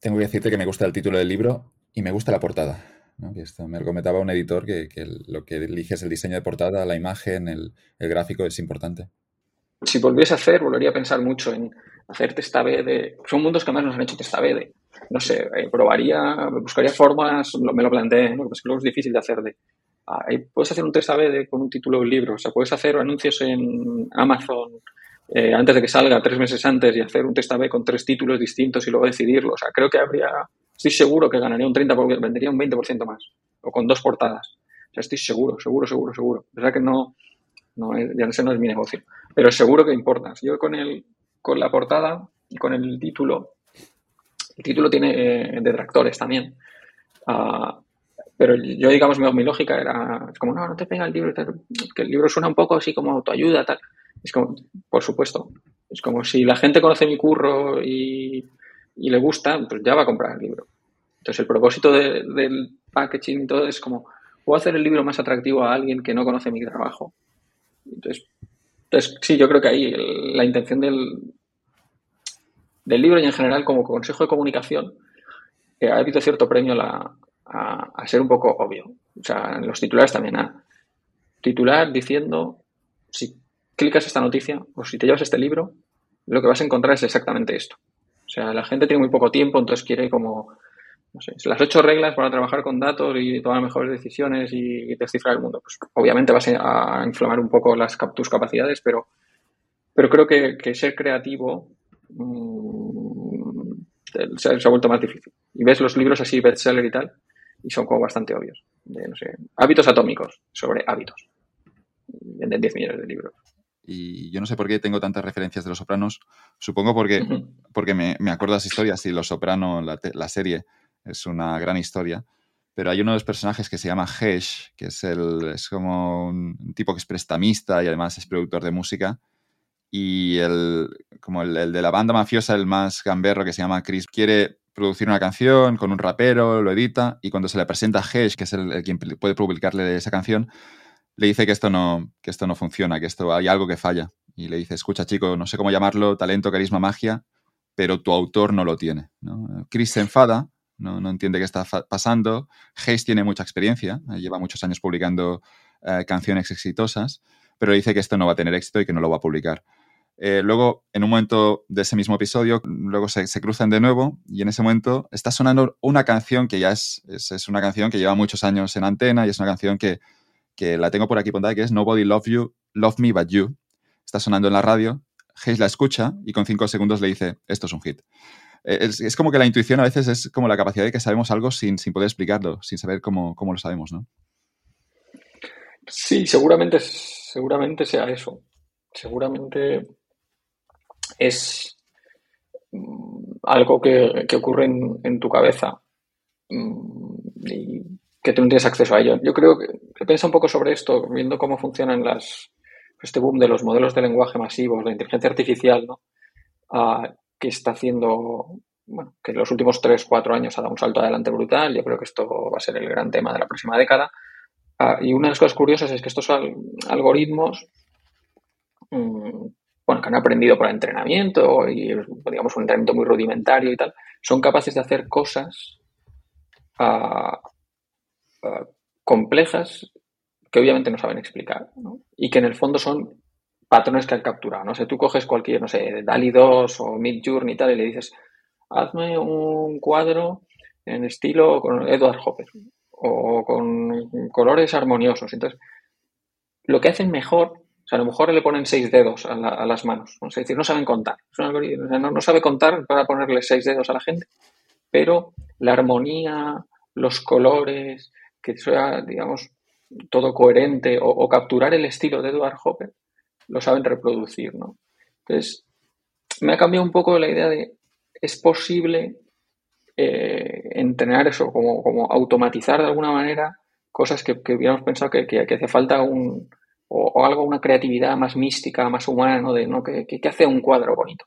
Speaker 2: Tengo que decirte que me gusta el título del libro y me gusta la portada. esto me comentaba un editor que, lo que elige es el diseño de portada, la imagen, el, gráfico es importante.
Speaker 3: Si volviese a hacer, volvería a pensar mucho en hacer testa B de... Son mundos que más nos han hecho testa B de... No sé, eh, probaría, buscaría formas, me lo planteé, ¿no? Pues que luego es difícil de hacer de... Ah, puedes hacer un testa B de, con un título de un libro, o sea, puedes hacer anuncios en Amazon eh, antes de que salga, tres meses antes, y hacer un test A-B con tres títulos distintos y luego decidirlo. O sea, creo que habría, estoy seguro que ganaría un 30%, porque vendería un 20% más, o con dos portadas. O sea, estoy seguro, seguro, seguro, seguro. O sea que no, ya no sé, no es mi negocio. Pero seguro que importa. Yo con, el, con la portada y con el título, el título tiene eh, detractores también. Uh, pero yo, digamos, mi, mi, lógica era, es como, no, no te pega el libro, que el libro suena un poco así como autoayuda, tal. Es como, por supuesto, es como si la gente conoce mi curro y, le gusta, pues ya va a comprar el libro. Entonces, el propósito del packaging y todo es como, puedo hacer el libro más atractivo a alguien que no conoce mi trabajo. Entonces, entonces sí, yo creo que ahí la intención del, del libro y en general como consejo de comunicación, que ha habido cierto premio a, a, ser un poco obvio. O sea, en los titulares también a titular diciendo si clicas esta noticia o si te llevas este libro, lo que vas a encontrar es exactamente esto. O sea, la gente tiene muy poco tiempo, entonces quiere como, no sé, las ocho reglas para trabajar con datos y tomar mejores decisiones y, descifrar el mundo. Pues obviamente vas a, inflamar un poco las, tus capacidades, pero, pero creo que, ser creativo mm, se, ha vuelto más difícil. Y ves los libros así, bestseller y tal, y son como bastante obvios. no sé, hábitos atómicos sobre hábitos. Venden 10 millones de libros
Speaker 2: y yo no sé por qué tengo tantas referencias de Los Sopranos. Supongo porque, porque me, me acuerdo las historias y Los Sopranos, la, la, serie, es una gran historia. Pero hay uno de los personajes que se llama Hesh, que es, el, es como un tipo que es prestamista y además es productor de música. Y el, como el, el de la banda mafiosa, el más gamberro que se llama Chris, quiere producir una canción con un rapero, lo edita y cuando se le presenta a Hesh, que es el, el quien puede publicarle esa canción, le dice que esto no, que esto no funciona, que esto hay algo que falla. Y le dice, escucha chico, no sé cómo llamarlo, talento, carisma, magia, pero tu autor no lo tiene. Chris se enfada, no, no entiende qué está pasando. Hayes tiene mucha experiencia, eh, lleva muchos años publicando eh, canciones exitosas, pero dice que esto no va a tener éxito y que no lo va a publicar. Eh, luego, en un momento de ese mismo episodio, luego se, se, cruzan de nuevo y en ese momento está sonando una canción que ya es, es, es, una canción que lleva muchos años en antena y es una canción que que la tengo por aquí apuntada, que es Nobody Love You, Love Me But You. Está sonando en la radio, Hayes la escucha y con cinco segundos le dice, esto es un hit. Eh, es, como que la intuición a veces es como la capacidad de que sabemos algo sin, sin poder explicarlo, sin saber cómo, cómo, lo sabemos, ¿no?
Speaker 3: Sí, seguramente, seguramente sea eso. Seguramente es mm, algo que, que ocurre en, en, tu cabeza. Mm, y que tú no tienes acceso a ello. Yo creo que he un poco sobre esto, viendo cómo funcionan las, este boom de los modelos de lenguaje masivos, la inteligencia artificial, ¿no? Ah, que está haciendo, bueno, que en los últimos 3, 4 años ha dado un salto adelante brutal. Yo creo que esto va a ser el gran tema de la próxima década. Ah, y una de las cosas curiosas es que estos algoritmos, mm, bueno, que han aprendido por entrenamiento y, digamos, un entrenamiento muy rudimentario y tal, son capaces de hacer cosas uh, complejas que obviamente no saben explicar, ¿no? Y que en el fondo son patrones que han capturado, no sé, tú coges cualquier, no sé, DALI 2 o Midjourney y tal y le dices, hazme un cuadro en estilo con Edward Hopper o con colores armoniosos. Entonces, lo que hacen mejor, o sea, a lo mejor le ponen seis dedos a, las manos, es decir, no saben contar, no, sabe contar para ponerle seis dedos a la gente, pero la armonía, los colores, que sea, digamos, todo coherente o, capturar el estilo de Edward Hopper, lo saben reproducir, ¿no? Entonces, me ha cambiado un poco la idea de, es posible eh, entrenar eso, como, como, automatizar de alguna manera cosas que, hubiéramos pensado que, que, hace falta un, o, algo, una creatividad más mística, más humana, ¿no? De, ¿no? ¿Qué, hace un cuadro bonito?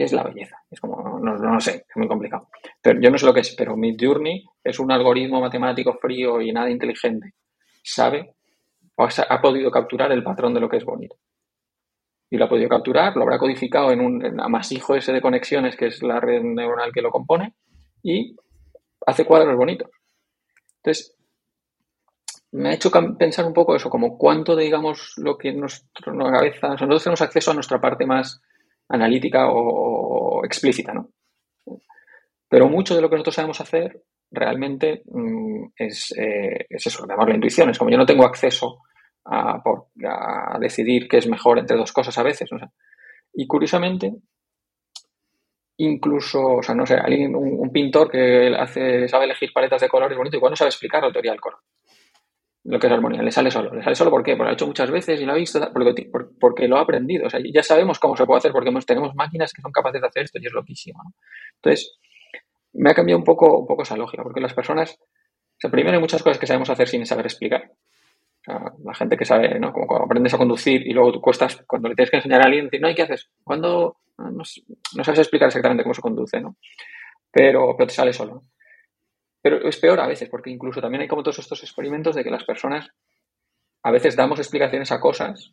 Speaker 3: ¿Qué es la belleza? Es como, no, no, sé, es muy complicado. Pero yo no sé lo que es, pero Midjourney es un algoritmo matemático frío y nada inteligente. Sabe o ha, podido capturar el patrón de lo que es bonito. Y lo ha podido capturar, lo habrá codificado en un amasijo ese de conexiones que es la red neuronal que lo compone y hace cuadros bonitos. Entonces, me ha hecho pensar un poco eso, como cuánto, digamos, lo que nuestra cabeza, nosotros tenemos acceso a nuestra parte más analítica o, explícita, ¿no? Pero mucho de lo que nosotros sabemos hacer realmente mm, es, eh, es, eso, la intuición. Es como yo no tengo acceso a, decidir qué es mejor entre dos cosas a veces. y curiosamente, incluso, o sea, no sé, alguien, un, pintor que hace, sabe elegir paletas de colores bonitos y cuando sabe explicar la teoría del color. Lo que es armonía, le sale solo. ¿Le sale solo por qué? Porque lo ha hecho muchas veces y lo ha visto, porque, porque lo ha aprendido. O sea, ya sabemos cómo se puede hacer porque tenemos máquinas que son capaces de hacer esto y es loquísimo. Entonces, me ha cambiado un poco, un poco esa lógica, porque las personas, o sea, primero hay muchas cosas que sabemos hacer sin saber explicar. O sea, la gente que sabe, ¿no? Como cuando aprendes a conducir y luego tú cuestas, cuando le tienes que enseñar a alguien, decir, no, ¿y qué haces? Cuando no, sabes explicar exactamente cómo se conduce, ¿no? Pero, pero te sale solo. Pero es peor a veces, porque incluso también hay como todos estos experimentos de que las personas a veces damos explicaciones a cosas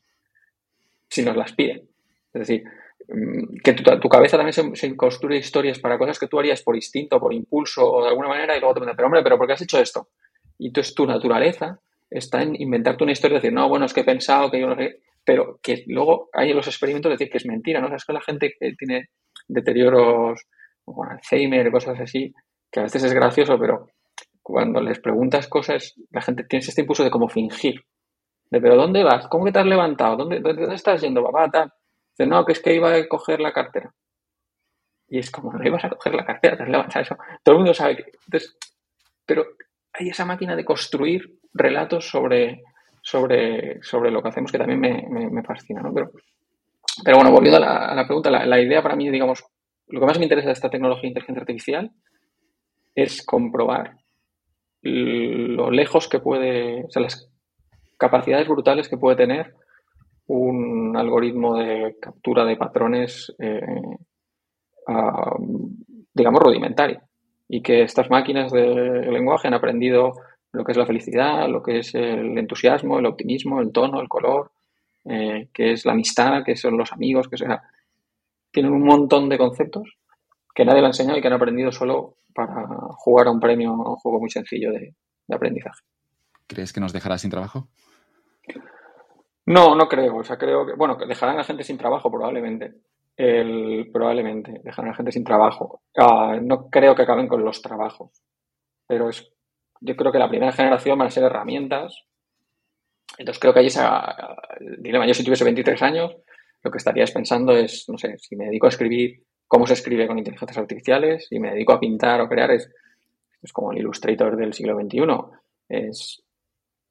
Speaker 3: si nos las piden. Es decir, mm, que tu, cabeza también se, construye historias para cosas que tú harías por instinto, por impulso o de alguna manera y luego te preguntan, pero hombre, ¿pero por qué has hecho esto? Y entonces tu naturaleza está en inventarte una historia y decir, no, bueno, es que he pensado que yo no sé, pero que luego hay en los experimentos decir que es mentira, ¿no? O sea, es que la gente que tiene deterioros, o Alzheimer, cosas así, que a veces es gracioso, pero cuando les preguntas cosas, la gente tiene este impulso de como fingir. De, pero ¿dónde vas? ¿Cómo que te has levantado? ¿Dónde, dónde estás yendo, papá? Tal. Dice, no, que es que iba a coger la cartera. Y es como, no ibas a coger la cartera, te has levantado eso. Todo el mundo sabe que... Entonces, pero hay esa máquina de construir relatos sobre, sobre, sobre lo que hacemos que también me, fascina, ¿no? Pero, pero bueno, volviendo a la, pregunta, la, la, idea para mí, digamos, lo que más me interesa de esta tecnología de inteligencia artificial es comprobar lo lejos que puede, o sea, las capacidades brutales que puede tener un algoritmo de captura de patrones, eh, digamos, rudimentario. Y que estas máquinas de lenguaje han aprendido lo que es la felicidad, lo que es el entusiasmo, el optimismo, el tono, el color, eh, que es la amistad, que son los amigos, que sea, tienen un montón de conceptos que nadie le ha enseñado y que han aprendido solo para jugar a un premio, a un juego muy sencillo de, aprendizaje.
Speaker 1: ¿Crees que nos dejará sin trabajo?
Speaker 3: No, no creo. O sea, creo que, bueno, dejarán a gente sin trabajo probablemente. El, probablemente dejarán a gente sin trabajo. Ah, no creo que acaben con los trabajos. Pero es, yo creo que la primera generación van a ser herramientas. Entonces creo que ahí esa dilema. Yo si tuviese 23 años, lo que estarías pensando es, no sé, si me dedico a escribir cómo se escribe con inteligencias artificiales y me dedico a pintar o crear, es, es como el Illustrator del siglo XXI. Es,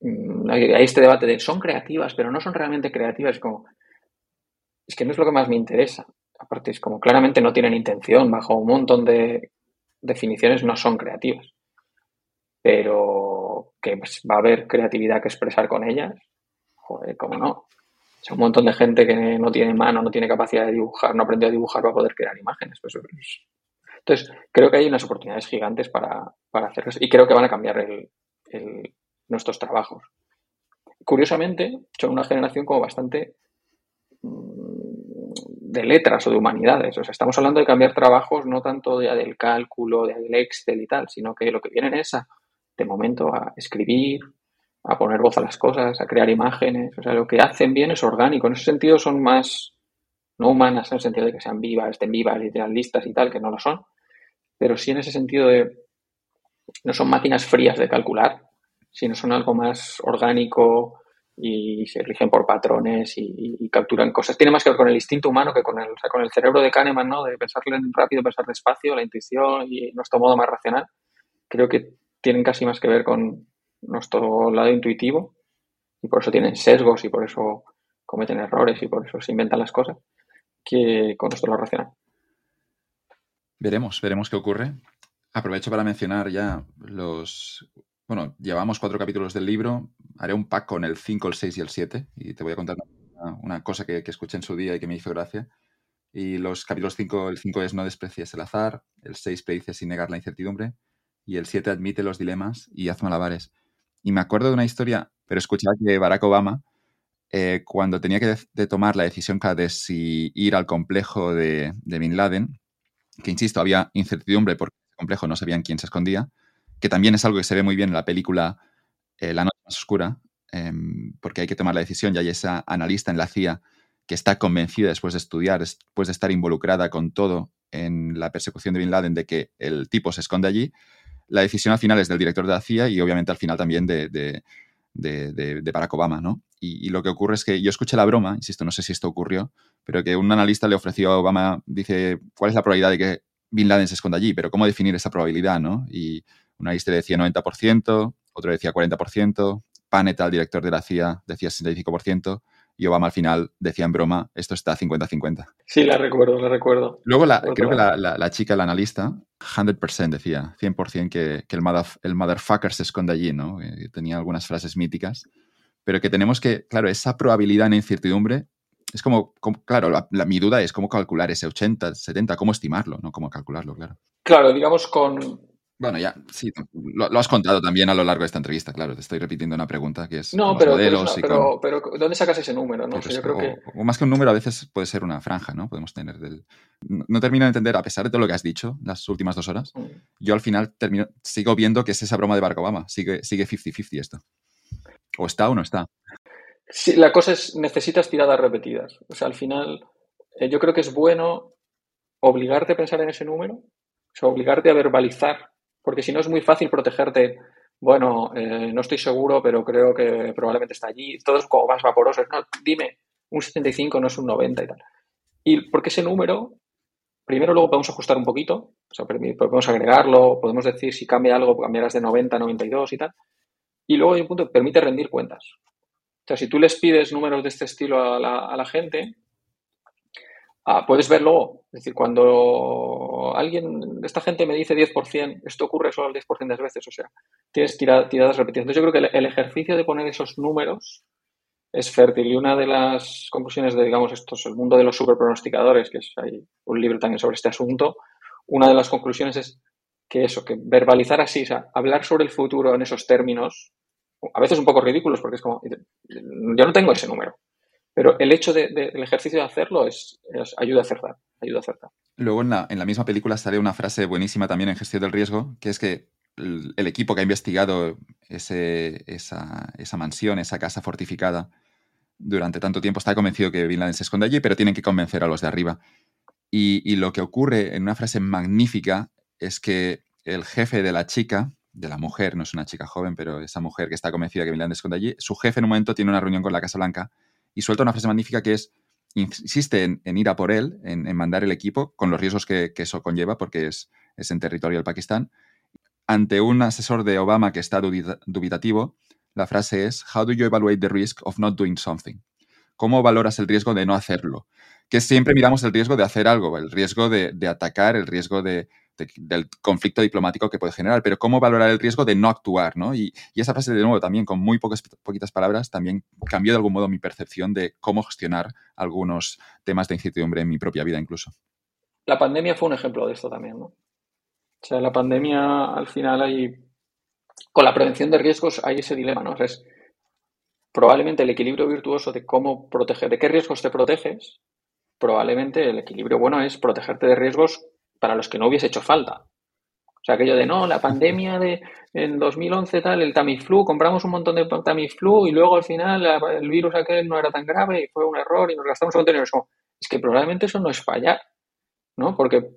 Speaker 3: mm, hay, este debate de son creativas, pero no son realmente creativas. Es como, es que no es lo que más me interesa. Aparte, es como claramente no tienen intención, bajo un montón de definiciones no son creativas. Pero que pues, va a haber creatividad que expresar con ellas, joder, cómo no un montón de gente que no tiene mano, no tiene capacidad de dibujar, no aprendió a dibujar para poder crear imágenes. Pues, pues, entonces, creo que hay unas oportunidades gigantes para, para hacer eso y creo que van a cambiar nuestros trabajos. Curiosamente, son una generación como bastante mm, de letras o de humanidades. O sea, estamos hablando de cambiar trabajos no tanto ya del cálculo, del Excel y tal, sino que lo que vienen es a, de momento a escribir, a poner voz a las cosas, a crear imágenes. O sea, lo que hacen bien es orgánico. En ese sentido son más no humanas en el sentido de que sean vivas, estén vivas y tengan listas y tal, que no lo son. Pero sí en ese sentido de no son máquinas frías de calcular, sino son algo más orgánico y se rigen por patrones y, capturan cosas. Tiene más que ver con el instinto humano que con el, con el cerebro de Kahneman, ¿no? De pensar rápido, pensar despacio, la intuición y nuestro modo más racional. Creo que tienen casi más que ver con nuestro lado intuitivo y por eso tienen sesgos y por eso cometen errores y por eso se inventan las cosas que con nuestro lado racional.
Speaker 2: Veremos, veremos qué ocurre. Aprovecho para mencionar ya los... Bueno, llevamos cuatro capítulos del libro. Haré un pack con el 5, el 6 y el 7. Y te voy a contar una, cosa que, escuché en su día y que me hizo gracia. Y los capítulos 5, el 5 es no desprecies el azar, el 6 predice sin negar la incertidumbre y el 7 admite los dilemas y haz malabares. Y me acuerdo de una historia, pero escuchaba que Barack Obama, eh, cuando tenía que tomar la decisión de si ir al complejo de, Bin Laden, que insisto, había incertidumbre porque complejo, no sabían quién se escondía, que también es algo que se ve muy bien en la película eh, La noche más oscura, em, porque hay que tomar la decisión y hay esa analista en la CIA que está convencida después de estudiar, después de estar involucrada con todo en la persecución de Bin Laden, de que el tipo se esconde allí. La decisión al final es del director de la CIA y obviamente al final también de, de, Barack Obama, ¿no? Y, lo que ocurre es que yo escuché la broma, insisto, no sé si esto ocurrió, pero que un analista le ofreció a Obama, dice, ¿cuál es la probabilidad de que Bin Laden se esconde allí, pero ¿cómo definir esa probabilidad, no? Y una lista decía 90%, otro decía 40%, Panetta, el director de la CIA, decía 65%, y Obama al final decía en broma, esto está 50-50.
Speaker 3: Sí, la recuerdo, la recuerdo.
Speaker 2: Luego creo que la, chica, la analista, 100% decía, 100% que, que el, el motherfucker se esconde allí, ¿no? Tenía algunas frases míticas, pero que tenemos que, claro, esa probabilidad en incertidumbre es como, claro, mi duda es cómo calcular ese 80, 70, cómo estimarlo, no cómo calcularlo, claro.
Speaker 3: Claro, digamos con...
Speaker 2: Bueno, ya, sí, lo, has contado también a lo largo de esta entrevista, claro, te estoy repitiendo una pregunta que es...
Speaker 3: No, pero, pero, pero, ¿dónde sacas ese número? No? yo creo
Speaker 2: o,
Speaker 3: que...
Speaker 2: o, más que un número, a veces puede ser una franja, ¿no? Podemos tener del... No, termino de entender, a pesar de todo lo que has dicho las últimas dos horas, mm. yo al final termino, sigo viendo que es esa broma de Barack Obama, sigue 50-50 esto. O está o no está.
Speaker 3: Sí, la cosa es, necesitas tiradas repetidas. O sea, al final, eh, yo creo que es bueno obligarte a pensar en ese número, o sea, obligarte a verbalizar, porque si no es muy fácil protegerte. Bueno, eh, no estoy seguro, pero creo que probablemente está allí. Todo es como más vaporoso. No, dime, un 75 no es un 90 y tal. Y porque ese número, primero luego podemos ajustar un poquito, o sea, podemos agregarlo, podemos decir si cambia algo, cambiarás de 90 a 92 y tal. Y luego hay un punto que permite rendir cuentas. O sea, si tú les pides números de este estilo a la, gente, ah, puedes verlo. Es decir, cuando alguien, esta gente me dice 10%, esto ocurre solo el 10% de las veces. O sea, tienes tiradas repetidas. Entonces, yo creo que el, ejercicio de poner esos números es fértil. Y una de las conclusiones de, digamos, esto es el mundo de los superpronosticadores, que es, hay un libro también sobre este asunto, una de las conclusiones es que eso, que verbalizar así, o sea, hablar sobre el futuro en esos términos, a veces un poco ridículos porque es como, yo no tengo ese número. Pero el hecho del ejercicio de hacerlo es, ayuda a acertar, ayuda a acertar.
Speaker 2: Luego en la, misma película sale una frase buenísima también en gestión del riesgo, que es que el, equipo que ha investigado esa, mansión, esa casa fortificada, durante tanto tiempo está convencido que Bin Laden se esconde allí, pero tienen que convencer a los de arriba. Y, y lo que ocurre en una frase magnífica es que el jefe de la chica, de la mujer, no es una chica joven, pero esa mujer que está convencida que Bin esconde allí, su jefe en un momento tiene una reunión con la Casa Blanca y suelta una frase magnífica que es, insiste en, ir a por él, en, mandar el equipo, con los riesgos que, eso conlleva, porque es, es, en territorio del Pakistán. Ante un asesor de Obama que está dubitativo, la frase es, How do you evaluate the risk of not doing something? ¿Cómo valoras el riesgo de no hacerlo? Que siempre miramos el riesgo de hacer algo, el riesgo de, de atacar, el riesgo de, del conflicto diplomático que puede generar, pero cómo valorar el riesgo de no actuar, ¿no? Y, esa frase, de nuevo, también con muy pocas, poquitas palabras, también cambió de algún modo mi percepción de cómo gestionar algunos temas de incertidumbre en mi propia vida incluso.
Speaker 3: La pandemia fue un ejemplo de esto también, ¿no? O sea, la pandemia al final hay, con la prevención de riesgos hay ese dilema, ¿no? es probablemente el equilibrio virtuoso de cómo proteger, de qué riesgos te proteges, probablemente el equilibrio bueno es protegerte de riesgos para los que no hubiese hecho falta. O sea, aquello de no, la pandemia de en 2011 tal, el Tamiflu, compramos un montón de Tamiflu y luego al final el virus aquel no era tan grave y fue un error y nos gastamos un montón de dinero. Es que probablemente eso no es fallar, ¿no? Porque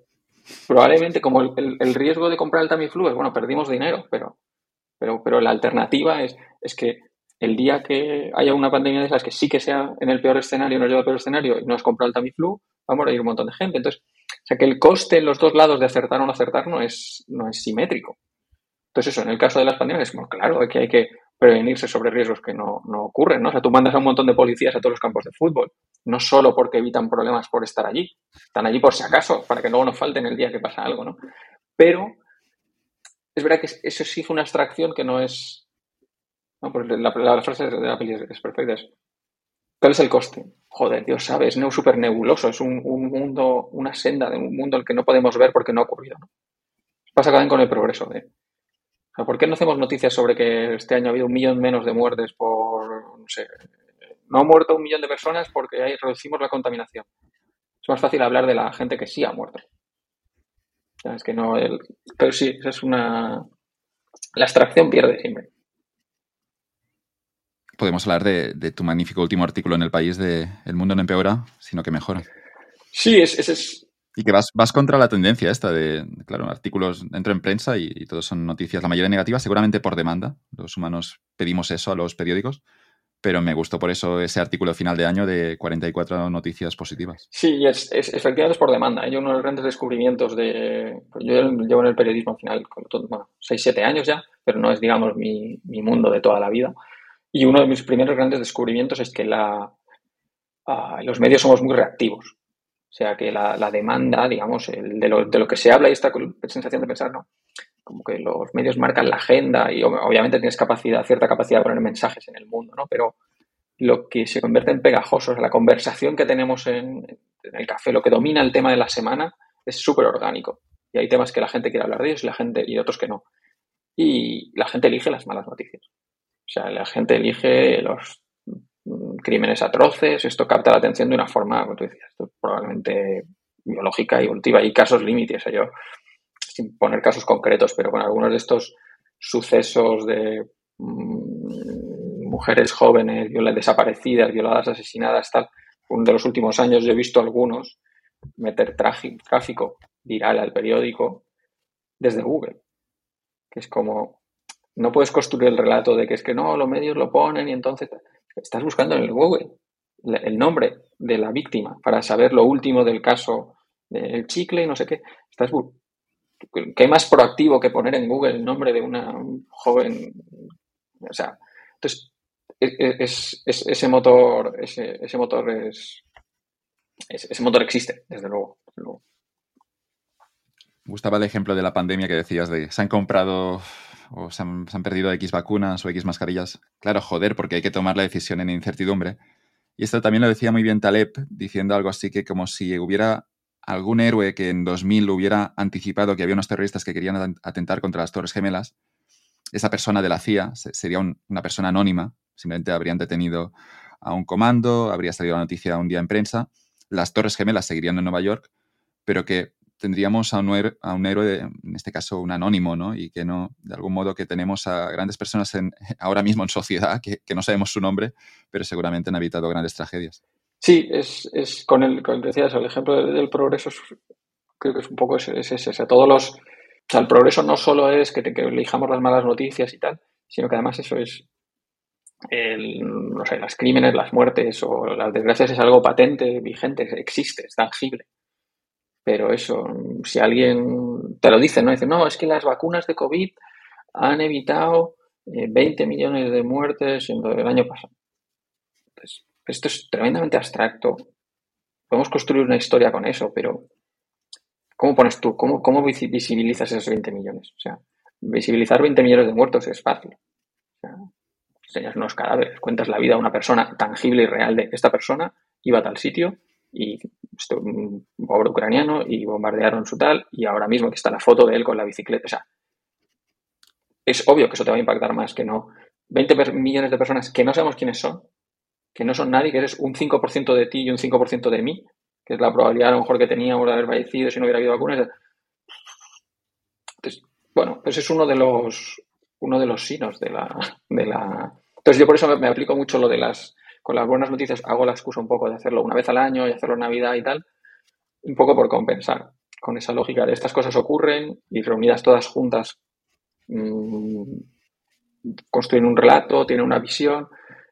Speaker 3: probablemente como el, riesgo de comprar el Tamiflu es, bueno, perdimos dinero, pero, pero, pero la alternativa es, es que el día que haya una pandemia de esas que sí que sea en el peor escenario, nos lleva al peor escenario y no has comprado el Tamiflu, va a morir un montón de gente. Entonces, sea que el coste en los dos lados de acertar o no acertar no es, no es simétrico. Entonces, eso, en el caso de las pandemias, como, claro, que hay que prevenirse sobre riesgos que no, no, ocurren, ¿no? O sea, tú mandas a un montón de policías a todos los campos de fútbol, no solo porque evitan problemas por estar allí, están allí por si acaso, para que luego no falten el día que pasa algo, ¿no? Pero es verdad que eso sí es una abstracción que no es... No, pues la, frase de la peli es, perfecta. ¿Cuál es el coste? Joder, Dios sabe, es súper nebuloso, es un, mundo, una senda de un mundo al que no podemos ver porque no ha ocurrido. ¿no? Pasa también con el progreso. De, ¿Por qué no hacemos noticias sobre que este año ha habido un millón menos de muertes por, no sé, no ha muerto un millón de personas porque ahí reducimos la contaminación? Es más fácil hablar de la gente que sí ha muerto. Es que no, pero sí, es una... La abstracción pierde siempre.
Speaker 2: Podemos hablar de, tu magnífico último artículo en el país de El mundo no empeora, sino que mejora.
Speaker 3: Sí, ese es,
Speaker 2: y que vas, vas contra la tendencia esta de, claro, artículos dentro en prensa y, y, todos son noticias, la mayoría negativas, seguramente por demanda. Los humanos pedimos eso a los periódicos, pero me gustó por eso ese artículo final de año de 44 noticias positivas.
Speaker 3: Sí, es, es, efectivamente es por demanda. Hay uno de los grandes descubrimientos de... Pues yo llevo en el periodismo al final, bueno, 6, 7 años ya, pero no es, digamos, mi, mi, mundo de toda la vida. Y uno de mis primeros grandes descubrimientos es que la, uh, los medios somos muy reactivos. O sea que la, demanda, digamos, el, de, lo, de, lo, que se habla y esta sensación de pensar, ¿no? Como que los medios marcan la agenda y obviamente tienes capacidad, cierta capacidad de poner mensajes en el mundo, ¿no? Pero lo que se convierte en pegajoso, la conversación que tenemos en, en el café, lo que domina el tema de la semana, es súper orgánico. Y hay temas que la gente quiere hablar de ellos y la gente, y otros que no. Y la gente elige las malas noticias. O sea, la gente elige los crímenes atroces, esto capta la atención de una forma, como tú decías, probablemente biológica y evolutiva. Hay casos límites, yo, sin poner casos concretos, pero con algunos de estos sucesos de mmm, mujeres jóvenes desaparecidas, violadas, asesinadas, tal, uno de los últimos años yo he visto algunos meter tráfico viral al periódico desde Google, que es como, no puedes construir el relato de que es que no, los medios lo ponen y entonces estás buscando en el Google el nombre de la víctima para saber lo último del caso del chicle y no sé qué. Estás ¿Qué más proactivo que poner en Google el nombre de una joven? O sea, entonces, e, e, es, ese motor, ese, ese motor es, ese motor existe, desde luego, desde luego.
Speaker 2: Gustaba el ejemplo de la pandemia que decías de se han comprado o se han, perdido X vacunas o X mascarillas. Claro, joder, porque hay que tomar la decisión en incertidumbre. Y esto también lo decía muy bien Taleb, diciendo algo así que como si hubiera algún héroe que en 2000 hubiera anticipado que había unos terroristas que querían atentar contra las Torres Gemelas, esa persona de la CIA sería una persona anónima, simplemente habrían detenido a un comando, habría salido la noticia un día en prensa, las Torres Gemelas seguirían en Nueva York, pero que tendríamos a un, héroe, a un héroe, en este caso un anónimo, ¿no? Y que no, de algún modo que tenemos a grandes personas en, ahora mismo en sociedad que, que no sabemos su nombre, pero seguramente han evitado grandes tragedias.
Speaker 3: Sí, es, es con el, con decías, el ejemplo del, progreso creo que es un poco ese, ese, ese. Todos los, o sea, el progreso no solo es que, te, que elijamos las malas noticias y tal, sino que además eso es el, no sé, las crímenes, las muertes o las desgracias es algo patente, vigente, existe, es tangible. Pero eso, si alguien te lo dice, ¿no? Dice, no, es que las vacunas de COVID han evitado 20 eh, millones de muertes en el año pasado. Pues, esto es tremendamente abstracto. Podemos construir una historia con eso, pero ¿cómo pones tú? ¿Cómo, cómo visibilizas esos 20 millones? O sea, visibilizar 20 millones de muertos es fácil. O sea, enseñas unos cadáveres, cuentas la vida de una persona tangible y real de esta persona iba a tal sitio y un pobre ucraniano y bombardearon su tal y ahora mismo que está la foto de él con la bicicleta. O sea, es obvio que eso te va a impactar más que no. 20 millones de personas que no sabemos quiénes son, que no son nadie, que eres un 5% de ti y un 5% de mí, que es la probabilidad a lo mejor que teníamos de haber fallecido si no hubiera habido vacunas. Entonces, bueno, pues es uno de los uno de los sinos de la, de la... Entonces yo por eso me, aplico mucho lo de las, con las buenas noticias, hago la excusa un poco de hacerlo una vez al año y hacerlo en Navidad y tal, un poco por compensar con esa lógica de estas cosas ocurren y reunidas todas juntas mmm, construyen un relato, tienen una visión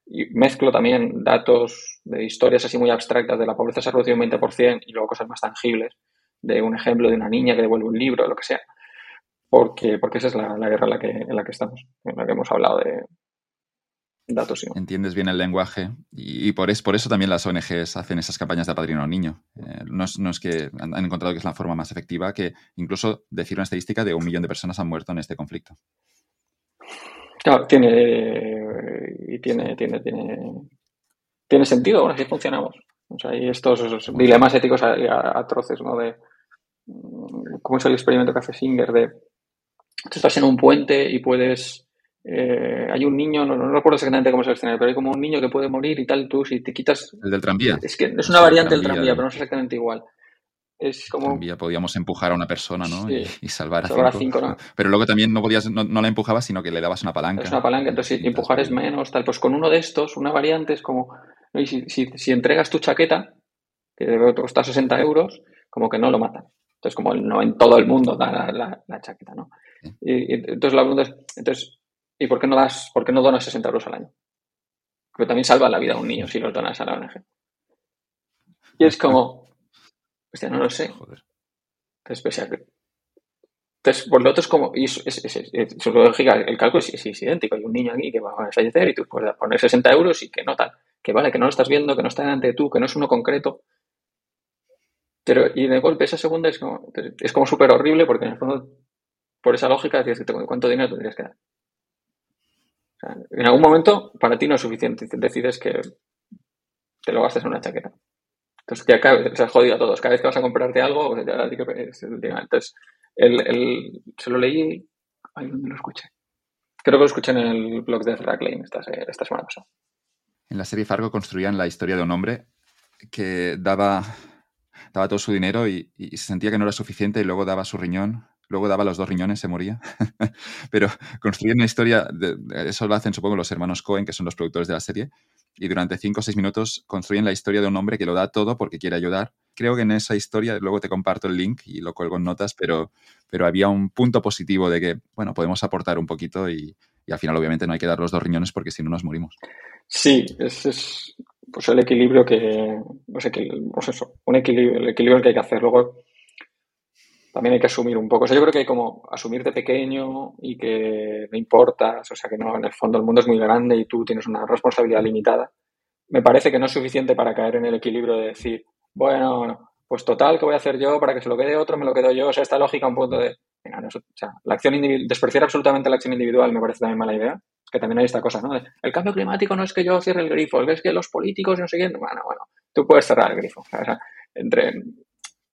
Speaker 3: y mezclo también datos de historias así muy abstractas de la pobreza se ha reducido un 20% y luego cosas más tangibles de un ejemplo de una niña que devuelve un libro, lo que sea porque, porque esa es la, guerra en la, que, en la que estamos, en la que hemos hablado de datos.
Speaker 2: Entiendes bien el lenguaje y, por, es, por eso también las ONGs hacen esas campañas de padrino al niño. Eh, no, es, no, es, que han, encontrado que es la forma más efectiva, que incluso decir una estadística de un millón de personas han muerto en este conflicto.
Speaker 3: Claro, tiene, y tiene, tiene, tiene, tiene sentido, bueno, así funcionamos. O sea, hay estos dilemas éticos atroces, ¿no? De, ¿cómo es el experimento que hace Singer? De tú estás en un puente y puedes... Eh, hay un niño, no, recuerdo exactamente cómo es el escenario, pero hay como un niño que puede morir y tal, tú si te quitas...
Speaker 2: El del tranvía.
Speaker 3: Es que es una variante del tranvía, pero no es exactamente igual. Es como...
Speaker 2: Tranvía podíamos empujar a una persona, ¿no? y, salvar a cinco. Pero luego también no podías, no, la empujabas, sino que le dabas una palanca.
Speaker 3: Es una palanca, entonces si empujar es menos, tal. Pues con uno de estos, una variante es como... si, si, entregas tu chaqueta, que debe costar 60 euros, como que no lo matan. Entonces, como no en todo el mundo da la, chaqueta, ¿no? Y, entonces la pregunta es, entonces, ¿y por qué no das, por qué no donas 60 euros al año? Porque también salva la vida a un niño si los donas a la ONG. Y es como, hostia, no lo sé. Joder. Entonces, entonces, por lo otro es como, y es, es, es, lógica, el cálculo es, idéntico. Hay un niño aquí que va a fallecer y tú puedes poner 60 euros y que no tal, que vale, que no lo estás viendo, que no está delante de tú, que no es uno concreto. Pero, y de golpe esa segunda es como, es como súper horrible porque en el fondo, por esa lógica, decías, ¿cuánto dinero tendrías que dar? En algún momento para ti no es suficiente. Decides que te lo gastes en una chaqueta. Entonces, que acá se ha jodido a todos. Cada vez que vas a comprarte algo, pues, entonces, el, se lo leí, ahí donde lo escuché. Creo que lo escuché en el blog de Racklane esta, esta semana.
Speaker 2: En la serie Fargo construían la historia de un hombre que daba daba todo su dinero y, se sentía que no era suficiente y luego daba su riñón, luego daba los dos riñones, se moría. Pero construir una historia, eso lo hacen supongo los hermanos Cohen, que son los productores de la serie, y durante cinco o seis minutos construyen la historia de un hombre que lo da todo porque quiere ayudar. Creo que en esa historia, luego te comparto el link y lo cuelgo en notas, pero, pero había un punto positivo de que, bueno, podemos aportar un poquito y, al final obviamente no hay que dar los dos riñones porque si no nos morimos.
Speaker 3: Sí, es, pues el equilibrio que, no sé, que, pues eso, un equilibrio, el equilibrio que hay que hacer. Luego también hay que asumir un poco. O sea, yo creo que hay como asumir de pequeño y que no importas, o sea, que no, en el fondo el mundo es muy grande y tú tienes una responsabilidad limitada. Me parece que no es suficiente para caer en el equilibrio de decir, bueno, pues total, ¿qué voy a hacer yo para que se lo quede otro? Me lo quedo yo. O sea, esta lógica un punto de, venga, o sea, la acción despreciar absolutamente la acción individual me parece también mala idea que también hay esta cosa, ¿no? El cambio climático no es que yo cierre el grifo, es que los políticos no sé quién. Bueno, bueno, tú puedes cerrar el grifo. O sea, entre,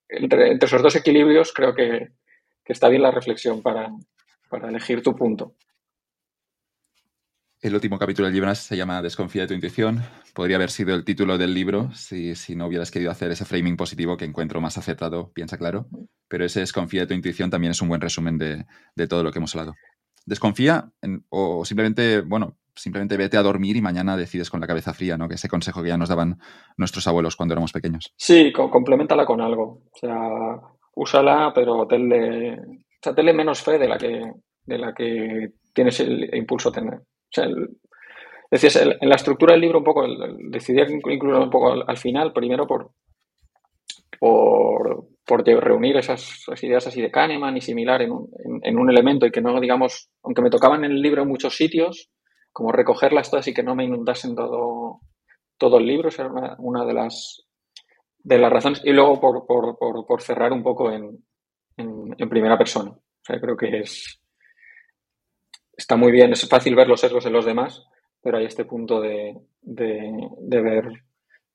Speaker 3: entre, esos dos equilibrios creo que, está bien la reflexión para, elegir tu punto.
Speaker 2: El último capítulo del libro se llama Desconfía de tu intuición. Podría haber sido el título del libro si, si, no hubieras querido hacer ese framing positivo que encuentro más aceptado, piensa claro. Pero ese Desconfía de tu intuición también es un buen resumen de, de todo lo que hemos hablado desconfía o simplemente, bueno, simplemente vete a dormir y mañana decides con la cabeza fría, ¿no? Que ese consejo que ya nos daban nuestros abuelos cuando éramos pequeños.
Speaker 3: Sí, complementala con algo. O sea, úsala, pero tenle, o sea, menos fe de la que, de la que tienes el impulso a tener. O sea, decías, en la estructura del libro un poco, decidí incluirlo un poco al, final, primero por, por, por reunir esas, ideas así de Kahneman y similar en un, en, un, elemento y que no, digamos, aunque me tocaban en el libro en muchos sitios, como recogerlas todas y que no me inundasen todo, todo el libro, era una, de, las, de las razones. Y luego por, por, por, por cerrar un poco en, en, primera persona. O sea, creo que es está muy bien, es fácil ver los sesgos en los demás, pero hay este punto de, de, de ver,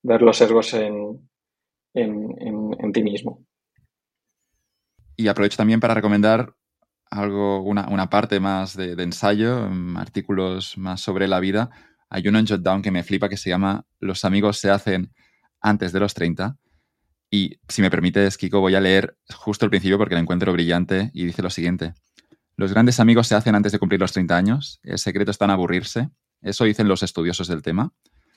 Speaker 3: ver los sesgos en, en, en ti mismo.
Speaker 2: Y aprovecho también para recomendar algo, una, parte más de, ensayo, mm, artículos más sobre la vida. Hay uno en Jotdown que me flipa que se llama Los amigos se hacen antes de los 30. Y si me permites, Kiko, voy a leer justo el principio porque lo encuentro brillante y dice lo siguiente. Los grandes amigos se hacen antes de cumplir los 30 años. El secreto está en aburrirse. Eso dicen los estudiosos del tema.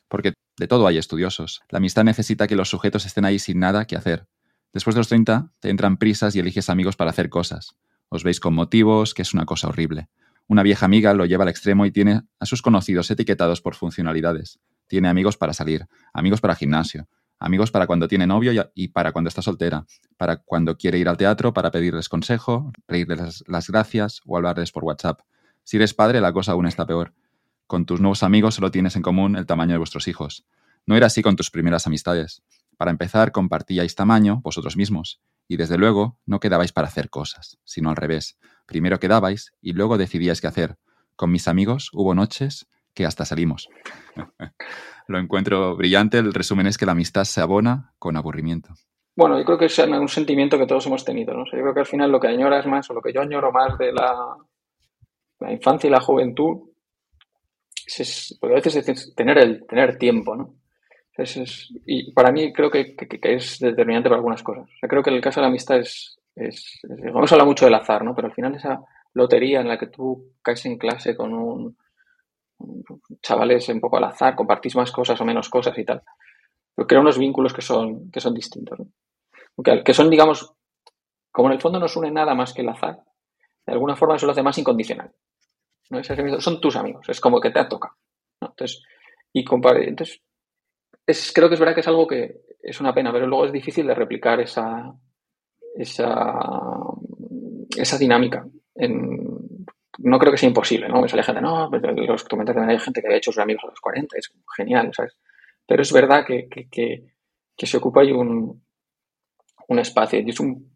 Speaker 2: Porque de todo hay estudiosos. La amistad necesita que los sujetos estén ahí sin nada que hacer. Después de los 30, te entran prisas y eliges amigos para hacer cosas. Os veis con motivos, que es una cosa horrible. Una vieja amiga lo lleva al extremo y tiene a sus conocidos etiquetados por funcionalidades. Tiene amigos para salir, amigos para gimnasio, amigos para cuando tiene novio y para cuando está soltera, para cuando quiere ir al teatro, para pedirles consejo, reírles las gracias o hablarles por WhatsApp. Si eres padre, la cosa aún está peor. Con tus nuevos amigos solo tienes en común el tamaño de vuestros hijos. No era así con tus primeras amistades. Para empezar, compartíais tamaño vosotros mismos, y desde luego no quedabais para hacer cosas, sino al revés. Primero quedabais y luego decidíais qué hacer. Con mis amigos hubo noches que hasta salimos. Lo encuentro brillante. El resumen es que la amistad se abona con aburrimiento.
Speaker 3: Bueno, yo creo que es un sentimiento que todos hemos tenido. ¿no? yo creo que al final lo que añoras más o lo que yo añoro más de la, la infancia y la juventud es, porque a veces es tener, el, tener tiempo. ¿no? Y para mí creo que, es determinante para algunas cosas. creo que en el caso de la amistad es, es, Hemos hablado mucho del azar, ¿no? Pero al final esa lotería en la que tú caes en clase con un, chavales un poco al azar, compartís más cosas o menos cosas y tal. Pero crea unos vínculos que son, que son distintos. Que, son, digamos, como en el fondo no nos une nada más que el azar, de alguna forma eso lo hace más incondicional. ¿no? Son tus amigos, es como que te ha tocado. Entonces, y entonces es, creo que es verdad que es algo que es una pena, pero luego es difícil de replicar esa, esa, esa dinámica. no creo que sea imposible, ¿no? Me sale gente, no, pues, los comentarios hay gente que ha hecho sus amigos a los 40, es genial, ¿sabes? Pero es verdad que, se ocupa ahí un, un espacio y, es un,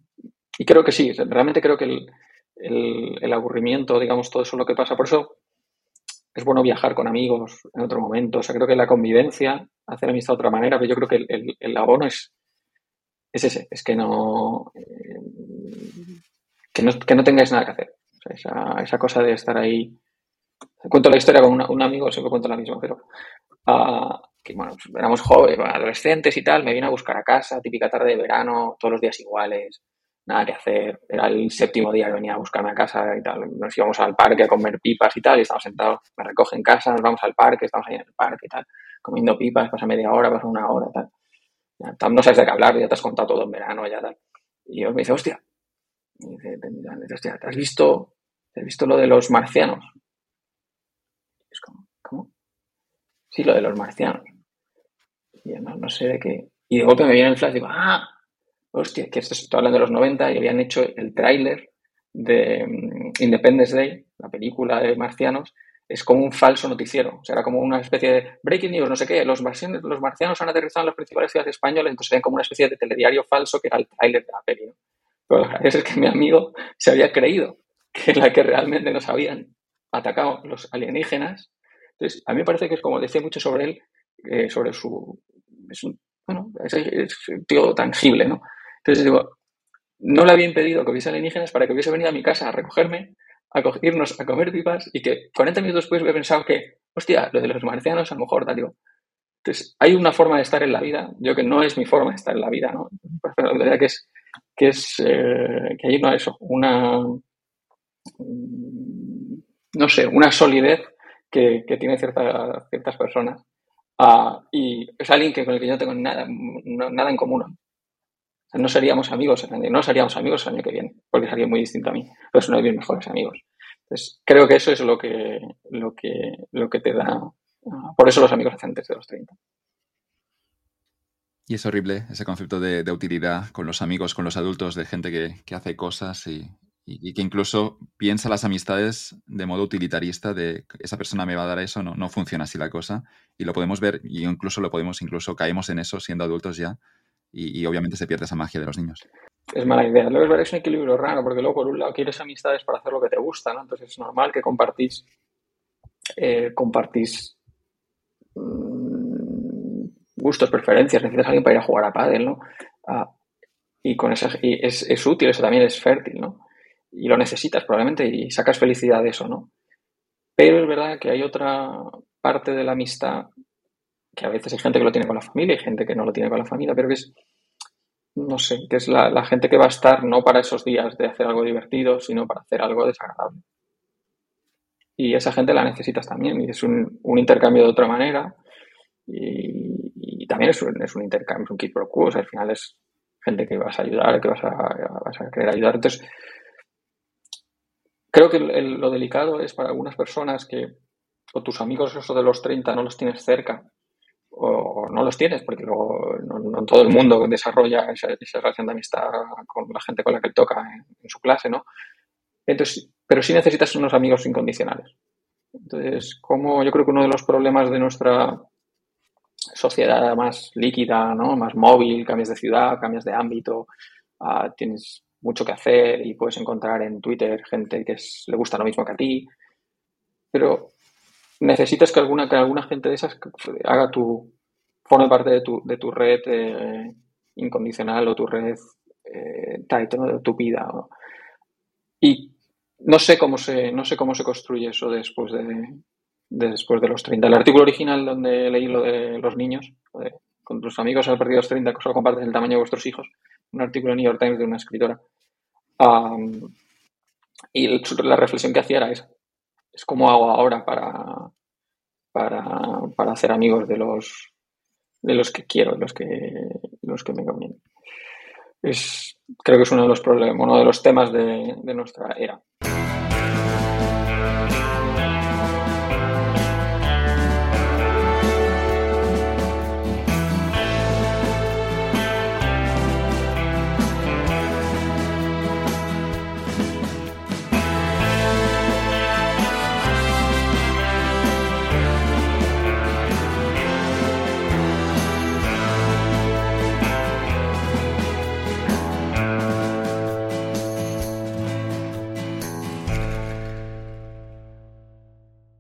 Speaker 3: y creo que sí, realmente creo que el, el aburrimiento, digamos, todo eso lo que pasa. Por eso es bueno viajar con amigos en otro momento. O sea, creo que la convivencia, hacer amistad de otra manera, pero yo creo que el, abono es, es ese, es que no, eh, que no, que no tengáis nada que hacer. esa, esa, cosa de estar ahí. Cuento la historia con un amigo, siempre cuento la misma, pero uh, que bueno, éramos jóvenes, adolescentes y tal, me vine a buscar a casa, típica tarde de verano, todos los días iguales, nada que hacer. Era el séptimo día que venía a buscarme a casa y tal. Nos íbamos al parque a comer pipas y tal, y estamos sentados, me recogen en casa, nos vamos al parque, estamos ahí en el parque y tal, comiendo pipas, pasa media hora, pasa una hora, tal. Ya, no sabes de qué hablar, ya te has contado todo en verano, ya tal. Y yo me dice, hostia, me dice, hostia, ¿te has visto, ¿te visto lo de los marcianos? es como, ¿cómo? Sí, lo de los marcianos. Y yo no, no sé de qué. Y de golpe me viene el flash y digo, ah, hostia, que esto estoy hablando de los 90 y habían hecho el tráiler de mm, Independence Day, la película de marcianos, es como un falso noticiero. O sea, era como una especie de breaking news, no sé qué. Los marcianos, los marcianos han aterrizado en las principales ciudades españolas, entonces era como una especie de telediario falso que era el tráiler de la peli. Pero la verdad es que mi amigo se había creído que la que realmente nos habían atacado los alienígenas. Entonces, a mí me parece que es como decía mucho sobre él, eh, sobre su... Es un, bueno, es, es un tío tangible, ¿no? Entonces digo, no le había impedido que hubiese alienígenas para que hubiese venido a mi casa a recogerme, a irnos a comer pipas y que 40 minutos después hubiera pensado que, hostia, lo de los marcianos a lo mejor, tal, digo. Entonces, hay una forma de estar en la vida, yo que no es mi forma de estar en la vida, ¿no? Pero la verdad que es, que es, eh, que hay una, eso, una, no sé, una solidez que, tiene cierta, ciertas personas. Uh, y es alguien con el que yo no tengo nada, nada en común no seríamos amigos no seríamos amigos el año que viene, porque sería muy distinto a mí, pero es uno de mis mejores amigos. Entonces, creo que eso es lo que, lo que, lo que te da. Ah, por eso los amigos hacen antes de los 30.
Speaker 2: Y es horrible ese concepto de, utilidad con los amigos, con los adultos, de gente que, hace cosas y, que incluso piensa las amistades de modo utilitarista, de esa persona me va a dar eso, no, no funciona así la cosa. Y lo podemos ver, y incluso lo podemos, incluso caemos en eso siendo adultos ya, y, obviamente se pierde esa magia de los niños.
Speaker 3: Es mala idea. Luego es un equilibrio raro, porque luego por un lado quieres amistades para hacer lo que te gusta, ¿no? Entonces es normal que compartís, eh, compartís mm, gustos, preferencias, necesitas a alguien para ir a jugar a pádel, ¿no? Ah, y con eso y es, es, útil, eso también es fértil, ¿no? Y lo necesitas probablemente y sacas felicidad de eso, ¿no? Pero es verdad que hay otra parte de la amistad que a veces hay gente que lo tiene con la familia y gente que no lo tiene con la familia, pero que es no sé, que es la, gente que va a estar no para esos días de hacer algo divertido, sino para hacer algo desagradable. Y esa gente la necesitas también, y es un, intercambio de otra manera, y, también es un, es un, intercambio, es un kit pro quo, al final es gente que vas a ayudar, que vas a, vas a querer ayudar. Entonces, creo que lo delicado es para algunas personas que o tus amigos eso de los 30 no los tienes cerca o no los tienes, porque luego no, todo el mundo desarrolla esa, relación de amistad con la gente con la que toca en, su clase, ¿no? Entonces, pero sí necesitas unos amigos incondicionales. Entonces, como yo creo que uno de los problemas de nuestra sociedad más líquida, ¿no? Más móvil, cambias de ciudad, cambias de ámbito, ah, tienes mucho que hacer y puedes encontrar en Twitter gente que le gusta lo mismo que a ti, pero necesitas que alguna, que alguna gente de esas haga tu, forme parte de tu, de tu red eh, incondicional o tu red eh, de tu vida. Y no sé cómo se, no sé cómo se construye eso después de, después de los 30. El artículo original donde leí lo de los niños, con tus amigos al partir de los 30, solo compartes el tamaño de vuestros hijos, un artículo de New York Times de una escritora. y la reflexión que hacía era esa es como hago ahora para, para, hacer amigos de los, de los que quiero, los que, los que me convienen. Es, creo que es uno de los problemas, uno de los temas de, de nuestra era.